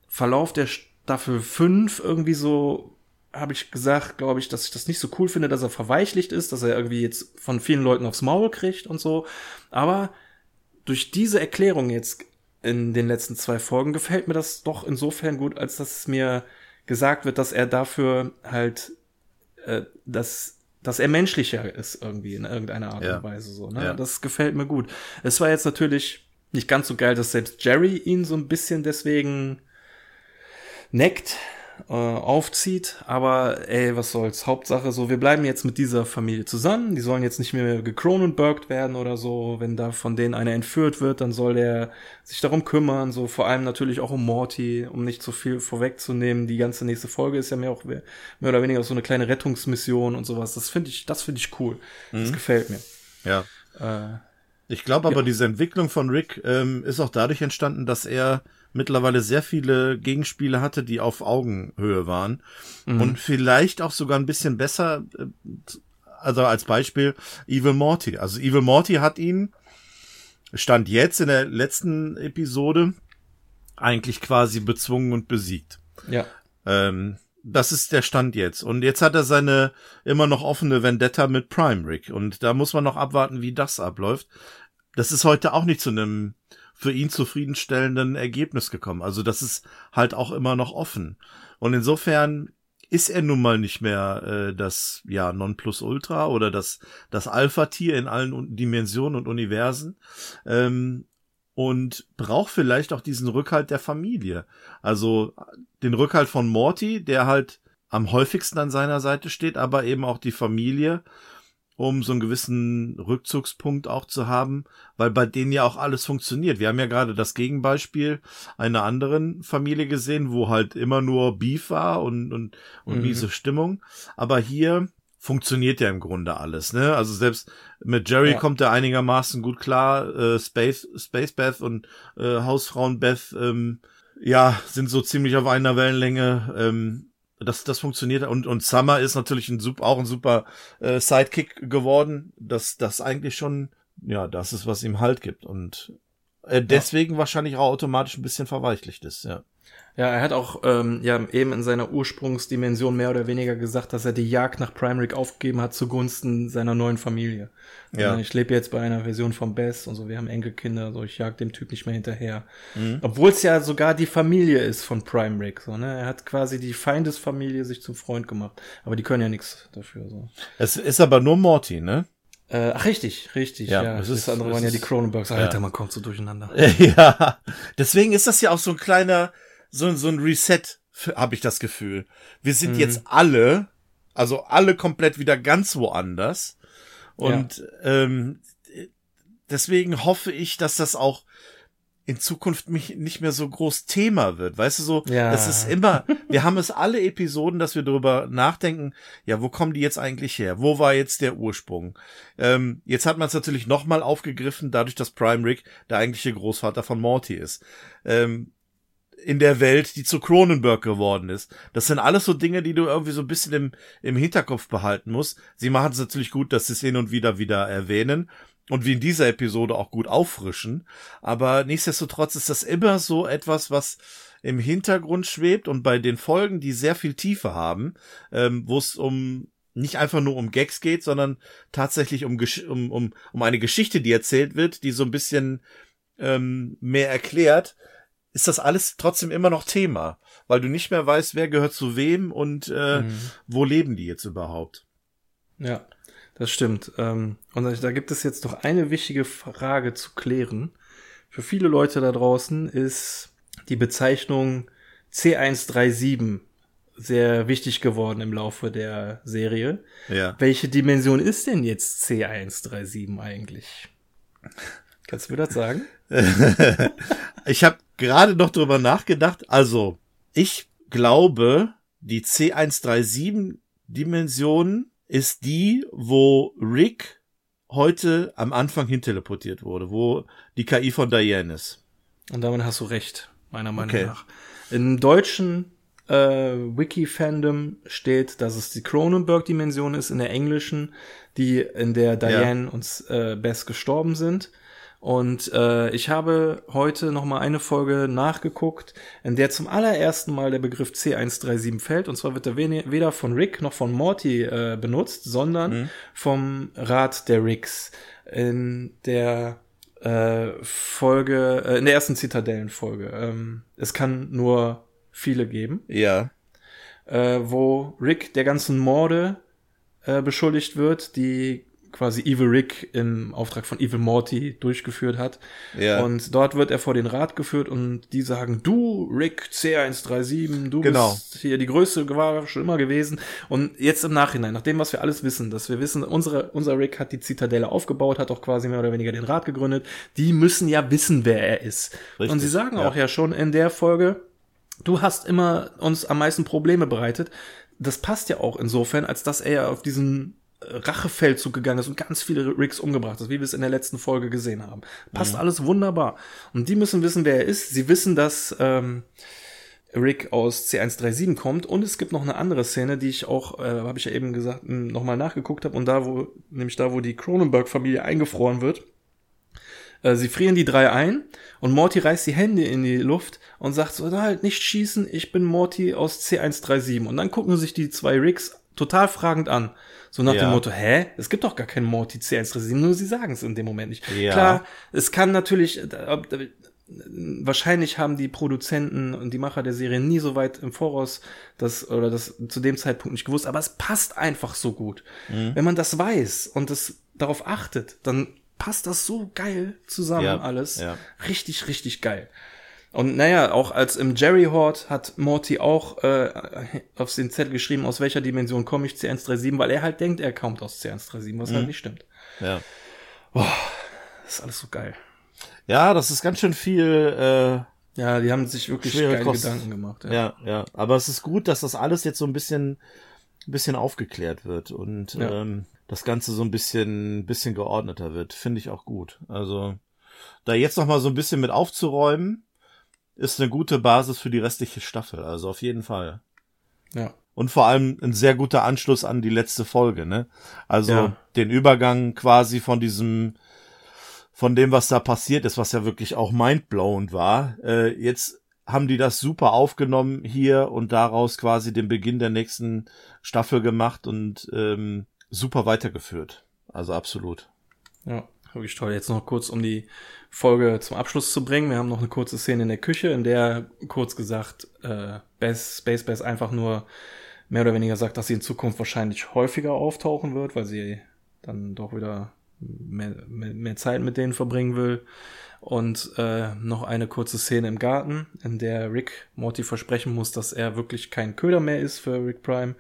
Verlauf der Staffel 5 irgendwie so habe ich gesagt, glaube ich, dass ich das nicht so cool finde, dass er verweichlicht ist, dass er irgendwie jetzt von vielen Leuten aufs Maul kriegt und so. Aber durch diese Erklärung jetzt in den letzten zwei Folgen gefällt mir das doch insofern gut, als dass es mir gesagt wird, dass er dafür halt äh, das dass er menschlicher ist irgendwie in irgendeiner Art ja. und Weise so. Ne? Ja. Das gefällt mir gut. Es war jetzt natürlich nicht ganz so geil, dass selbst Jerry ihn so ein bisschen deswegen neckt, äh, aufzieht. Aber ey, was soll's. Hauptsache so, wir bleiben jetzt mit dieser Familie zusammen. Die sollen jetzt nicht mehr gekronenbergt werden oder so. Wenn da von denen einer entführt wird, dann soll der sich darum kümmern. So vor allem natürlich auch um Morty, um nicht zu so viel vorwegzunehmen. Die ganze nächste Folge ist ja mehr auch mehr oder weniger so eine kleine Rettungsmission und sowas. Das finde ich, das finde ich cool. Mhm. Das gefällt mir. Ja. Äh, ich glaube aber, ja. diese Entwicklung von Rick ähm, ist auch dadurch entstanden, dass er mittlerweile sehr viele Gegenspiele hatte, die auf Augenhöhe waren mhm. und vielleicht auch sogar ein bisschen besser, äh, also als Beispiel Evil Morty. Also Evil Morty hat ihn, stand jetzt in der letzten Episode, eigentlich quasi bezwungen und besiegt. Ja. Ähm, das ist der Stand jetzt. Und jetzt hat er seine immer noch offene Vendetta mit Prime Rick. Und da muss man noch abwarten, wie das abläuft. Das ist heute auch nicht zu einem für ihn zufriedenstellenden Ergebnis gekommen. Also das ist halt auch immer noch offen. Und insofern ist er nun mal nicht mehr äh, das ja Nonplusultra oder das das Alpha-Tier in allen Dimensionen und Universen ähm, und braucht vielleicht auch diesen Rückhalt der Familie. Also den Rückhalt von Morty, der halt am häufigsten an seiner Seite steht, aber eben auch die Familie um so einen gewissen Rückzugspunkt auch zu haben, weil bei denen ja auch alles funktioniert. Wir haben ja gerade das Gegenbeispiel einer anderen Familie gesehen, wo halt immer nur Beef war und, und, und mhm. miese Stimmung. Aber hier funktioniert ja im Grunde alles, ne? Also selbst mit Jerry ja. kommt er einigermaßen gut klar. Äh, Space, Space Beth und äh, Hausfrauen Beth, ähm, ja, sind so ziemlich auf einer Wellenlänge. Ähm, das, das funktioniert. Und, und Summer ist natürlich ein super, auch ein super äh, Sidekick geworden, dass das eigentlich schon, ja, das ist, was ihm Halt gibt. Und äh, deswegen ja. wahrscheinlich auch automatisch ein bisschen verweichlicht ist, ja. Ja, er hat auch ähm, ja eben in seiner Ursprungsdimension mehr oder weniger gesagt, dass er die Jagd nach Primerick aufgegeben hat zugunsten seiner neuen Familie. Ja. Ich lebe jetzt bei einer Version von Bess und so, wir haben Enkelkinder, so ich jag dem Typ nicht mehr hinterher. Mhm. Obwohl es ja sogar die Familie ist von Primerick, so, ne? Er hat quasi die Feindesfamilie sich zum Freund gemacht. Aber die können ja nichts dafür, so. Es ist aber nur Morty, ne? Äh, ach, richtig, richtig, ja. ja. Das, das andere waren ja die Cronenbergs. Alter, ja. man kommt so durcheinander. *laughs* ja, deswegen ist das ja auch so ein kleiner, so, so ein Reset, habe ich das Gefühl. Wir sind mhm. jetzt alle, also alle komplett wieder ganz woanders. Und ja. ähm, deswegen hoffe ich, dass das auch in Zukunft mich nicht mehr so groß Thema wird. Weißt du so, ja. es ist immer, wir haben es alle Episoden, dass wir darüber nachdenken, ja, wo kommen die jetzt eigentlich her? Wo war jetzt der Ursprung? Ähm, jetzt hat man es natürlich nochmal aufgegriffen, dadurch, dass Prime Rick der eigentliche Großvater von Morty ist. Ähm, in der Welt, die zu Cronenberg geworden ist. Das sind alles so Dinge, die du irgendwie so ein bisschen im, im Hinterkopf behalten musst. Sie machen es natürlich gut, dass sie es hin und wieder wieder erwähnen und wie in dieser Episode auch gut auffrischen. Aber nichtsdestotrotz ist das immer so etwas, was im Hintergrund schwebt und bei den Folgen, die sehr viel Tiefe haben, ähm, wo es um nicht einfach nur um Gags geht, sondern tatsächlich um, um, um, um eine Geschichte, die erzählt wird, die so ein bisschen ähm, mehr erklärt, ist das alles trotzdem immer noch Thema, weil du nicht mehr weißt, wer gehört zu wem und äh, mhm. wo leben die jetzt überhaupt. Ja, das stimmt. Ähm, und da gibt es jetzt noch eine wichtige Frage zu klären. Für viele Leute da draußen ist die Bezeichnung C137 sehr wichtig geworden im Laufe der Serie. Ja. Welche Dimension ist denn jetzt C137 eigentlich? Kannst du mir das sagen? *laughs* ich habe gerade noch drüber nachgedacht. Also, ich glaube, die C137-Dimension ist die, wo Rick heute am Anfang hinteleportiert wurde, wo die KI von Diane ist. Und damit hast du recht, meiner Meinung okay. nach. Im deutschen äh, Wiki-Fandom steht, dass es die Cronenberg-Dimension ist, in der englischen, die in der Diane ja. und äh, Bess gestorben sind. Und äh, ich habe heute noch mal eine Folge nachgeguckt, in der zum allerersten Mal der Begriff C137 fällt. Und zwar wird er weder von Rick noch von Morty äh, benutzt, sondern mhm. vom Rat der Ricks. In der äh, Folge, äh, in der ersten Zitadellenfolge. Ähm, es kann nur viele geben. Ja. Äh, wo Rick der ganzen Morde äh, beschuldigt wird, die quasi Evil Rick im Auftrag von Evil Morty durchgeführt hat. Ja. Und dort wird er vor den Rat geführt und die sagen, du Rick C137, du genau. bist hier die größte war schon immer gewesen. Und jetzt im Nachhinein, nach dem, was wir alles wissen, dass wir wissen, unsere, unser Rick hat die Zitadelle aufgebaut, hat auch quasi mehr oder weniger den Rat gegründet, die müssen ja wissen, wer er ist. Richtig, und sie sagen ja. auch ja schon in der Folge, du hast immer uns am meisten Probleme bereitet. Das passt ja auch insofern, als dass er auf diesen Rachefeldzug gegangen ist und ganz viele Ricks umgebracht hat, wie wir es in der letzten Folge gesehen haben. Passt mhm. alles wunderbar. Und die müssen wissen, wer er ist. Sie wissen, dass ähm, Rick aus C137 kommt. Und es gibt noch eine andere Szene, die ich auch, äh, habe ich ja eben gesagt, nochmal nachgeguckt habe. Und da, wo, nämlich da, wo die Cronenberg-Familie eingefroren wird. Äh, sie frieren die drei ein und Morty reißt die Hände in die Luft und sagt so, na halt nicht schießen, ich bin Morty aus C137. Und dann gucken sich die zwei Ricks total fragend an. So nach ja. dem Motto, hä? Es gibt doch gar keinen Morty C137, nur sie sagen es in dem Moment nicht. Ja. Klar, es kann natürlich, äh, wahrscheinlich haben die Produzenten und die Macher der Serie nie so weit im Voraus das oder das zu dem Zeitpunkt nicht gewusst, aber es passt einfach so gut. Mhm. Wenn man das weiß und es darauf achtet, dann passt das so geil zusammen ja, alles. Richtig, richtig geil. Und naja, auch als im Jerry Horde hat Morty auch äh, auf den Zettel geschrieben, aus welcher Dimension komme ich C137, weil er halt denkt, er kommt aus C137, was halt mhm. halt nicht stimmt. Ja. Boah, das ist alles so geil. Ja, das ist ganz schön viel. Äh, ja, die haben sich wirklich Kosten. Gedanken gemacht. Ja. ja, ja. Aber es ist gut, dass das alles jetzt so ein bisschen, ein bisschen aufgeklärt wird und ja. ähm, das Ganze so ein bisschen, bisschen geordneter wird. Finde ich auch gut. Also da jetzt noch mal so ein bisschen mit aufzuräumen, ist eine gute Basis für die restliche Staffel. Also auf jeden Fall. Ja. Und vor allem ein sehr guter Anschluss an die letzte Folge, ne? Also ja. den Übergang quasi von diesem von dem, was da passiert ist, was ja wirklich auch mindblowend war. Äh, jetzt haben die das super aufgenommen hier und daraus quasi den Beginn der nächsten Staffel gemacht und ähm, super weitergeführt. Also absolut. Ja, wirklich toll. Jetzt noch kurz, um die Folge zum Abschluss zu bringen. Wir haben noch eine kurze Szene in der Küche, in der kurz gesagt äh, Bess, Space Bass einfach nur mehr oder weniger sagt, dass sie in Zukunft wahrscheinlich häufiger auftauchen wird, weil sie dann doch wieder mehr, mehr, mehr Zeit mit denen verbringen will. Und äh, noch eine kurze Szene im Garten, in der Rick Morty versprechen muss, dass er wirklich kein Köder mehr ist für Rick Prime.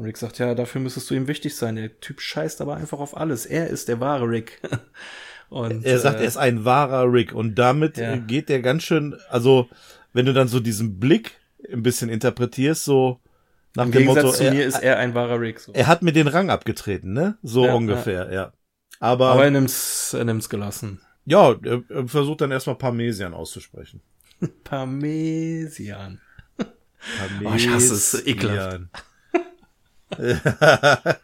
Und Rick sagt, ja, dafür müsstest du ihm wichtig sein. Der Typ scheißt aber einfach auf alles. Er ist der wahre Rick. *laughs* und, er sagt, äh, er ist ein wahrer Rick. Und damit ja. geht der ganz schön, also wenn du dann so diesen Blick ein bisschen interpretierst, so nach Im dem Gegensatz Motto, zu er, mir ist er ein wahrer Rick. So. Er hat mir den Rang abgetreten, ne? So ja, ungefähr, ja. ja. Aber, Aber er nimmt's, er nimmt's gelassen. Ja, er, er versucht dann erstmal Parmesian auszusprechen. *laughs* Parmesian. Parmesian. Oh, ich hasse es, ekelhaft. *laughs*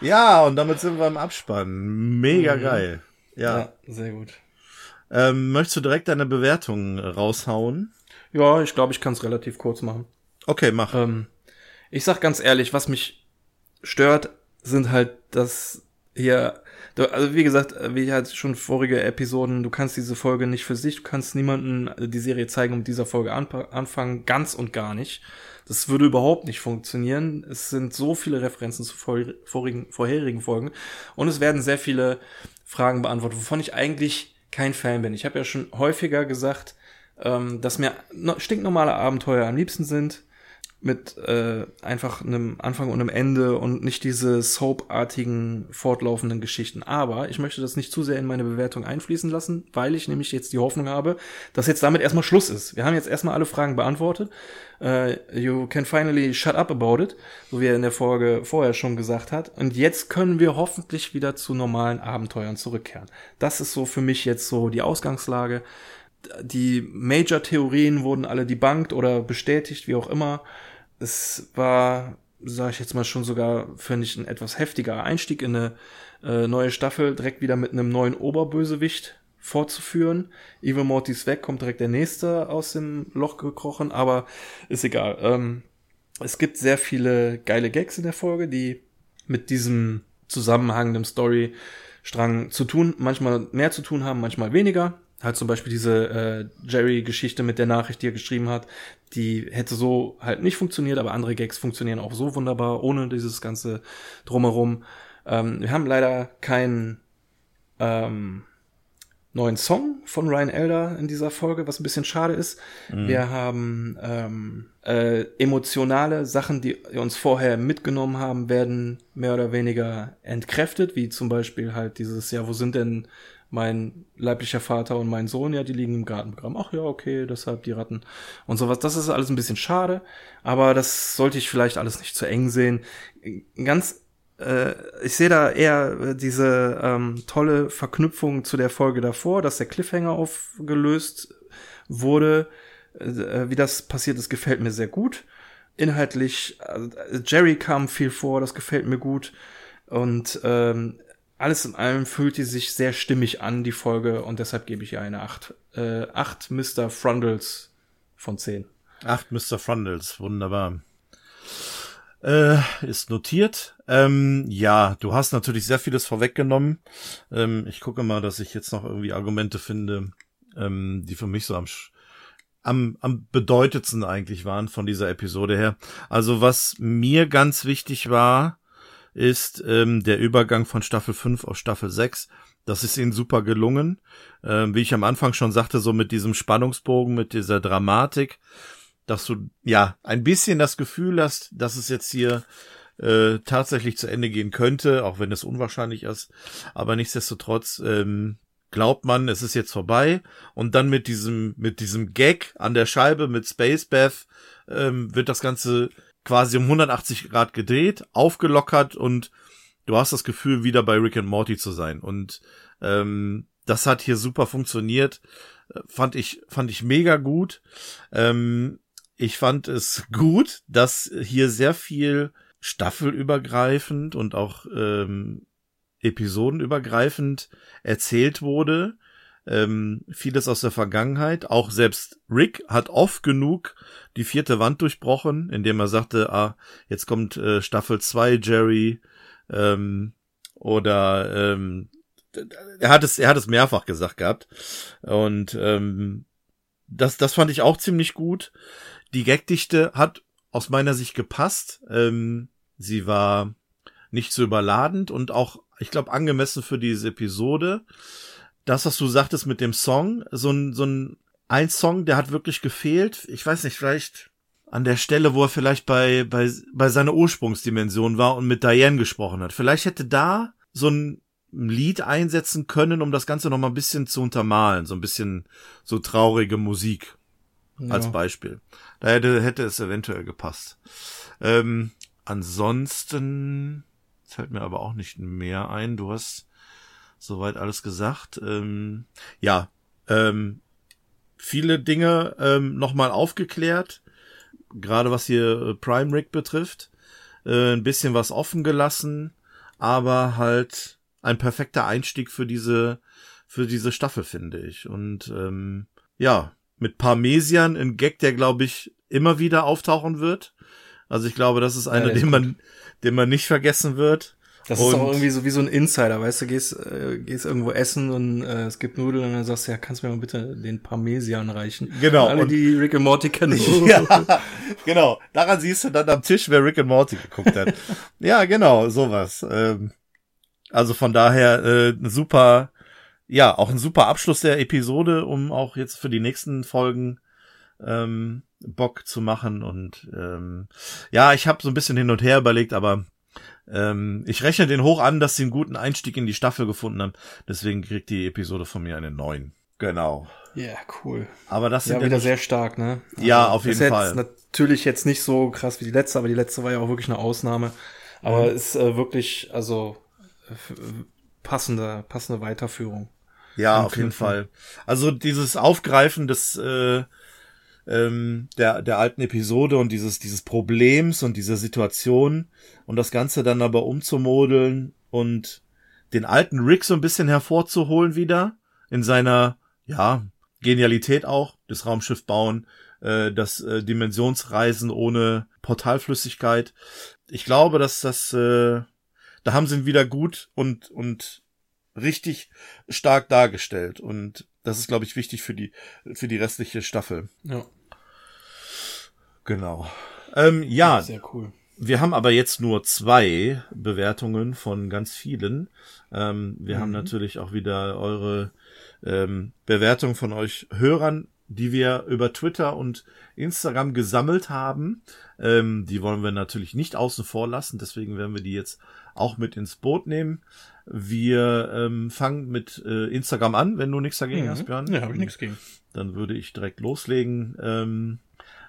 ja, und damit sind wir im Abspann. Mega mhm. geil. Ja. ja. sehr gut. Ähm, möchtest du direkt deine Bewertung raushauen? Ja, ich glaube, ich kann es relativ kurz machen. Okay, mach. Ähm, ich sag ganz ehrlich, was mich stört, sind halt, dass hier, also wie gesagt, wie halt schon vorige Episoden, du kannst diese Folge nicht für sich, du kannst niemanden die Serie zeigen und mit dieser Folge anfangen, ganz und gar nicht. Das würde überhaupt nicht funktionieren. Es sind so viele Referenzen zu vorigen, vorherigen Folgen und es werden sehr viele Fragen beantwortet, wovon ich eigentlich kein Fan bin. Ich habe ja schon häufiger gesagt, ähm, dass mir stinknormale Abenteuer am liebsten sind mit äh, einfach einem Anfang und einem Ende und nicht diese soapartigen fortlaufenden Geschichten. Aber ich möchte das nicht zu sehr in meine Bewertung einfließen lassen, weil ich nämlich jetzt die Hoffnung habe, dass jetzt damit erstmal Schluss ist. Wir haben jetzt erstmal alle Fragen beantwortet. Uh, you can finally shut up about it, so wie er in der Folge vorher schon gesagt hat. Und jetzt können wir hoffentlich wieder zu normalen Abenteuern zurückkehren. Das ist so für mich jetzt so die Ausgangslage. Die Major-Theorien wurden alle debunked oder bestätigt, wie auch immer es war, sage ich jetzt mal schon sogar, finde ich, ein etwas heftiger Einstieg in eine äh, neue Staffel, direkt wieder mit einem neuen Oberbösewicht fortzuführen. Evil Mortys weg, kommt direkt der nächste aus dem Loch gekrochen, aber ist egal. Ähm, es gibt sehr viele geile Gags in der Folge, die mit diesem zusammenhangenden Storystrang zu tun, manchmal mehr zu tun haben, manchmal weniger. Halt zum Beispiel diese äh, Jerry-Geschichte mit der Nachricht, die er geschrieben hat, die hätte so halt nicht funktioniert, aber andere Gags funktionieren auch so wunderbar, ohne dieses ganze Drumherum. Ähm, wir haben leider keinen ähm, neuen Song von Ryan Elder in dieser Folge, was ein bisschen schade ist. Mhm. Wir haben ähm, äh, emotionale Sachen, die uns vorher mitgenommen haben, werden mehr oder weniger entkräftet, wie zum Beispiel halt dieses, ja, wo sind denn mein leiblicher Vater und mein Sohn, ja, die liegen im Garten begraben. Ach ja, okay, deshalb die Ratten und sowas. Das ist alles ein bisschen schade, aber das sollte ich vielleicht alles nicht zu eng sehen. Ganz äh, ich sehe da eher diese ähm, tolle Verknüpfung zu der Folge davor, dass der Cliffhanger aufgelöst wurde. Äh, wie das passiert ist, gefällt mir sehr gut. Inhaltlich, äh, Jerry kam viel vor, das gefällt mir gut. Und ähm, alles in allem fühlt die sich sehr stimmig an, die Folge, und deshalb gebe ich ihr eine 8. Äh, 8 Mr. Frundles von 10. 8 Mr. Frundles, wunderbar. Äh, ist notiert. Ähm, ja, du hast natürlich sehr vieles vorweggenommen. Ähm, ich gucke mal, dass ich jetzt noch irgendwie Argumente finde, ähm, die für mich so am, am, am bedeutendsten eigentlich waren von dieser Episode her. Also was mir ganz wichtig war, ist ähm, der Übergang von Staffel 5 auf Staffel 6. Das ist ihnen super gelungen. Ähm, wie ich am Anfang schon sagte, so mit diesem Spannungsbogen, mit dieser Dramatik, dass du ja ein bisschen das Gefühl hast, dass es jetzt hier äh, tatsächlich zu Ende gehen könnte, auch wenn es unwahrscheinlich ist. Aber nichtsdestotrotz ähm, glaubt man, es ist jetzt vorbei. Und dann mit diesem, mit diesem Gag an der Scheibe mit Space Bath ähm, wird das Ganze quasi um 180 Grad gedreht, aufgelockert und du hast das Gefühl, wieder bei Rick and Morty zu sein. Und ähm, das hat hier super funktioniert. Fand ich, fand ich mega gut. Ähm, ich fand es *laughs* gut, dass hier sehr viel staffelübergreifend und auch ähm, episodenübergreifend erzählt wurde. Ähm, vieles aus der Vergangenheit. Auch selbst Rick hat oft genug die vierte Wand durchbrochen, indem er sagte, ah, jetzt kommt äh, Staffel 2 Jerry ähm, oder ähm, er hat es, er hat es mehrfach gesagt gehabt. Und ähm, das, das fand ich auch ziemlich gut. Die Gagdichte hat aus meiner Sicht gepasst. Ähm, sie war nicht so überladend und auch, ich glaube, angemessen für diese Episode. Das, was du sagtest mit dem Song, so ein, so ein, ein Song, der hat wirklich gefehlt. Ich weiß nicht, vielleicht an der Stelle, wo er vielleicht bei, bei, bei seiner Ursprungsdimension war und mit Diane gesprochen hat. Vielleicht hätte da so ein Lied einsetzen können, um das Ganze noch mal ein bisschen zu untermalen. So ein bisschen so traurige Musik. Ja. Als Beispiel. Da hätte, hätte es eventuell gepasst. Ähm, ansonsten fällt mir aber auch nicht mehr ein. Du hast soweit alles gesagt. Ähm, ja, ähm, viele Dinge ähm, nochmal aufgeklärt, gerade was hier äh, Prime Rig betrifft. Äh, ein bisschen was offen gelassen, aber halt ein perfekter Einstieg für diese für diese Staffel finde ich. Und ähm, ja, mit Parmesian ein Gag, der glaube ich immer wieder auftauchen wird. Also ich glaube, das ist einer, ja, den man, den man nicht vergessen wird. Das und ist auch irgendwie so wie so ein Insider, weißt du, gehst, äh, gehst irgendwo essen und äh, es gibt Nudeln und dann sagst du, ja, kannst du mir mal bitte den Parmesian reichen. Genau. Und alle, die Rick and Morty kennen. *laughs* ja, genau. Daran siehst du dann am Tisch, wer Rick and Morty geguckt hat. *laughs* ja, genau, sowas. Ähm, also von daher äh, super, ja, auch ein super Abschluss der Episode, um auch jetzt für die nächsten Folgen ähm, Bock zu machen. Und ähm, ja, ich habe so ein bisschen hin und her überlegt, aber ähm, ich rechne den hoch an, dass sie einen guten Einstieg in die Staffel gefunden haben. Deswegen kriegt die Episode von mir eine 9. Genau. Ja, yeah, cool. Aber das sind ja wieder sehr stark, ne? Also ja, auf jeden Fall. natürlich jetzt nicht so krass wie die letzte, aber die letzte war ja auch wirklich eine Ausnahme. Aber mhm. ist äh, wirklich, also passende, passende Weiterführung. Ja, auf jeden Fall. Also dieses Aufgreifen des äh, ähm, der, der alten Episode und dieses, dieses Problems und dieser Situation und das Ganze dann aber umzumodeln und den alten Rick so ein bisschen hervorzuholen wieder in seiner, ja, Genialität auch, das Raumschiff bauen, äh, das äh, Dimensionsreisen ohne Portalflüssigkeit. Ich glaube, dass das äh, da haben sie ihn wieder gut und, und richtig stark dargestellt. Und das ist, glaube ich, wichtig für die, für die restliche Staffel. Ja. Genau. Ähm, ja. Sehr cool. Wir haben aber jetzt nur zwei Bewertungen von ganz vielen. Ähm, wir mhm. haben natürlich auch wieder eure ähm, Bewertung von euch Hörern, die wir über Twitter und Instagram gesammelt haben. Ähm, die wollen wir natürlich nicht außen vor lassen, deswegen werden wir die jetzt auch mit ins Boot nehmen. Wir ähm, fangen mit äh, Instagram an, wenn du nichts dagegen mhm. hast, Björn. Ja, habe ich nichts gegen. Dann würde ich direkt loslegen. Ähm,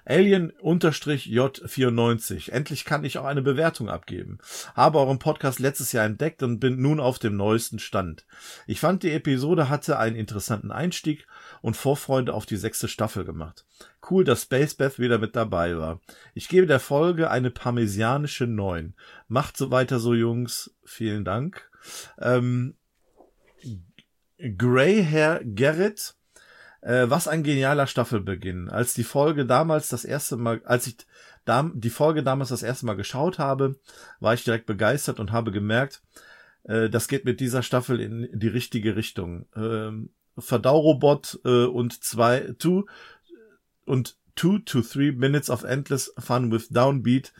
Alien-J94. Endlich kann ich auch eine Bewertung abgeben. Habe euren Podcast letztes Jahr entdeckt und bin nun auf dem neuesten Stand. Ich fand, die Episode hatte einen interessanten Einstieg und Vorfreude auf die sechste Staffel gemacht. Cool, dass Space Beth wieder mit dabei war. Ich gebe der Folge eine parmesianische 9. Macht so weiter so, Jungs. Vielen Dank. Ähm, Grey Hair Garrett äh, was ein genialer Staffelbeginn. Als die Folge damals das erste Mal, als ich dam die Folge damals das erste Mal geschaut habe, war ich direkt begeistert und habe gemerkt, äh, das geht mit dieser Staffel in die richtige Richtung. Ähm, Verdaurobot äh, und zwei, two, und two to three minutes of endless fun with downbeat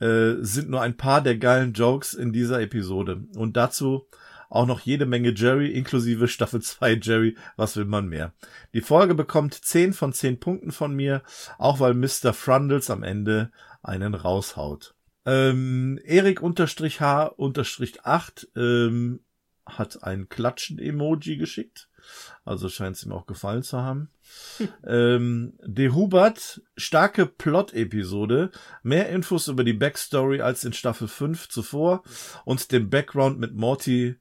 äh, sind nur ein paar der geilen Jokes in dieser Episode. Und dazu auch noch jede Menge Jerry, inklusive *laughs* Staffel 2 Jerry, was will man mehr. Die Folge bekommt 10 von 10 Punkten von mir, auch weil Mr. Frundles am Ende einen raushaut. Ähm, Erik unterstrich H unterstrich 8 ähm, hat ein Klatschen-Emoji geschickt. Also scheint es ihm auch gefallen zu haben. ähm, De Hubert, starke Plot-Episode, mehr Infos über die Backstory als in Staffel 5 zuvor und den Background mit Morty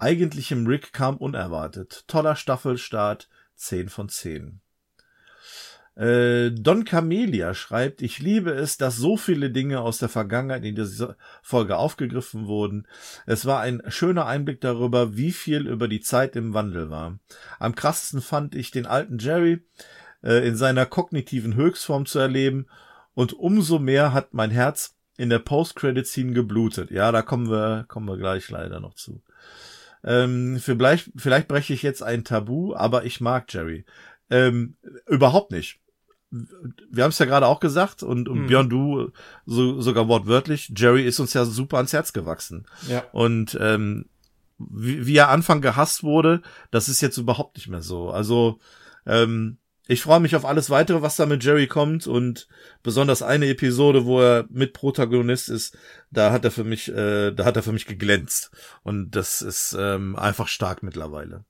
Eigentlichem Rick kam unerwartet. Toller Staffelstart, 10 von 10. Äh, Don Camelia schreibt, ich liebe es, dass so viele Dinge aus der Vergangenheit in dieser Folge aufgegriffen wurden. Es war ein schöner Einblick darüber, wie viel über die Zeit im Wandel war. Am krassesten fand ich den alten Jerry äh, in seiner kognitiven Höchstform zu erleben und umso mehr hat mein Herz in der Post-Credit-Scene geblutet. Ja, da kommen wir, kommen wir gleich leider noch zu. Ähm, vielleicht, vielleicht breche ich jetzt ein Tabu, aber ich mag Jerry. Ähm, überhaupt nicht. Wir haben es ja gerade auch gesagt und, und hm. Björn, du so, sogar wortwörtlich, Jerry ist uns ja super ans Herz gewachsen. Ja. Und ähm, wie, wie er Anfang gehasst wurde, das ist jetzt überhaupt nicht mehr so. Also ähm, ich freue mich auf alles weitere, was da mit Jerry kommt und besonders eine Episode, wo er mit Protagonist ist, da hat er für mich, äh, da hat er für mich geglänzt und das ist ähm, einfach stark mittlerweile.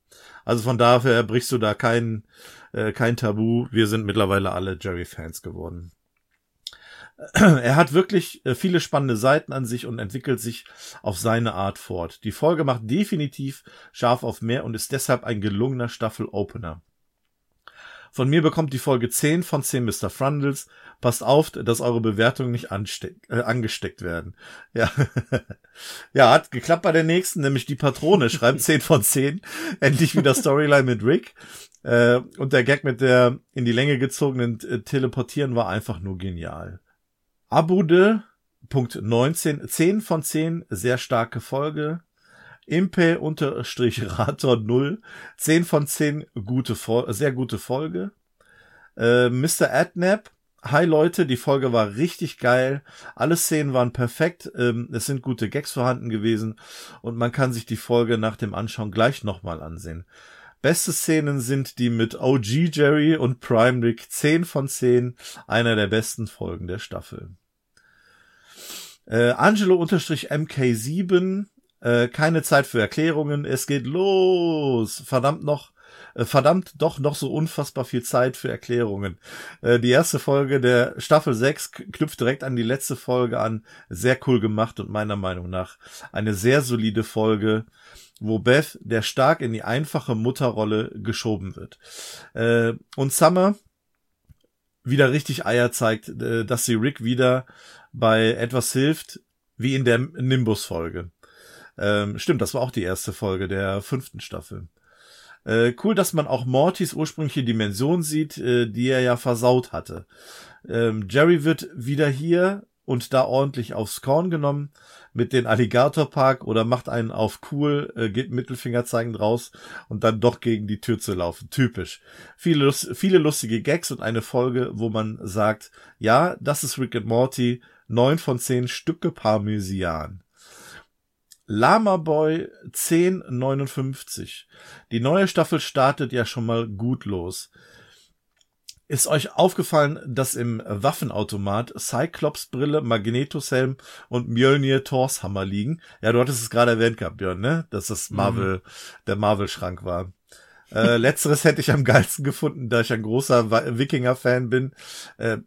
Also von daher brichst du da kein äh, kein Tabu. Wir sind mittlerweile alle Jerry-Fans geworden. *clears throat* Er hat wirklich äh, viele spannende Seiten an sich und entwickelt sich auf seine Art fort. Die Folge macht definitiv scharf auf mehr und ist deshalb ein gelungener Staffel-Opener. Von mir bekommt die Folge 10 von 10 Mr. Frundles. Passt auf, dass eure Bewertungen nicht ansteck, äh, angesteckt werden. Ja. *laughs* ja, hat geklappt bei der nächsten, nämlich die Patrone schreibt *laughs* 10 von 10. Endlich wieder Storyline mit Rick. Äh, und der Gag mit der in die Länge gezogenen äh, Teleportieren war einfach nur genial. Abude, Punkt 19, 10 von 10, sehr starke Folge. Impe-Rator 0, 10 von 10, gute, sehr gute Folge. Äh, Mr. Adnap, hi Leute, die Folge war richtig geil. Alle Szenen waren perfekt. Ähm, es sind gute Gags vorhanden gewesen und man kann sich die Folge nach dem Anschauen gleich nochmal ansehen. Beste Szenen sind die mit OG Jerry und Prime Rick. 10 von 10. Einer der besten Folgen der Staffel. Äh, Angelo-MK7 äh, keine Zeit für Erklärungen. Es geht los. Verdammt noch. Äh, verdammt doch noch so unfassbar viel Zeit für Erklärungen. Äh, die erste Folge der Staffel 6 knüpft direkt an die letzte Folge an. Sehr cool gemacht und meiner Meinung nach eine sehr solide Folge wo Beth, der stark in die einfache Mutterrolle geschoben wird. Äh, und Summer wieder richtig Eier zeigt, äh, dass sie Rick wieder bei etwas hilft, wie in der Nimbus-Folge. Ähm, stimmt, das war auch die erste Folge der fünften Staffel. Äh, cool, dass man auch Mortys ursprüngliche Dimension sieht, äh, die er ja versaut hatte. Ähm, Jerry wird wieder hier und da ordentlich aufs Korn genommen mit den Alligator Park oder macht einen auf cool, äh, geht Mittelfinger zeigend raus und dann doch gegen die Tür zu laufen. Typisch. Viele, Lust viele lustige Gags und eine Folge, wo man sagt, ja, das ist Rick and Morty, neun von zehn Stücke Parmesan. Lama Boy 1059. Die neue Staffel startet ja schon mal gut los. Ist euch aufgefallen, dass im Waffenautomat Cyclops Brille, Magnetos Helm und Mjölnir Torshammer liegen? Ja, du hattest es gerade erwähnt gehabt, Björn, ne? Dass das Marvel, mhm. der Marvel Schrank war. Äh, *laughs* letzteres hätte ich am geilsten gefunden, da ich ein großer Wikinger-Fan bin. Äh,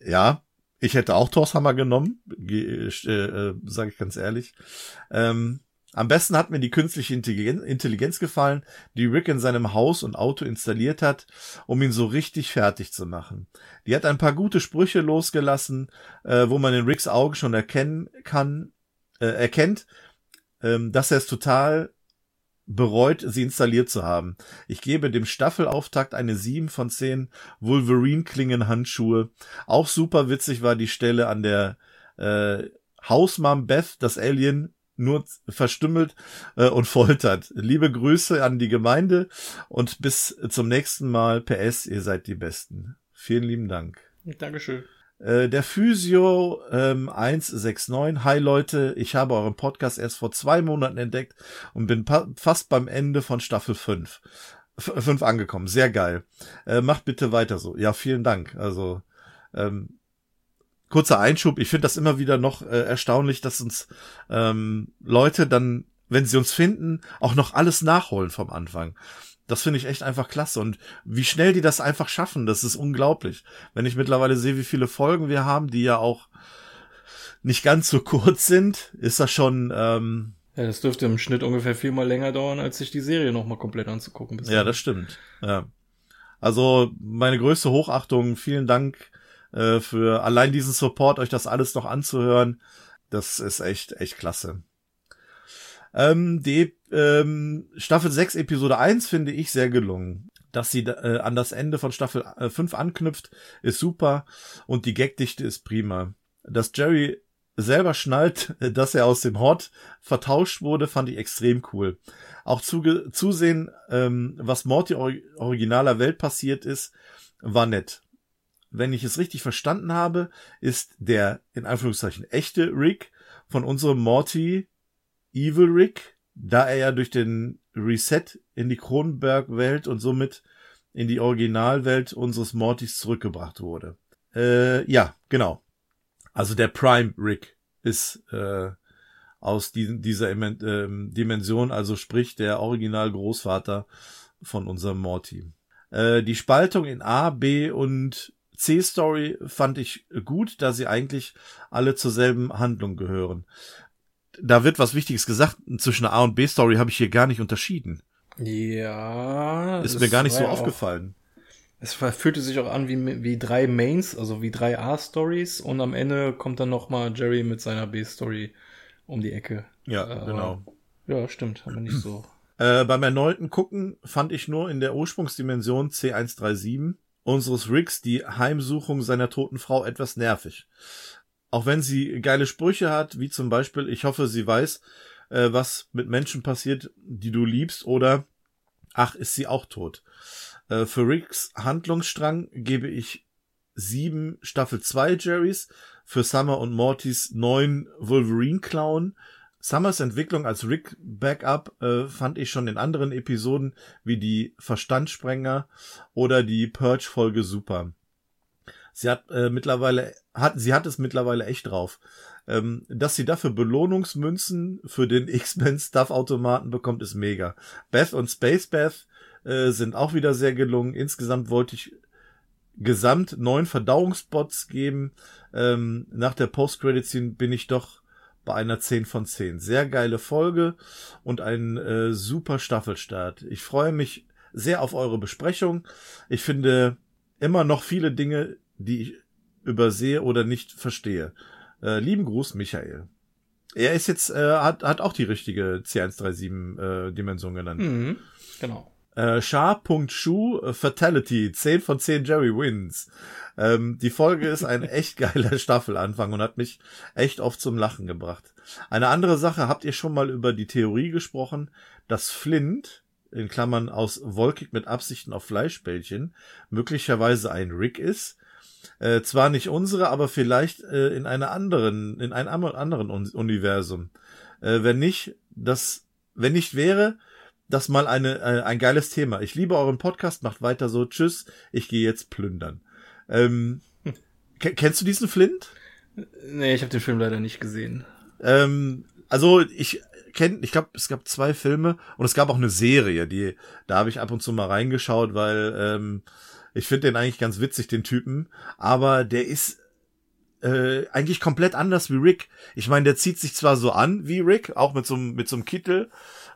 ja, ich hätte auch Thors Hammer genommen, äh, äh, sage ich ganz ehrlich. Ähm, am besten hat mir die künstliche Intelligenz, Intelligenz gefallen, die Rick in seinem Haus und Auto installiert hat, um ihn so richtig fertig zu machen. Die hat ein paar gute Sprüche losgelassen, äh, wo man in Ricks Augen schon erkennen kann, äh, erkennt, ähm, dass er es total bereut, sie installiert zu haben. Ich gebe dem Staffelauftakt eine 7 von 10 Wolverine-Klingen-Handschuhe. Auch super witzig war die Stelle an der äh, Hausmam Beth, das Alien nur verstümmelt äh, und foltert. Liebe Grüße an die Gemeinde und bis zum nächsten Mal. PS, ihr seid die Besten. Vielen lieben Dank. Dankeschön. Äh, der Physio ähm, 169. Hi Leute, ich habe euren Podcast erst vor zwei Monaten entdeckt und bin fast beim Ende von Staffel 5. 5 angekommen. Sehr geil. Äh, macht bitte weiter so. Ja, vielen Dank. Also, ähm, kurzer Einschub. Ich finde das immer wieder noch äh, erstaunlich, dass uns ähm, Leute dann, wenn sie uns finden, auch noch alles nachholen vom Anfang. Das finde ich echt einfach klasse. Und wie schnell die das einfach schaffen, das ist unglaublich. Wenn ich mittlerweile sehe, wie viele Folgen wir haben, die ja auch nicht ganz so *laughs* kurz sind, ist das schon. Ähm, ja, das dürfte im Schnitt ungefähr viermal länger dauern, als sich die Serie nochmal komplett anzugucken. Ja, das stimmt. Ja. Also meine größte Hochachtung, vielen Dank äh, für allein diesen Support, euch das alles noch anzuhören. Das ist echt, echt klasse. Ähm, die ähm, Staffel 6, Episode 1 finde ich sehr gelungen. Dass sie äh, an das Ende von Staffel äh, 5 anknüpft, ist super und die Gagdichte ist prima. Dass Jerry selber schnallt, *laughs* dass er aus dem Hort vertauscht wurde, fand ich extrem cool. Auch zuge zusehen, ähm, was Morty or originaler Welt passiert ist, war nett. Wenn ich es richtig verstanden habe, ist der in Anführungszeichen echte Rick von unserem Morty Evil Rick, da er ja durch den Reset in die Kronenberg-Welt und somit in die Originalwelt unseres Mortys zurückgebracht wurde. Äh, ja, genau. Also der Prime Rick ist äh, aus die, dieser äh, Dimension, also sprich der Original-Großvater von unserem Morty. Äh, die Spaltung in A, B und C-Story fand ich gut, da sie eigentlich alle zur selben Handlung gehören da wird was Wichtiges gesagt. Zwischen A und B-Story habe ich hier gar nicht unterschieden. Ja. Ist mir gar nicht so aufgefallen. Es fühlte sich auch an wie, wie drei Mains, also wie drei A-Stories und am Ende kommt dann nochmal Jerry mit seiner B-Story um die Ecke. Ja, äh, genau. Ja, stimmt, aber nicht so. Äh, beim erneuten Gucken fand ich nur in der Ursprungsdimension C137 unseres Ricks die Heimsuchung seiner toten Frau etwas nervig auch wenn sie geile Sprüche hat, wie zum Beispiel, ich hoffe, sie weiß, äh, was mit Menschen passiert, die du liebst, oder ach, ist sie auch tot. Äh, für Ricks Handlungsstrang gebe ich sieben Staffel 2 Jerrys, für Summer und Mortys neun Wolverine Clown. Summers Entwicklung als Rick Backup äh, fand ich schon in anderen Episoden wie die Verstandsprenger oder die Purge Folge super. Sie hat äh, mittlerweile, hat, sie hat es mittlerweile echt drauf. Ähm, dass sie dafür Belohnungsmünzen für den *laughs* X-Men Stuff Automaten bekommt, ist mega. Beth und Space Beth äh, sind auch wieder sehr gelungen. Insgesamt wollte ich gesamt neun Verdauungsbots geben. Ähm, nach der Post-Credit-Scene bin ich doch bei einer 10 von 10. Sehr geile Folge und ein äh, super Staffelstart. Ich freue mich sehr auf eure Besprechung. Ich finde immer noch viele Dinge, die ich übersehe oder nicht verstehe. Äh, lieben Gruß, Michael. Er ist jetzt, äh, hat, hat auch die richtige C137 äh, Dimension genannt. Mhm, genau. Äh, Char.shu äh, Fatality, 10 von 10 Jerry Wins. Ähm, die Folge ist ein *laughs* echt geiler Staffelanfang und hat mich echt oft zum Lachen gebracht. Eine andere Sache, habt ihr schon mal über die Theorie gesprochen, dass Flint, in Klammern aus wolkig mit Absichten auf Fleischbällchen, möglicherweise ein Rick ist, äh, zwar nicht unsere, aber vielleicht äh, in einer anderen, in einem anderen Universum. Äh, wenn nicht, das, wenn nicht wäre, das mal eine, äh, ein geiles Thema. Ich liebe euren Podcast, macht weiter so. Tschüss, ich gehe jetzt plündern. Ähm, *laughs* hm. Kennst du diesen Flint? Nee, ich habe den Film leider nicht gesehen. Ähm, also ich kenne, ich glaube, es gab zwei Filme und es gab auch eine Serie, die da habe ich ab und zu mal reingeschaut, weil ähm, ich finde den eigentlich ganz witzig, den Typen. Aber der ist äh, eigentlich komplett anders wie Rick. Ich meine, der zieht sich zwar so an wie Rick, auch mit so, mit so einem Kittel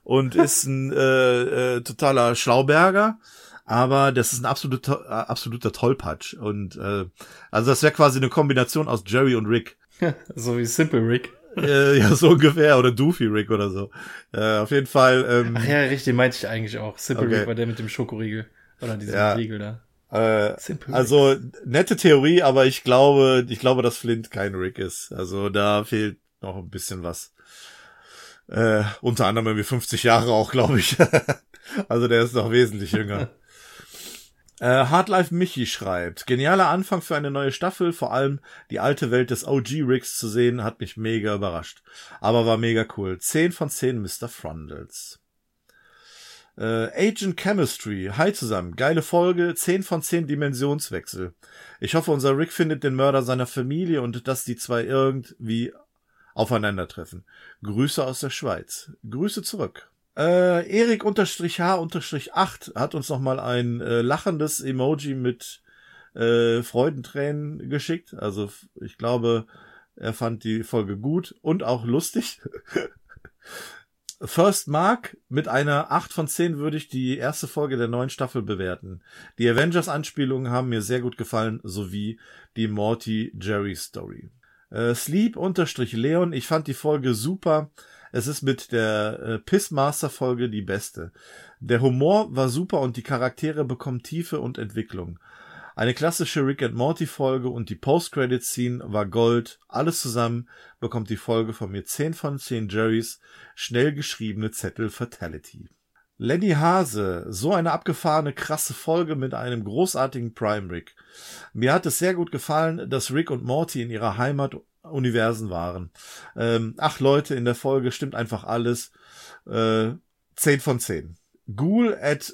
und *laughs* ist ein äh, äh, totaler Schlauberger, aber das ist ein absoluter, äh, absoluter Tollpatsch. Und äh, also das wäre quasi eine Kombination aus Jerry und Rick. *laughs* so wie Simple Rick. äh, ja, so ungefähr. Oder Doofy Rick oder so. Äh, auf jeden Fall. Ähm, Ach ja, richtig, meinte ich eigentlich auch. Simple Okay. Rick war der mit dem Schokoriegel. Oder diesem Ja. Riegel da. Äh, also nette Theorie, aber ich glaube, ich glaube, dass Flint kein Rick ist. Also da fehlt noch ein bisschen was. Äh, unter anderem irgendwie 50 Jahre auch, glaube ich. *laughs* also der ist noch wesentlich jünger. *laughs* Äh, Hardlife Michi schreibt, genialer Anfang für eine neue Staffel, vor allem die alte Welt des OG Ricks zu sehen, hat mich mega überrascht. Aber war mega cool. 10 von 10 Mr. Frundles. Äh, Agent Chemistry, hi zusammen, geile Folge, 10 von 10 Dimensionswechsel. Ich hoffe, unser Rick findet den Mörder seiner Familie und dass die zwei irgendwie aufeinandertreffen. Grüße aus der Schweiz. Grüße zurück. Äh, Erik unterstrich H unterstrich 8 hat uns nochmal ein äh, lachendes Emoji mit äh, Freudentränen geschickt. Also ich glaube, er fand die Folge gut und auch lustig. *laughs* First Mark mit einer 8 von 10 würde ich die erste Folge der neuen Staffel bewerten. Die Avengers-Anspielungen haben mir sehr gut gefallen, sowie die Morty-Jerry-Story. Äh, Sleep unterstrich Leon, ich fand die Folge super. Es ist mit der äh, Pissmaster-Folge die beste. Der Humor war super und die Charaktere bekommen Tiefe und Entwicklung. Eine klassische Rick and Morty Folge und die Post-Credit-Scene war Gold. Alles zusammen bekommt die Folge von mir 10 von 10 Jerrys schnell geschriebene Zettel Fatality. Lenny Hase, so eine abgefahrene, krasse Folge mit einem großartigen Prime Rick. Mir hat es sehr gut gefallen, dass Rick und Morty in ihrer Heimat Universen waren. Ähm, ach Leute, in der Folge stimmt einfach alles. Äh, 10 von 10. Ghoul at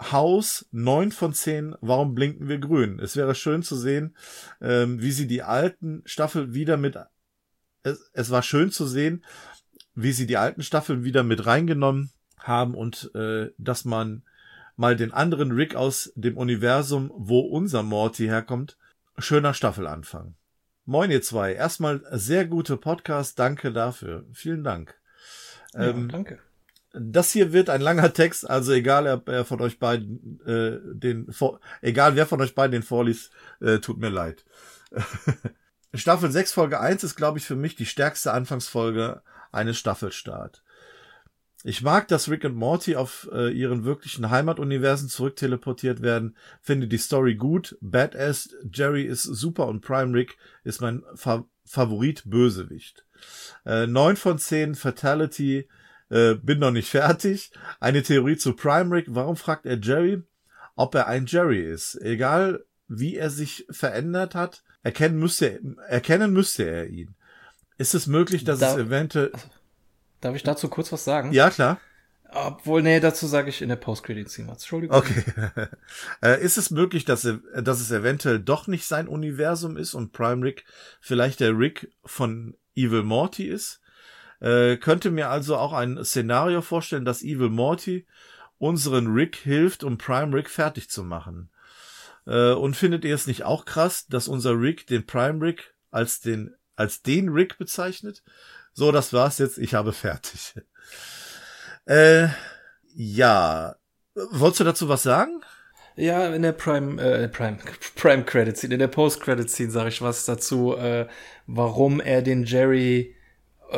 House 9 von 10. Warum blinken wir grün? Es wäre schön zu sehen, ähm, wie sie die alten Staffel wieder mit es, es war schön zu sehen, wie sie die alten Staffeln wieder mit reingenommen haben und äh, dass man mal den anderen Rick aus dem Universum, wo unser Morty herkommt, schöner Staffelanfang. Moin ihr zwei, erstmal sehr gute Podcast, danke dafür. Vielen Dank. Ja, Ähm, danke. Das hier wird ein langer Text, also egal ob er von euch beiden äh, den vor, egal wer von euch beiden den vorliest, äh, tut mir leid. *laughs* Staffel 6 Folge 1 ist glaube ich für mich die stärkste Anfangsfolge eines Staffelstart. Ich mag, dass Rick und Morty auf äh, ihren wirklichen Heimatuniversen zurückteleportiert werden, finde die Story gut, Badass, Jerry ist super und Prime Rick ist mein Fa Favorit Bösewicht. Äh, 9 von 10 Fatality, äh, bin noch nicht fertig. Eine Theorie zu Prime Rick. Warum fragt er Jerry, ob er ein Jerry ist? Egal, wie er sich verändert hat, erkennen müsste, erkennen müsste er ihn. Ist es möglich, dass Da- es eventuell... Darf ich dazu kurz was sagen? Ja, klar. Obwohl, nee, dazu sage ich in der Post-Credit-Scene was. Entschuldigung. Okay. *laughs* äh, ist es möglich, dass, er, dass es eventuell doch nicht sein Universum ist und Prime Rick vielleicht der Rick von Evil Morty ist? Äh, könnte mir also auch ein Szenario vorstellen, dass Evil Morty unseren Rick hilft, um Prime Rick fertig zu machen. Äh, und findet ihr es nicht auch krass, dass unser Rick den Prime Rick als den, als den Rick bezeichnet? So, das war's jetzt. Ich habe fertig. Äh, ja. Wolltest du dazu was sagen? Ja, in der Prime, äh, Prime, *laughs* Prime Credit Scene, in der Post Credit Scene sage ich was dazu, äh, warum er den Jerry,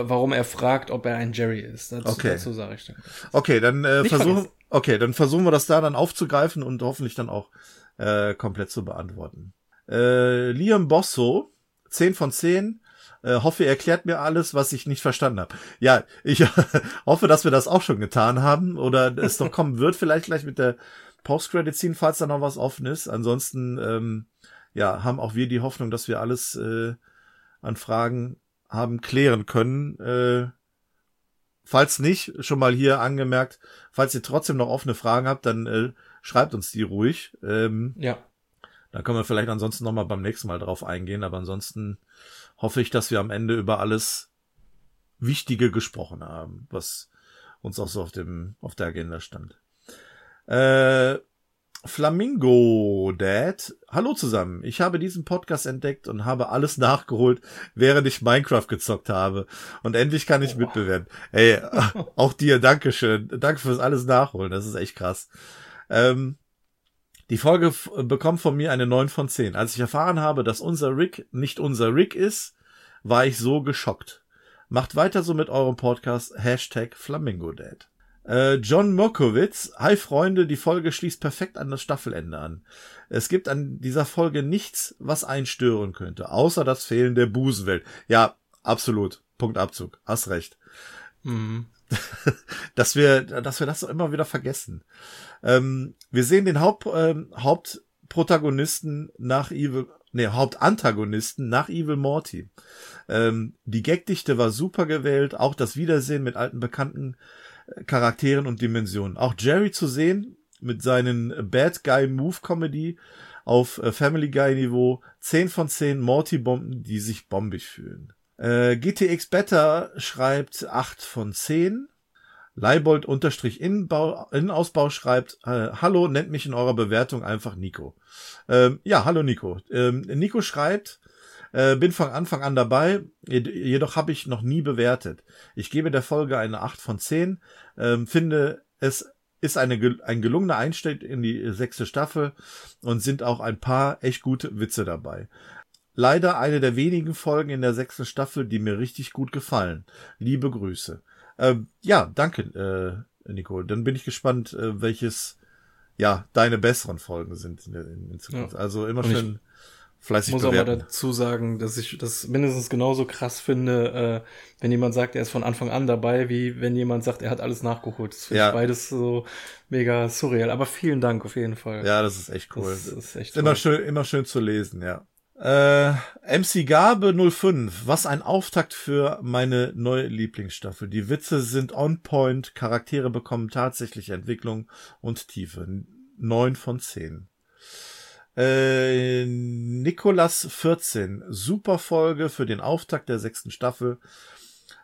warum er fragt, ob er ein Jerry ist. Dazu, Okay. dazu sage ich dann. Okay, dann äh, versuchen. Okay, dann versuchen wir das da dann aufzugreifen und hoffentlich dann auch äh, komplett zu beantworten. Äh, Liam Bosso, 10 von 10. Äh, hoffe, ihr erklärt mir alles, was ich nicht verstanden habe. Ja, ich *laughs* hoffe, dass wir das auch schon getan haben oder es noch kommen wird, vielleicht gleich mit der Post-Credit-Scene, falls da noch was offen ist. Ansonsten, ähm, ja, haben auch wir die Hoffnung, dass wir alles äh, an Fragen haben klären können. Äh, falls nicht, schon mal hier angemerkt, falls ihr trotzdem noch offene Fragen habt, dann äh, schreibt uns die ruhig. Ähm, Ja. dann können wir vielleicht ansonsten noch mal beim nächsten Mal drauf eingehen. Aber ansonsten hoffe ich, dass wir am Ende über alles Wichtige gesprochen haben, was uns auch so auf dem auf der Agenda stand. Äh, Flamingo Dad. Hallo zusammen. Ich habe diesen Podcast entdeckt und habe alles *laughs* nachgeholt, während ich Minecraft gezockt habe. Und endlich kann ich oh. mitbewerten. Ey, *laughs* auch dir, Dankeschön. Danke fürs alles nachholen. Das ist echt krass. Ähm, die Folge bekommt von mir eine 9 von 10. Als ich erfahren habe, dass unser Rick nicht unser Rick ist, war ich so geschockt. Macht weiter so mit eurem Podcast. Hashtag Flamingo Dad. Äh, John Mokowitz. Hi Freunde, die Folge schließt perfekt an das Staffelende an. Es gibt an dieser Folge nichts, was einen stören könnte, außer das Fehlen der Busenwelt. Ja, absolut. Punkt Abzug. Hast recht. Mhm. *laughs* dass wir, dass wir das immer wieder vergessen. Ähm, wir sehen den Haupt, ähm, Hauptprotagonisten nach Evil, nee, Hauptantagonisten nach Evil Morty. Ähm, die Gagdichte war super gewählt, auch das Wiedersehen mit alten Bekannten Charakteren und Dimensionen. Auch Jerry zu sehen mit seinen Bad Guy Move Comedy auf äh, Family Guy Niveau 10 von 10 Morty Bomben, die sich bombig fühlen. Äh, GTX Better schreibt 8 von 10. Leibold unterstrich Innenausbau schreibt, äh, hallo, nennt mich in eurer Bewertung einfach Nico. Ähm, ja, hallo Nico. Ähm, Nico schreibt, äh, bin von Anfang an dabei, jedoch habe ich noch nie bewertet. Ich gebe der Folge eine 8 von 10, ähm, finde es ist eine, ein gelungener Einstieg in die sechste Staffel und sind auch ein paar echt gute Witze dabei. Leider eine der wenigen Folgen in der sechsten Staffel, die mir richtig gut gefallen. Liebe Grüße. Ähm, ja, danke, äh, Nico. Dann bin ich gespannt, äh, welches ja deine besseren Folgen sind in, in, Zukunft. Ja. Also immer schön fleißig muss bewerten. auch mal dazu sagen, dass ich das mindestens genauso krass finde, äh, wenn jemand sagt, er ist von Anfang an dabei, wie wenn jemand sagt, er hat alles nachgeholt. Das finde ja. ich beides so mega surreal. Aber vielen Dank auf jeden Fall. Ja, das ist echt cool. Das ist echt immer schön, immer schön zu lesen, ja. Äh, MC Gabe 05, was ein Auftakt für meine neue Lieblingsstaffel. Die Witze sind on point, Charaktere bekommen tatsächlich Entwicklung und Tiefe. 9 von 10. Äh, Nikolas 14, super Folge für den Auftakt der sechsten Staffel.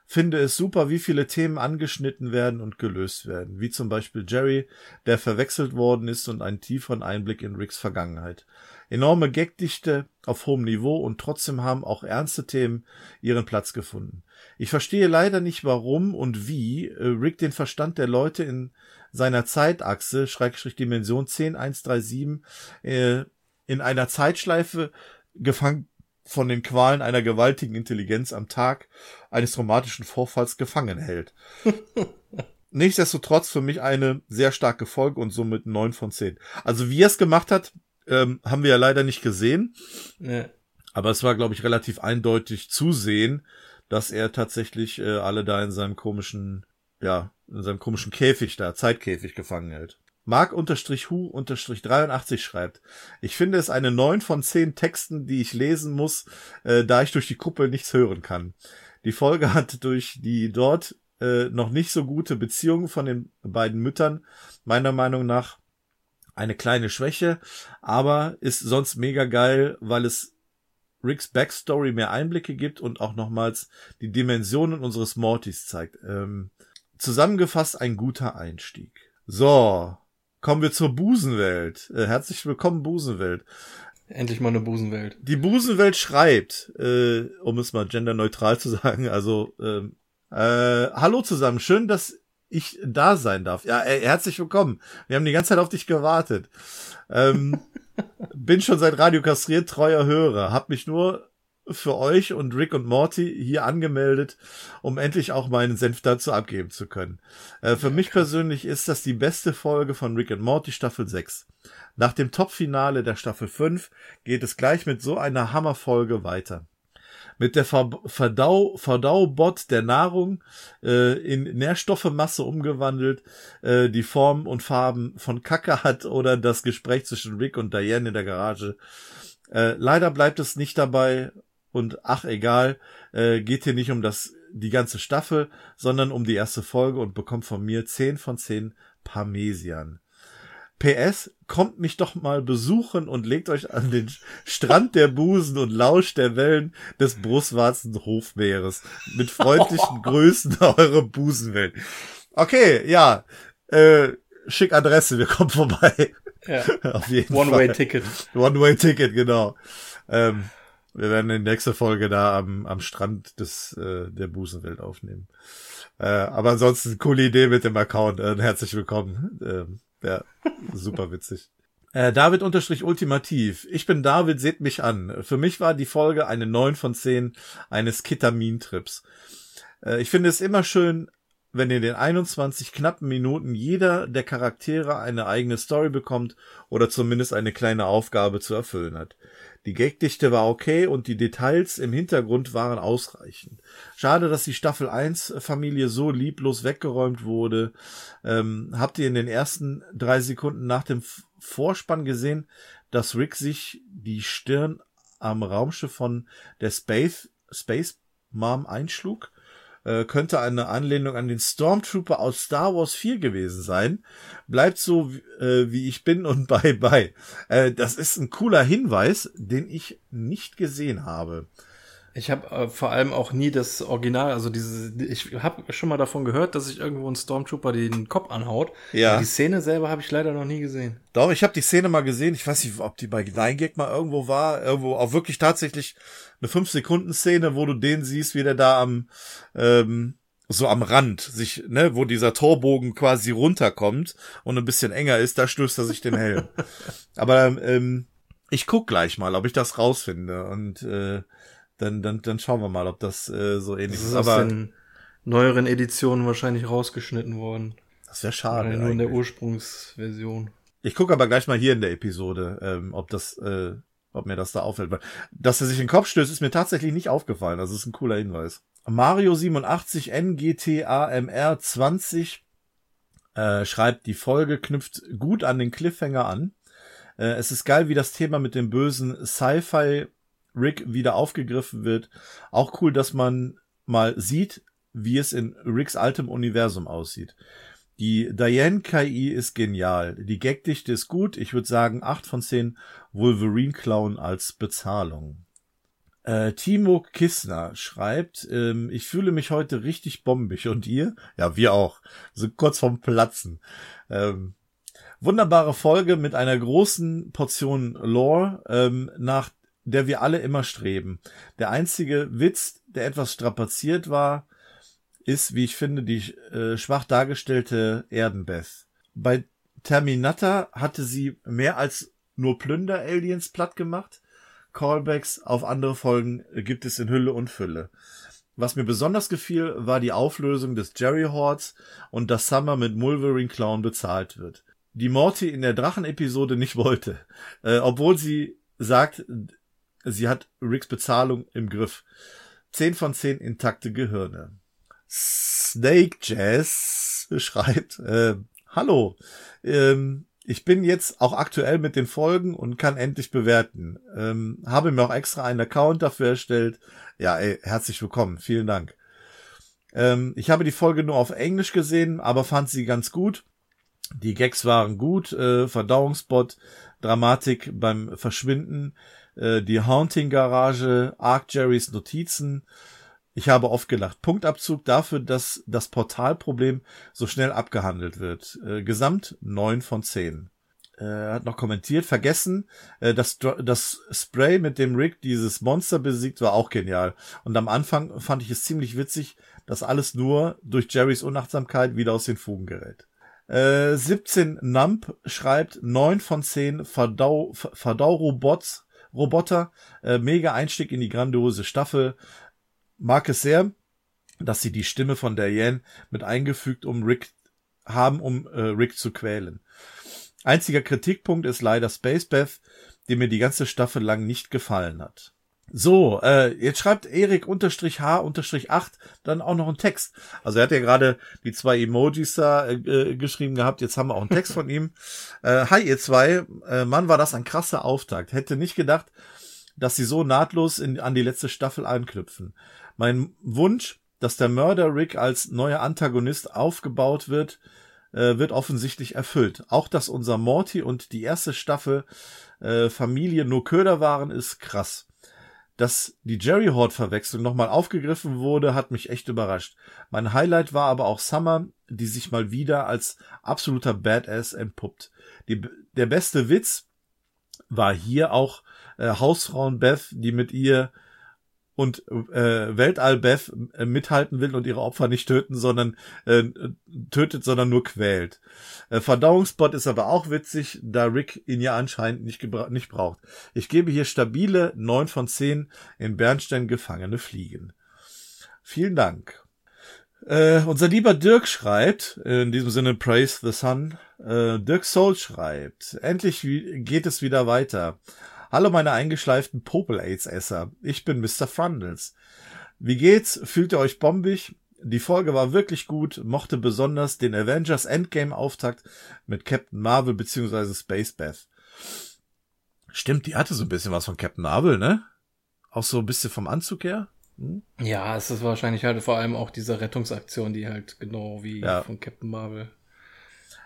Finde es super, wie viele Themen angeschnitten werden und gelöst werden, wie zum Beispiel Jerry, der verwechselt worden ist und einen tieferen Einblick in Ricks Vergangenheit. Enorme Gagdichte auf hohem Niveau und trotzdem haben auch ernste Themen ihren Platz gefunden. Ich verstehe leider nicht, warum und wie äh, Rick den Verstand der Leute in seiner Zeitachse, Schrägstrich Dimension 10137, äh, in einer Zeitschleife gefangen von den Qualen einer gewaltigen Intelligenz am Tag eines traumatischen Vorfalls gefangen hält. *laughs* Nichtsdestotrotz für mich eine sehr starke Folge und somit neun von zehn. Also wie er es gemacht hat, ähm, haben wir ja leider nicht gesehen. Nee. Aber es war, glaube ich, relativ eindeutig zu sehen, dass er tatsächlich äh, alle da in seinem komischen, ja, in seinem komischen Käfig da, Zeitkäfig gefangen hält. Mark-Hu-83 schreibt, ich finde es eine 9 von 10 Texten, die ich lesen muss, äh, da ich durch die Kuppel nichts hören kann. Die Folge hat durch die dort äh, noch nicht so gute Beziehung von den beiden Müttern meiner Meinung nach eine kleine Schwäche, aber ist sonst mega geil, weil es Ricks Backstory mehr Einblicke gibt und auch nochmals die Dimensionen unseres Mortys zeigt. Ähm, zusammengefasst ein guter Einstieg. So, Kommen wir zur Busenwelt. Äh, herzlich willkommen, Busenwelt. Endlich mal eine Busenwelt. Die Busenwelt schreibt, äh, um es mal genderneutral zu sagen, also ähm, äh, hallo zusammen, schön, dass ich da sein darf. Ja, äh, herzlich willkommen. Wir haben die ganze Zeit auf dich gewartet. Ähm, *laughs* bin schon seit Radio kastriert treuer Hörer, hab mich nur für euch und Rick und Morty hier angemeldet, um endlich auch meinen Senf dazu abgeben zu können. Äh, für mich persönlich ist das die beste Folge von Rick und Morty Staffel 6. Nach dem Top-Finale der Staffel 5 geht es gleich mit so einer Hammerfolge weiter. Mit der Ver Verdau Verdaubot der Nahrung äh, in Nährstoffemasse umgewandelt, äh, die Form und Farben von Kacke hat oder das Gespräch zwischen Rick und Diane in der Garage. Äh, leider bleibt es nicht dabei und ach egal, äh, geht hier nicht um das die ganze Staffel, sondern um die erste Folge und bekommt von mir 10 von 10 Parmesian. PS, kommt mich doch mal besuchen und legt euch an den Strand der Busen und lauscht der Wellen des Brustwarzen Hofmeeres. Mit freundlichen *laughs* Grüßen eure Busenwelt. Okay, ja, äh, schick Adresse, wir kommen vorbei. Ja. *laughs* Auf jeden One-Way-Ticket. One-Way-Ticket, genau. Ähm, wir werden in der nächsten Folge da am, am Strand des, äh, der Busenwelt aufnehmen. Äh, aber ansonsten, coole Idee mit dem Account. Äh, herzlich willkommen. Ähm, ja, super witzig. *laughs* Äh, David unterstrich ultimativ. Ich bin David, seht mich an. Für mich war die Folge eine 9 von 10 eines Ketamin-Trips. Äh, ich finde es immer schön, wenn in den 21 knappen Minuten jeder der Charaktere eine eigene Story bekommt oder zumindest eine kleine Aufgabe zu erfüllen hat. Die Gagdichte war okay und die Details im Hintergrund waren ausreichend. Schade, dass die Staffel 1 Familie so lieblos weggeräumt wurde. Ähm, habt ihr in den ersten drei Sekunden nach dem Vorspann gesehen, dass Rick sich die Stirn am Raumschiff von der Space, Space Mom einschlug? Äh, könnte eine Anlehnung an den Stormtrooper aus Star Wars 4 gewesen sein. Bleibt so, äh, wie ich bin und *laughs* bye bye. Äh, das ist ein cooler Hinweis, den ich nicht gesehen habe. Ich habe äh, vor allem auch nie das Original, also diese, ich habe schon mal davon gehört, dass sich irgendwo ein Stormtrooper den Kopf anhaut. Ja. Die Szene selber habe ich leider noch nie gesehen. Doch, ich habe die Szene mal gesehen. Ich weiß nicht, ob die bei Nine Gag mal irgendwo war. Irgendwo auch wirklich tatsächlich eine 5-Sekunden-Szene, wo du den siehst, wie der da am, ähm, so am Rand sich, ne, wo dieser Torbogen quasi runterkommt und ein bisschen enger ist, da stößt er sich den Helm. *laughs* Aber ähm, ich guck gleich mal, ob ich das rausfinde. Und äh, dann, dann, dann schauen wir mal, ob das äh, so ähnlich Das ist. aus Aber den neueren Editionen wahrscheinlich rausgeschnitten worden. das wäre schade. Oder nur in der eigentlich. Ursprungsversion. Ich gucke aber gleich mal hier in der Episode, ähm, ob das, äh, ob mir das da auffällt. Weil, dass er sich in den Kopf stößt, ist mir tatsächlich nicht aufgefallen. Das ist ein cooler Hinweis. Mario 87 NGTAMR 20 äh, schreibt, die Folge knüpft gut an den Cliffhanger an. Äh, es ist geil, wie das Thema mit dem bösen Sci-Fi Rick wieder aufgegriffen wird. Auch cool, dass man mal sieht, wie es in Ricks altem Universum aussieht. Die Diane-KI ist genial. Die Gagdichte ist gut. Ich würde sagen 8 von 10 Wolverine-Clown als Bezahlung. Äh, Timo Kissner schreibt, ähm, ich fühle mich heute richtig bombig. Und ihr? Ja, wir auch. So kurz vorm Platzen. Ähm, wunderbare Folge mit einer großen Portion Lore, ähm, nach der wir alle immer streben. Der einzige Witz, der etwas strapaziert war, ist, wie ich finde, die äh, schwach dargestellte Erdenbeth. Bei Terminator hatte sie mehr als nur Plünder-Aliens platt gemacht. Callbacks auf andere Folgen gibt es in Hülle und Fülle. Was mir besonders gefiel, war die Auflösung des Jerry Hordes und dass Summer mit Mulverine Clown bezahlt wird. Die Morty in der Drachen-Episode nicht wollte, äh, obwohl sie sagt, sie hat Ricks Bezahlung im Griff. 10 von 10 intakte Gehirne. Snake Jazz schreibt, äh, hallo, ähm, ich bin jetzt auch aktuell mit den Folgen und kann endlich bewerten. Ähm, habe mir auch extra einen Account dafür erstellt. Ja, ey, herzlich willkommen. Vielen Dank. Ähm, ich habe die Folge nur auf Englisch gesehen, aber fand sie ganz gut. Die Gags waren gut, äh, Verdauungsbot, Dramatik beim Verschwinden, äh, die Haunting-Garage, Arc Jerrys Notizen. Ich habe oft gelacht. Punktabzug dafür, dass das Portalproblem so schnell abgehandelt wird. Äh, Gesamt neun von zehn. Äh, Er hat noch kommentiert, vergessen, äh, das, Dr- das Spray, mit dem Rick dieses Monster besiegt, war auch genial. Und am Anfang fand ich es ziemlich witzig, dass alles nur durch Jerrys Unachtsamkeit wieder aus den Fugen gerät. Äh, 17 Nump schreibt 9 von 10 Verdau, Ver- Verdaurobots, Roboter, äh, mega Einstieg in die grandiose Staffel. Mag es sehr, dass sie die Stimme von Diane mit eingefügt, um Rick haben, um äh, Rick zu quälen. Einziger Kritikpunkt ist leider Space Beth, die mir die ganze Staffel lang nicht gefallen hat. So, äh, jetzt schreibt Erik unterstrich H unterstrich 8 dann auch noch einen Text. Also er hat ja gerade die zwei Emojis da äh, äh, geschrieben gehabt, jetzt haben wir auch einen Text von ihm. *laughs* Äh, hi ihr zwei, äh, Mann, war das ein krasser Auftakt. Hätte nicht gedacht, dass sie so nahtlos in, an die letzte Staffel anknüpfen. Mein Wunsch, dass der Mörder Rick als neuer Antagonist aufgebaut wird, äh, wird offensichtlich erfüllt. Auch dass unser Morty und die erste Staffel äh, Familie nur Köder waren, ist krass. Dass die Jerry Horde-Verwechslung nochmal aufgegriffen wurde, hat mich echt überrascht. Mein Highlight war aber auch Summer, die sich mal wieder als absoluter Badass entpuppt. Die, der beste Witz war hier auch äh, Hausfrauen Beth, die mit ihr und äh, Weltall Beth äh, mithalten will und ihre Opfer nicht töten, sondern äh, tötet, sondern nur quält. Äh, Verdauungsbot ist aber auch witzig, da Rick ihn ja anscheinend nicht, nicht braucht. Ich gebe hier stabile neun von zehn in Bernstein gefangene Fliegen. Vielen Dank. Äh, unser lieber Dirk schreibt, in diesem Sinne Praise the Sun, äh, Dirk Soul schreibt, endlich geht es wieder weiter. Hallo meine eingeschleiften Popel-Aids-Esser. Ich bin Mr. Frundles. Wie geht's? Fühlt ihr euch bombig? Die Folge war wirklich gut, mochte besonders den Avengers Endgame Auftakt mit Captain Marvel bzw. Space Beth. Stimmt, die hatte so ein bisschen was von Captain Marvel, ne? Auch so ein bisschen vom Anzug her? Hm? Ja, es ist wahrscheinlich halt vor allem auch diese Rettungsaktion, die halt genau wie ja. von Captain Marvel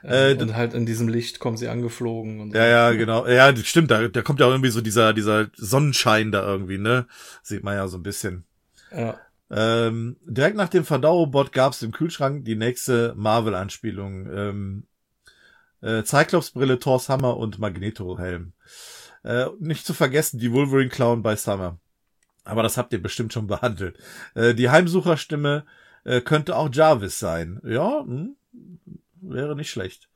äh, und halt in diesem Licht kommen sie angeflogen. Und so. Ja, ja, genau. Ja, stimmt. Da, da kommt ja irgendwie so dieser, dieser Sonnenschein da irgendwie, ne? Sieht man ja so ein bisschen. Ja. Ähm, direkt nach dem Verdauerbot gab es im Kühlschrank die nächste Marvel-Anspielung. Ähm, äh, Cyclops-Brille, Thors Hammer und Magneto-Helm. Äh, nicht zu vergessen, die Wolverine-Clown bei Summer. Aber das habt ihr bestimmt schon *laughs* behandelt. Äh, die Heimsucherstimme äh, könnte auch Jarvis sein. Ja, hm, wäre nicht schlecht.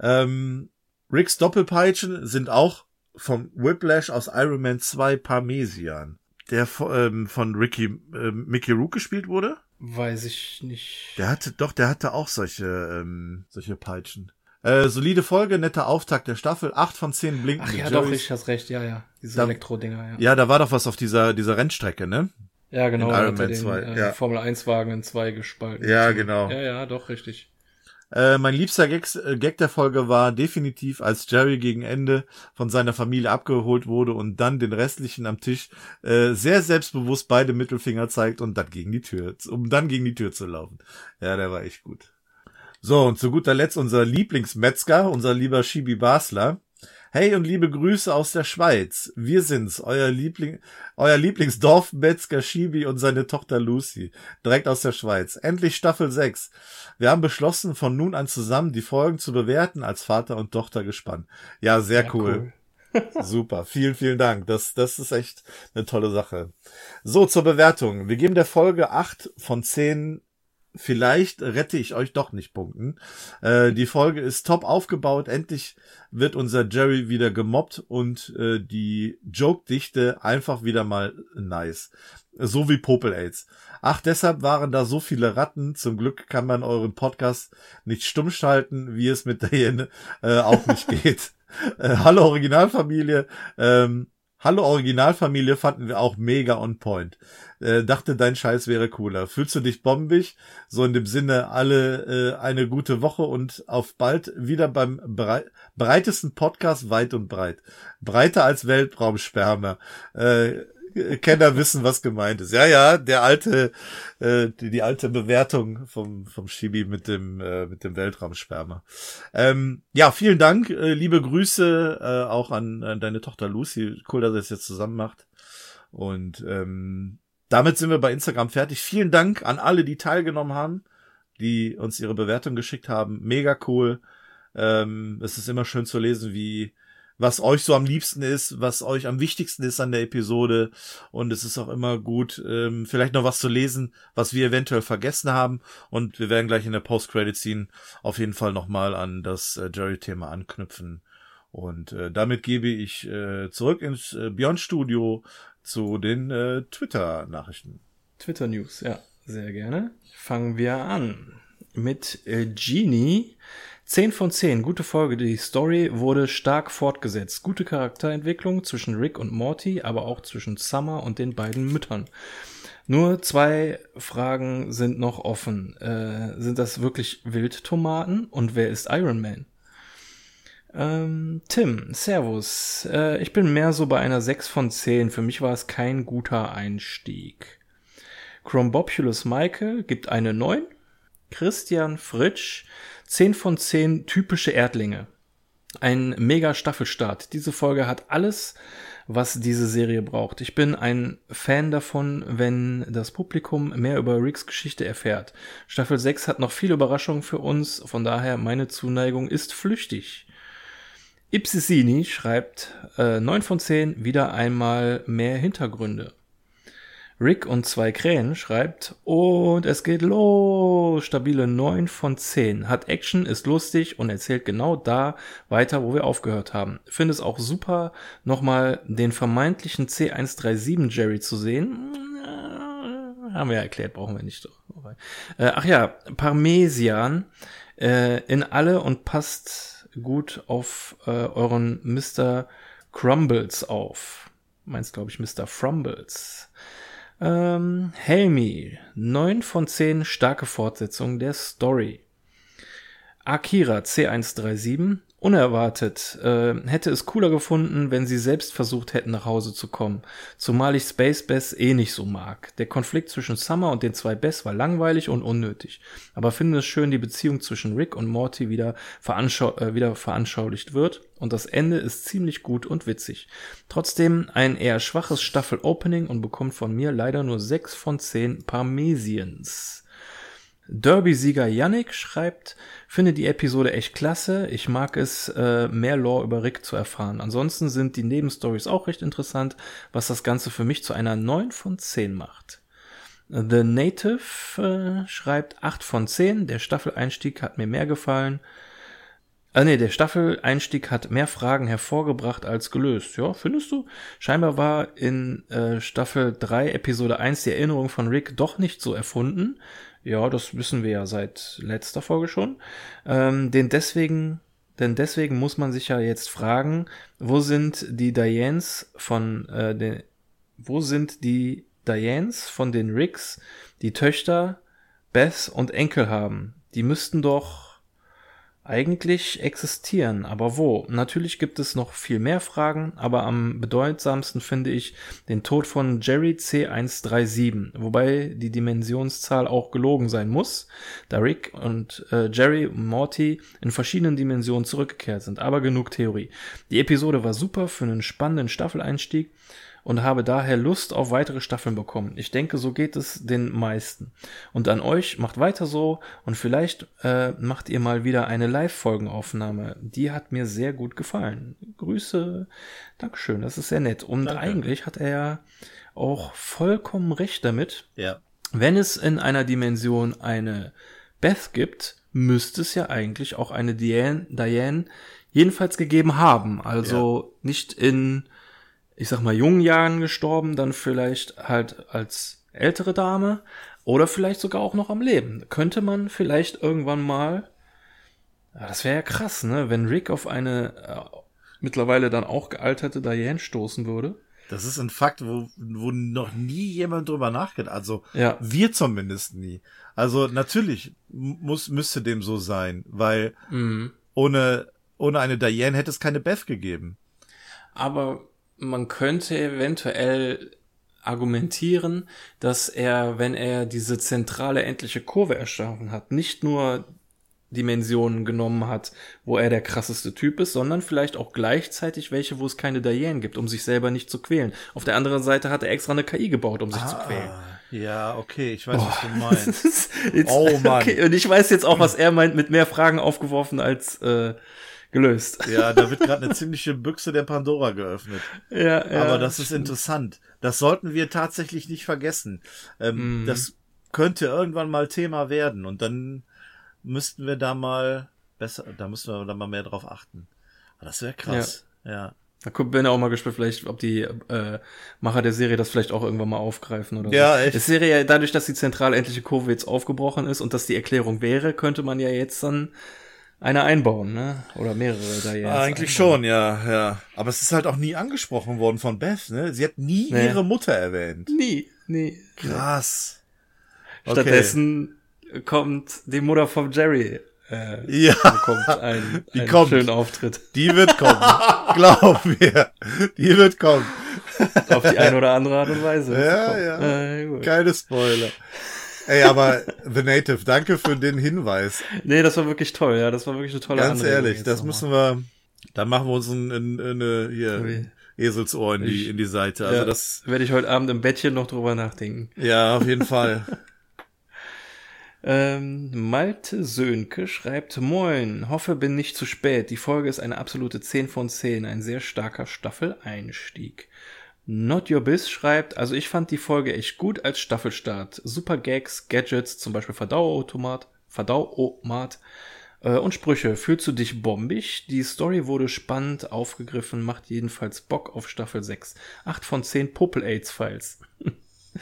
Ähm, Ricks Doppelpeitschen sind auch vom Whiplash aus Iron Man 2 Parmesian, der ähm, von Ricky äh, Mickey Rook gespielt wurde. Weiß ich nicht. Der hatte doch, der hatte auch solche ähm, solche Peitschen. Äh, solide Folge, netter Auftakt der Staffel, acht von zehn blinken. Ach ja, Jerry's. doch, ich hast recht, ja, ja. Diese Elektro-Dinger, ja. Ja, da war doch was auf dieser, dieser Rennstrecke, ne? Ja, genau. In Iron Man 2. Äh, ja. Formel 1 Wagen in zwei gespalten. Ja, genau. Ja, ja, doch, richtig. Äh, mein liebster Gag, äh, Gag der Folge war definitiv, als Jerry gegen Ende von seiner Familie abgeholt wurde und dann den restlichen am Tisch äh, sehr selbstbewusst beide Mittelfinger zeigt und dann gegen die Tür, um dann gegen die Tür zu laufen. Ja, der war echt gut. So, und zu guter Letzt unser Lieblingsmetzger, unser lieber Shibi Basler. Hey und liebe Grüße aus der Schweiz. Wir sind's, euer Liebling, euer Lieblingsdorfmetzger Shibi und seine Tochter Lucy. Direkt aus der Schweiz. Endlich Staffel 6. Wir haben beschlossen, von nun an zusammen die Folgen zu bewerten als Vater und Tochter gespannt. Ja, sehr ja, cool. cool. *laughs* *laughs* Super. Vielen, vielen Dank. Das, das ist echt eine tolle Sache. So, zur Bewertung. Wir geben der Folge acht von zehn vielleicht rette ich euch doch nicht punkten. Äh, die Folge ist top aufgebaut. Endlich wird unser Jerry wieder gemobbt und äh, die Joke-Dichte einfach wieder mal nice. So wie Popel AIDS. Ach, deshalb waren da so viele Ratten. Zum Glück kann man euren Podcast nicht stumm schalten, wie es mit der äh, auch nicht *laughs* geht. Äh, hallo Originalfamilie. Ähm, Hallo Originalfamilie fanden wir auch mega on point. Äh, dachte, dein Scheiß wäre cooler. Fühlst du dich bombig? So in dem Sinne, alle äh, eine gute Woche und auf bald wieder beim brei breitesten Podcast weit und breit. Breiter als Weltraumsperma. Äh, Kenner wissen, was gemeint ist. Ja, ja, der alte, äh, die, die alte Bewertung vom, vom Shibi mit dem, äh, mit dem Weltraumsperma. Ähm, ja, vielen Dank, äh, liebe Grüße äh, auch an, an deine Tochter Lucy. Cool, dass ihr es jetzt zusammen macht. Und ähm, damit sind wir bei Instagram fertig. Vielen Dank an alle, die teilgenommen haben, die uns ihre Bewertung geschickt haben. Mega cool. Ähm, es ist immer schön zu lesen, wie was euch so am liebsten ist, was euch am wichtigsten ist an der Episode. Und es ist auch immer gut, ähm, vielleicht noch was zu lesen, was wir eventuell vergessen haben. Und wir werden gleich in der Post-Credit-Scene auf jeden Fall nochmal an das äh, Jerry-Thema anknüpfen. Und äh, damit gebe ich äh, zurück ins äh, Beyond-Studio zu den äh, Twitter-Nachrichten. Twitter-News, ja, sehr gerne. Fangen wir an mit äh, Genie 10 von 10, gute Folge. Die Story wurde stark fortgesetzt. Gute Charakterentwicklung zwischen Rick und Morty, aber auch zwischen Summer und den beiden Müttern. Nur zwei Fragen sind noch offen. Äh, sind das wirklich Wildtomaten und wer ist Iron Man? Ähm, Tim, Servus. Äh, ich bin mehr so bei einer 6 von 10. Für mich war es kein guter Einstieg. Chrombopulus Michael gibt eine 9. Christian Fritsch 10 von 10 typische Erdlinge. Ein mega Staffelstart. Diese Folge hat alles, was diese Serie braucht. Ich bin ein Fan davon, wenn das Publikum mehr über Ricks Geschichte erfährt. Staffel 6 hat noch viele Überraschungen für uns, von daher meine Zuneigung ist flüchtig. Ipsisini schreibt äh, 9 von 10, wieder einmal mehr Hintergründe. Rick und zwei Krähen schreibt, und es geht los. Stabile 9 von 10. Hat Action, ist lustig und erzählt genau da weiter, wo wir aufgehört haben. Finde es auch super, nochmal den vermeintlichen C137 Jerry zu sehen. Haben wir ja erklärt, brauchen wir nicht. Äh, ach ja, Parmesian äh, in alle und passt gut auf äh, euren Mr. Crumbles auf. Meinst, glaube ich, Mr. Frumbles. Ähm, Helmi, 9 von 10 starke Fortsetzung der Story. Akira C137, unerwartet. Äh, hätte es cooler gefunden, wenn sie selbst versucht hätten, nach Hause zu kommen. Zumal ich Space Bess eh nicht so mag. Der Konflikt zwischen Summer und den zwei Bess war langweilig und unnötig. Aber finde es schön, die Beziehung zwischen Rick und Morty wieder, veranschau äh, wieder veranschaulicht wird. Und das Ende ist ziemlich gut und witzig. Trotzdem ein eher schwaches Staffel-Opening und bekommt von mir leider nur 6 von 10 Parmesians. Derby-Sieger Yannick schreibt, finde die Episode echt klasse. Ich mag es, äh, mehr Lore über Rick zu erfahren. Ansonsten sind die Nebenstories auch recht interessant, was das Ganze für mich zu einer 9 von 10 macht. The Native äh, schreibt 8 von 10. Der Staffeleinstieg hat mir mehr gefallen. Ah nee, der Staffeleinstieg hat mehr Fragen hervorgebracht als gelöst. Ja, findest du? Scheinbar war in äh, Staffel 3, Episode 1 die Erinnerung von Rick doch nicht so erfunden. Ja, das wissen wir ja seit letzter Folge schon. Ähm, denn deswegen, denn deswegen muss man sich ja jetzt fragen, wo sind die Dianes von äh, den, wo sind die Dianes von den Ricks, die Töchter Beth und Enkel haben? Die müssten doch eigentlich existieren. Aber wo? Natürlich gibt es noch viel mehr Fragen, aber am bedeutsamsten finde ich den Tod von Jerry C137, wobei die Dimensionszahl auch gelogen sein muss, da Rick und äh, Jerry Morty in verschiedenen Dimensionen zurückgekehrt sind. Aber genug Theorie. Die Episode war super für einen spannenden Staffeleinstieg und habe daher Lust auf weitere Staffeln bekommen. Ich denke, so geht es den meisten. Und an euch, macht weiter so und vielleicht äh, macht ihr mal wieder eine Live-Folgenaufnahme. Die hat mir sehr gut gefallen. Grüße, Dankeschön, das ist sehr nett. Und Danke. eigentlich hat er ja auch vollkommen recht damit. Ja. Wenn es in einer Dimension eine Beth gibt, müsste es ja eigentlich auch eine Diane, Diane jedenfalls gegeben haben. Also ja. nicht in ich sag mal, jungen Jahren gestorben, dann vielleicht halt als ältere Dame oder vielleicht sogar auch noch am Leben. Könnte man vielleicht irgendwann mal, das wäre ja krass, ne, wenn Rick auf eine äh, mittlerweile dann auch gealterte Diane stoßen würde. Das ist ein Fakt, wo, wo noch nie jemand drüber nachgedacht Also ja. wir zumindest nie. Also natürlich muss, müsste dem so sein, weil mhm. ohne, ohne eine Diane hätte es keine Beth gegeben. Aber man könnte eventuell argumentieren, dass er, wenn er diese zentrale endliche Kurve erschaffen hat, nicht nur Dimensionen genommen hat, wo er der krasseste Typ ist, sondern vielleicht auch gleichzeitig welche, wo es keine Diane gibt, um sich selber nicht zu quälen. Auf der anderen Seite hat er extra eine KI gebaut, um sich ah, zu quälen. Ja, okay, ich weiß, oh, was du *laughs* meinst. jetzt, oh Mann. Okay, und ich weiß jetzt auch, was er meint, mit mehr Fragen aufgeworfen als äh, gelöst. Ja, da wird gerade eine ziemliche Büchse der Pandora geöffnet. Ja, ja. Aber das ist interessant. Das sollten wir tatsächlich nicht vergessen. Ähm, mm. Das könnte irgendwann mal Thema werden und dann müssten wir da mal besser, da müssen wir da mal mehr drauf achten. Aber das wäre krass. Ja. ja. Da bin ich auch mal gespannt, vielleicht, ob die äh, Macher der Serie das vielleicht auch irgendwann mal aufgreifen oder ja, so. Echt? Die Serie, dadurch, dass die zentrale endliche Kurve jetzt aufgebrochen ist und dass die Erklärung wäre, könnte man ja jetzt dann eine einbauen, ne? Oder mehrere da jetzt. Eigentlich einbauen. schon, ja, ja. Aber es ist halt auch nie angesprochen worden von Beth, ne? Sie hat nie nee. ihre Mutter erwähnt. Nie, nie. Krass. Okay. Stattdessen kommt die Mutter von Jerry. Äh, ja. Kommt *laughs* ein, die ein kommt. schönen Auftritt. Die wird kommen. *laughs* Glaub mir. Die wird kommen. Auf die eine oder andere Art und Weise. Ja, ja. Äh, Keine Spoiler. Ey, aber The Native, danke für den Hinweis. Nee, das war wirklich toll, ja, das war wirklich eine tolle Ganz Anregung ehrlich, das müssen wir, da machen wir uns ein, ein, eine, hier, Eselsohr in die, Ich- in die Seite. Also ja, das, werde ich heute Abend im Bettchen noch drüber nachdenken. ja, auf jeden Fall. *laughs* Ähm, Malte Sönke schreibt, Moin, hoffe bin nicht zu spät. Die Folge ist eine absolute 10 von 10, ein sehr starker Staffeleinstieg. Not Your Biz schreibt, also ich fand die Folge echt gut als Staffelstart. Super Gags, Gadgets, zum Beispiel Verdauautomat, Verdauomat äh, und Sprüche. Fühlst du dich bombig? Die Story wurde spannend aufgegriffen, macht jedenfalls Bock auf Staffel 6. 8 von 10 Popel-AIDS-Files. *laughs* *laughs*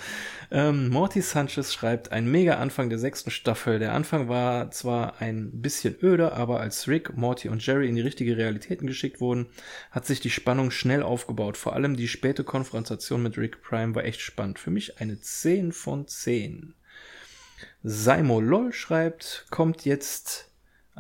Ähm, Morty Sanchez schreibt, ein mega Anfang der sechsten Staffel. Der Anfang war zwar ein bisschen öde, aber als Rick, Morty und Jerry in die richtige Realitäten geschickt wurden, hat sich die Spannung schnell aufgebaut. Vor allem die späte Konfrontation mit Rick Prime war echt spannend. Für mich eine 10 von 10. Saimo LOL schreibt, kommt jetzt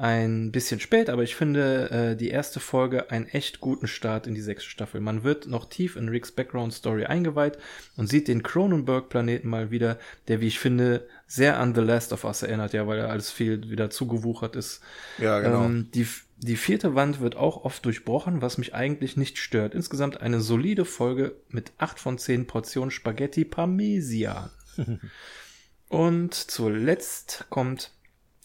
ein bisschen spät, aber ich finde äh, die erste Folge einen echt guten Start in die sechste Staffel. Man wird noch tief in Ricks Background-Story eingeweiht und sieht den Cronenberg-Planeten mal wieder, der, wie ich finde, sehr an The Last of Us erinnert, ja, weil er alles viel wieder zugewuchert ist. Ja, genau. Ähm, die, die vierte Wand wird auch oft durchbrochen, was mich eigentlich nicht stört. Insgesamt eine solide Folge mit 8 von 10 Portionen Spaghetti Parmesan. *laughs* Und zuletzt kommt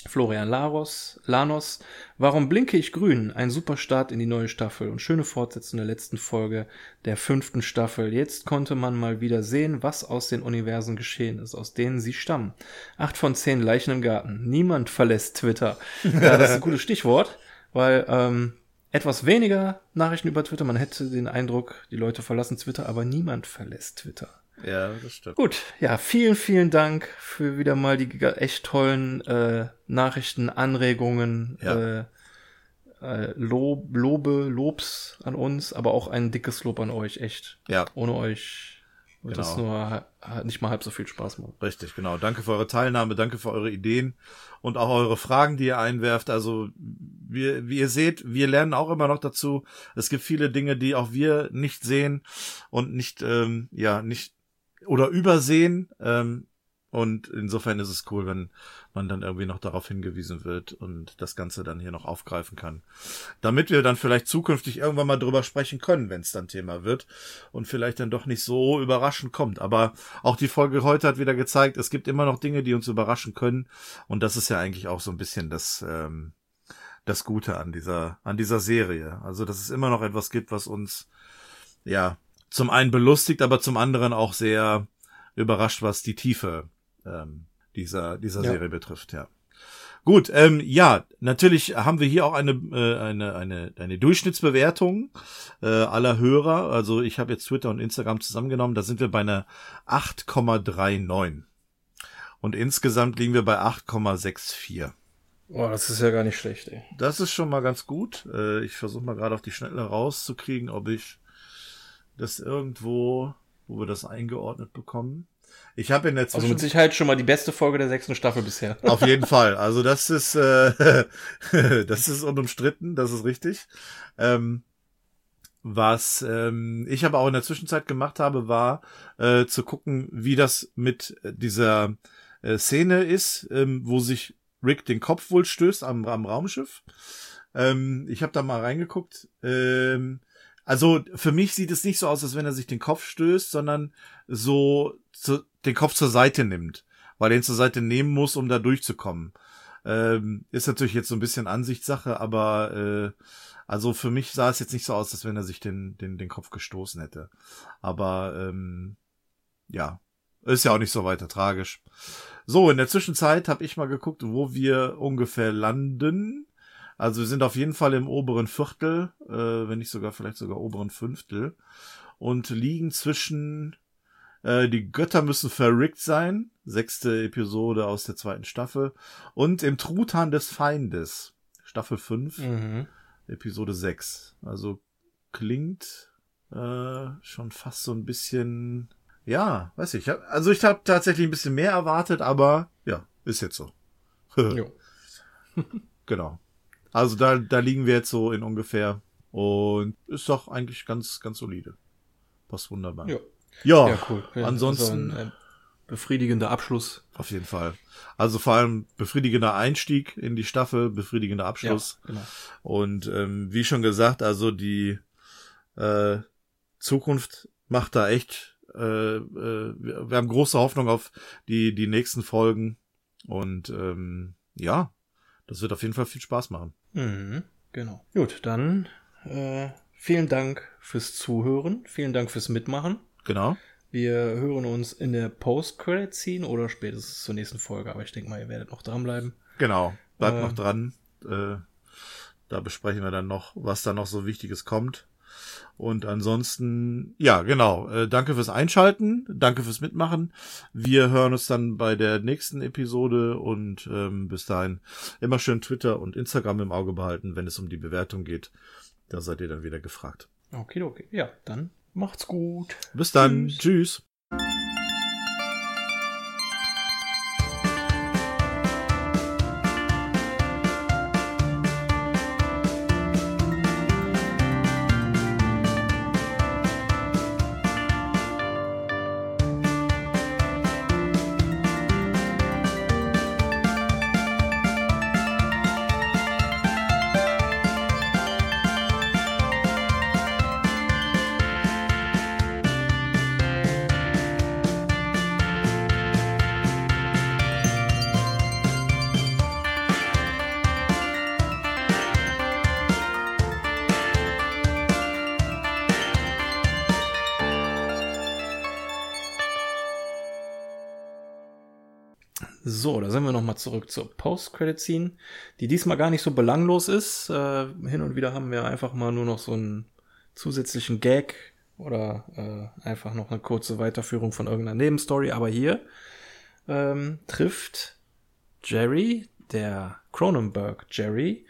Florian Laros, Lanos. Warum blinke ich grün? Ein super Start in die neue Staffel und schöne Fortsetzung der letzten Folge der fünften Staffel. Jetzt konnte man mal wieder sehen, was aus den Universen geschehen ist, aus denen sie stammen. Acht von zehn Leichen im Garten. Niemand verlässt Twitter. Ja, das ist ein gutes Stichwort, weil ähm, etwas weniger Nachrichten über Twitter. Man hätte den Eindruck, die Leute verlassen Twitter, aber niemand verlässt Twitter. Ja, das stimmt. Gut, ja, vielen, vielen Dank für wieder mal die echt tollen äh, Nachrichten, Anregungen, Ja. äh, äh, Lob, Lobe, Lobs an uns, aber auch ein dickes Lob an euch, echt. Ja, Ohne euch wird Genau. das nur nicht mal halb so viel Spaß machen. richtig, genau. Danke für eure Teilnahme, danke für eure Ideen und auch eure Fragen, die ihr einwerft. Also, wir, wie ihr seht, wir lernen auch immer noch dazu. Es gibt viele Dinge, die auch wir nicht sehen und nicht, ähm, ja, nicht oder übersehen. Ähm, und insofern ist es cool, wenn man dann irgendwie noch darauf hingewiesen wird und das Ganze dann hier noch aufgreifen kann. Damit wir dann vielleicht zukünftig irgendwann mal drüber sprechen können, wenn es dann Thema wird und vielleicht dann doch nicht so überraschend kommt. Aber auch die Folge heute hat wieder gezeigt, es gibt immer noch Dinge, die uns überraschen können. Und das ist ja eigentlich auch so ein bisschen das, ähm, das Gute an dieser, an dieser Serie. Also, dass es immer noch etwas gibt, was uns, ja, zum einen belustigt, aber zum anderen auch sehr überrascht, was die Tiefe ähm, dieser, dieser Ja. Serie betrifft, ja. Gut, ähm, ja, natürlich haben wir hier auch eine, äh, eine, eine, eine Durchschnittsbewertung äh, aller Hörer. Also ich habe jetzt Twitter und Instagram zusammengenommen, da sind wir bei einer 8,39. Und insgesamt liegen wir bei 8,64. Boah, das ist ja gar nicht schlecht, ey. Das ist schon mal ganz gut. Äh, ich versuche mal gerade auf die Schnelle rauszukriegen, ob ich das irgendwo, wo wir das eingeordnet bekommen. Ich habe in der Also Zwischen mit Sicherheit schon mal die beste Folge der sechsten Staffel bisher. *laughs* auf jeden Fall. Also das ist äh, *laughs* das ist unumstritten, das ist richtig. Ähm, was ähm, ich aber auch in der Zwischenzeit gemacht habe, war äh, zu gucken, wie das mit dieser äh, Szene ist, ähm, wo sich Rick den Kopf wohl stößt am, am Raumschiff. Ähm, ich habe da mal reingeguckt. Ähm, also für mich sieht es nicht so aus, als wenn er sich den Kopf stößt, sondern so zu, den Kopf zur Seite nimmt, weil er ihn zur Seite nehmen muss, um da durchzukommen. Ähm, ist natürlich jetzt so ein bisschen Ansichtssache, aber äh, also für mich sah es jetzt nicht so aus, als wenn er sich den, den, den Kopf gestoßen hätte. Aber ähm, ja, ist ja auch nicht so weiter tragisch. So, in der Zwischenzeit habe ich mal geguckt, wo wir ungefähr landen. Also wir sind auf jeden Fall im oberen Viertel, äh, wenn nicht sogar vielleicht sogar oberen Fünftel und liegen zwischen äh, die Götter müssen verrickt sein, sechste Episode aus der zweiten Staffel und im Truthahn des Feindes, Staffel 5, Mhm. Episode 6. Also klingt äh, schon fast so ein bisschen, ja, weiß ich. also ich habe tatsächlich ein bisschen mehr erwartet, aber ja, ist jetzt so. *laughs* Genau. Also da, da liegen wir jetzt so in ungefähr und ist doch eigentlich ganz, ganz solide. Passt wunderbar. Ja. Ja, Ja, cool. Ja, ansonsten also ein, äh, befriedigender Abschluss. auf jeden Fall. Also vor allem befriedigender Einstieg in die Staffel, befriedigender Abschluss. Ja, genau. Und ähm, wie schon gesagt, also die äh, Zukunft macht da echt, äh, äh, wir, wir haben große Hoffnung auf die, die nächsten Folgen und ähm, ja, das wird auf jeden Fall viel Spaß machen. Mhm, genau. Gut, dann äh, vielen Dank fürs Zuhören, vielen Dank fürs Mitmachen. Genau. Wir hören uns in der Post-Credit-Scene oder spätestens zur nächsten Folge, aber ich denke mal, ihr werdet noch dranbleiben. Genau, bleibt Äh. noch dran. Äh, da besprechen wir dann noch, was da noch so Wichtiges kommt. Und ansonsten, ja, genau. Äh, danke fürs Einschalten, danke fürs Mitmachen. Wir hören uns dann bei der nächsten Episode und ähm, bis dahin immer schön Twitter und Instagram im Auge behalten, wenn es um die Bewertung geht. Da seid ihr dann wieder gefragt. Okay, okay. Ja, dann macht's gut. Bis dann. Tschüss. Tschüss. Zurück zur Post-Credit-Scene, die diesmal gar nicht so belanglos ist. Äh, hin und wieder haben wir einfach mal nur noch so einen zusätzlichen Gag oder äh, einfach noch eine kurze Weiterführung von irgendeiner Nebenstory. Aber hier ähm, trifft Jerry, der Cronenberg Jerry,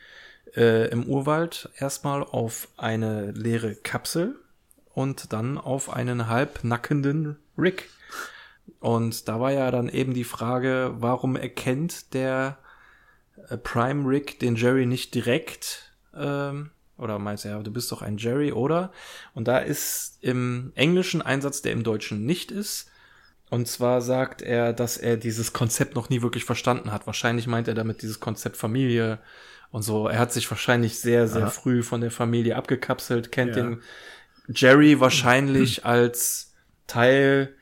äh, im Urwald erstmal auf eine leere Kapsel und dann auf einen halbnackenden Rick. Und da war ja dann eben die Frage, warum erkennt der äh, Prime Rick den Jerry nicht direkt? Ähm, oder meinst du, ja, du bist doch ein Jerry, oder? Und da ist im englischen Einsatz, der im Deutschen nicht ist. Und zwar sagt er, dass er dieses Konzept noch nie wirklich verstanden hat. Wahrscheinlich meint er damit dieses Konzept Familie und so. Er hat sich wahrscheinlich sehr, sehr Aha. früh von der Familie abgekapselt, kennt Ja. den Jerry wahrscheinlich als Teil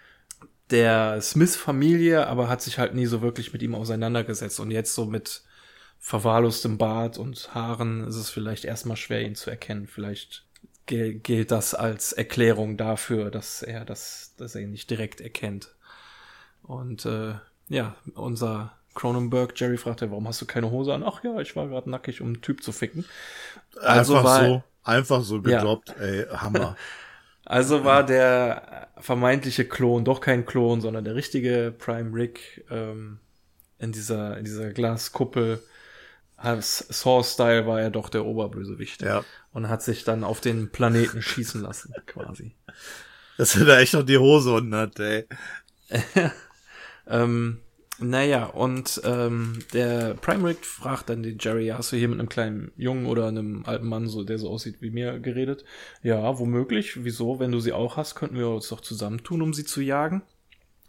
der Smith-Familie, aber hat sich halt nie so wirklich mit ihm auseinandergesetzt. Und jetzt so mit verwahrlostem Bart und Haaren ist es vielleicht erstmal schwer, ihn zu erkennen. Vielleicht gilt das als Erklärung dafür, dass er das, dass er ihn nicht direkt erkennt. Und äh, ja, unser Cronenberg, Jerry fragte, warum hast du keine Hose an? Ach ja, ich war gerade nackig, um einen Typ zu ficken. Also einfach war- so, einfach so Ja. gedroppt, ey, Hammer. *laughs* Also war der vermeintliche Klon doch kein Klon, sondern der richtige Prime Rick ähm, in dieser in dieser Glaskuppel. Saw-Style war er doch der Oberbösewicht ja. und hat sich dann auf den Planeten schießen lassen, *laughs* quasi. Dass er da echt noch die Hose unten hat, ey. *laughs* Ähm, naja, und ähm, der Prime Rick fragt dann den Jerry, hast du hier mit einem kleinen Jungen oder einem alten Mann, so der so aussieht wie mir, geredet? Ja, womöglich. Wieso? Wenn du sie auch hast, könnten wir uns doch zusammentun, um sie zu jagen.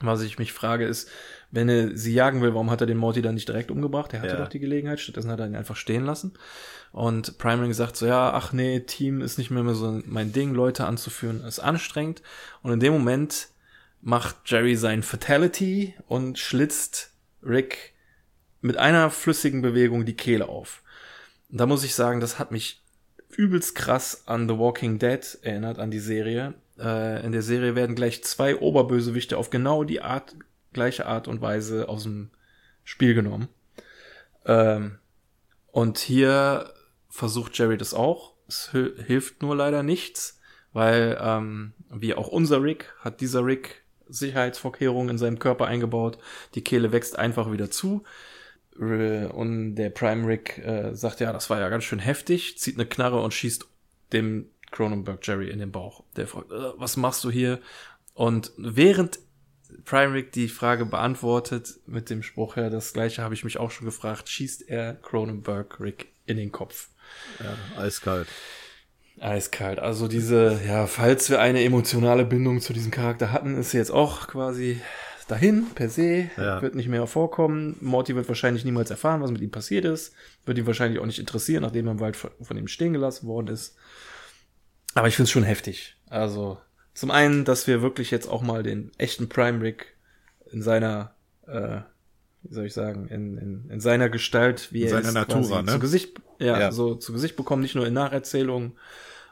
Was ich mich frage ist, wenn er sie jagen will, warum hat er den Morty dann nicht direkt umgebracht? Er hatte Ja. doch die Gelegenheit, stattdessen hat er ihn einfach stehen lassen. Und Prime Rick sagt so, ja, ach nee, Team ist nicht mehr, mehr so mein Ding, Leute anzuführen, ist anstrengend. Und in dem Moment macht Jerry sein Fatality und schlitzt Rick mit einer flüssigen Bewegung die Kehle auf. Und da muss ich sagen, das hat mich übelst krass an The Walking Dead erinnert, an die Serie. Äh, in der Serie werden gleich zwei Oberbösewichte auf genau die Art, gleiche Art und Weise aus dem Spiel genommen. Ähm, und hier versucht Jerry das auch. Es hil- hilft nur leider nichts, weil, ähm, wie auch unser Rick, hat dieser Rick Sicherheitsvorkehrungen in seinem Körper eingebaut. Die Kehle wächst einfach wieder zu. R- Und der Prime Rick äh, sagt, ja, das war ja ganz schön heftig, zieht eine Knarre und schießt dem Cronenberg Jerry in den Bauch. Der fragt, äh, was machst du hier? Und während Prime Rick die Frage beantwortet mit dem Spruch, ja, das gleiche habe ich mich auch schon gefragt, schießt er Cronenberg Rick in den Kopf. Ja, eiskalt. Eiskalt. Also diese, ja, falls wir eine emotionale Bindung zu diesem Charakter hatten, ist sie jetzt auch quasi dahin, per se, Ja. wird nicht mehr vorkommen. Morty wird wahrscheinlich niemals erfahren, was mit ihm passiert ist. Wird ihn wahrscheinlich auch nicht interessieren, nachdem er im Wald von, von ihm stehen gelassen worden ist. Aber ich finde es schon heftig. Also, zum einen, dass wir wirklich jetzt auch mal den echten Prime Rick in seiner, äh, wie soll ich sagen, in, in, in seiner Gestalt, wie In er seiner ist, Natura, ne? zu Gesicht, ja, Ja. so zu Gesicht bekommen, nicht nur in Nacherzählungen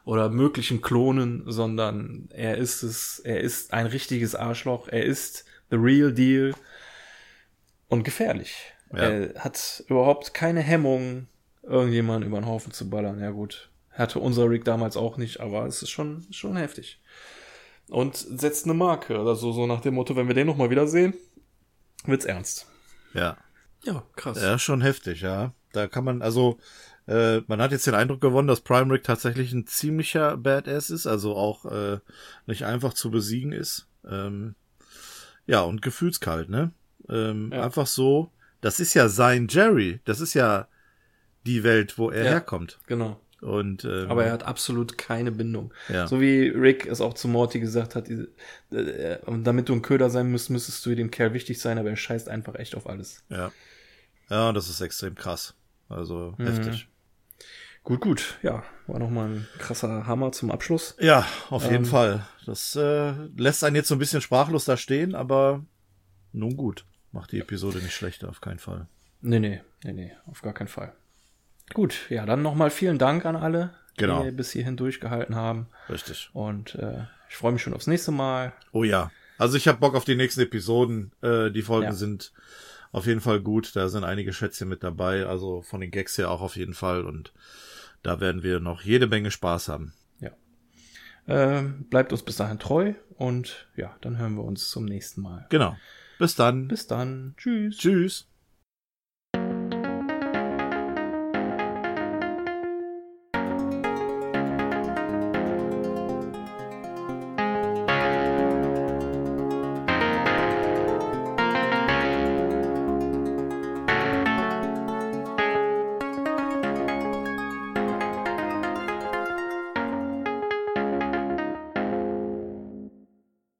oder möglichen Klonen, sondern er ist es, er ist ein richtiges Arschloch, er ist the real deal und gefährlich. Ja. Er hat überhaupt keine Hemmung, irgendjemanden über den Haufen zu ballern. Ja gut, hatte unser Rick damals auch nicht, aber es ist schon, schon heftig. Und setzt eine Marke, also so nach dem Motto, wenn wir den nochmal wiedersehen, wird's ernst. Ja. Ja, krass. Ja, schon heftig, ja. Da kann man, also, äh, man hat jetzt den Eindruck gewonnen, dass Prime Rick tatsächlich ein ziemlicher Badass ist, also auch äh, nicht einfach zu besiegen ist. Ähm, ja, und gefühlskalt, ne? Ähm, Ja. Einfach so, das ist ja sein Jerry, das ist ja die Welt, wo er Ja. herkommt. Genau. Und ähm, Aber er hat absolut keine Bindung. Ja. So wie Rick es auch zu Morty gesagt hat, diese, äh, und damit du ein Köder sein müsst, müsstest du dem Kerl wichtig sein, aber er scheißt einfach echt auf alles. ja. Ja, das ist extrem krass. Also Mhm. heftig. Gut, gut. Ja, war nochmal ein krasser Hammer zum Abschluss. Ja, auf jeden Ähm, Fall. Das äh, lässt einen jetzt so ein bisschen sprachlos da stehen, aber nun gut. Macht die Episode nicht schlechter, auf keinen Fall. Nee, nee, nee, nee, auf gar keinen Fall. Gut, ja, dann nochmal vielen Dank an alle, Genau. die bis hierhin durchgehalten haben. Richtig. Und äh, ich freue mich schon aufs nächste Mal. Oh ja. Also ich habe Bock auf die nächsten Episoden. Äh, die Folgen Ja. sind auf jeden Fall gut. Da sind einige Schätzchen mit dabei. Also von den Gags her auch auf jeden Fall. Und da werden wir noch jede Menge Spaß haben. Ähm, bleibt uns bis dahin treu und ja, dann hören wir uns zum nächsten Mal. Genau. Bis dann. Bis dann. Tschüss. Tschüss.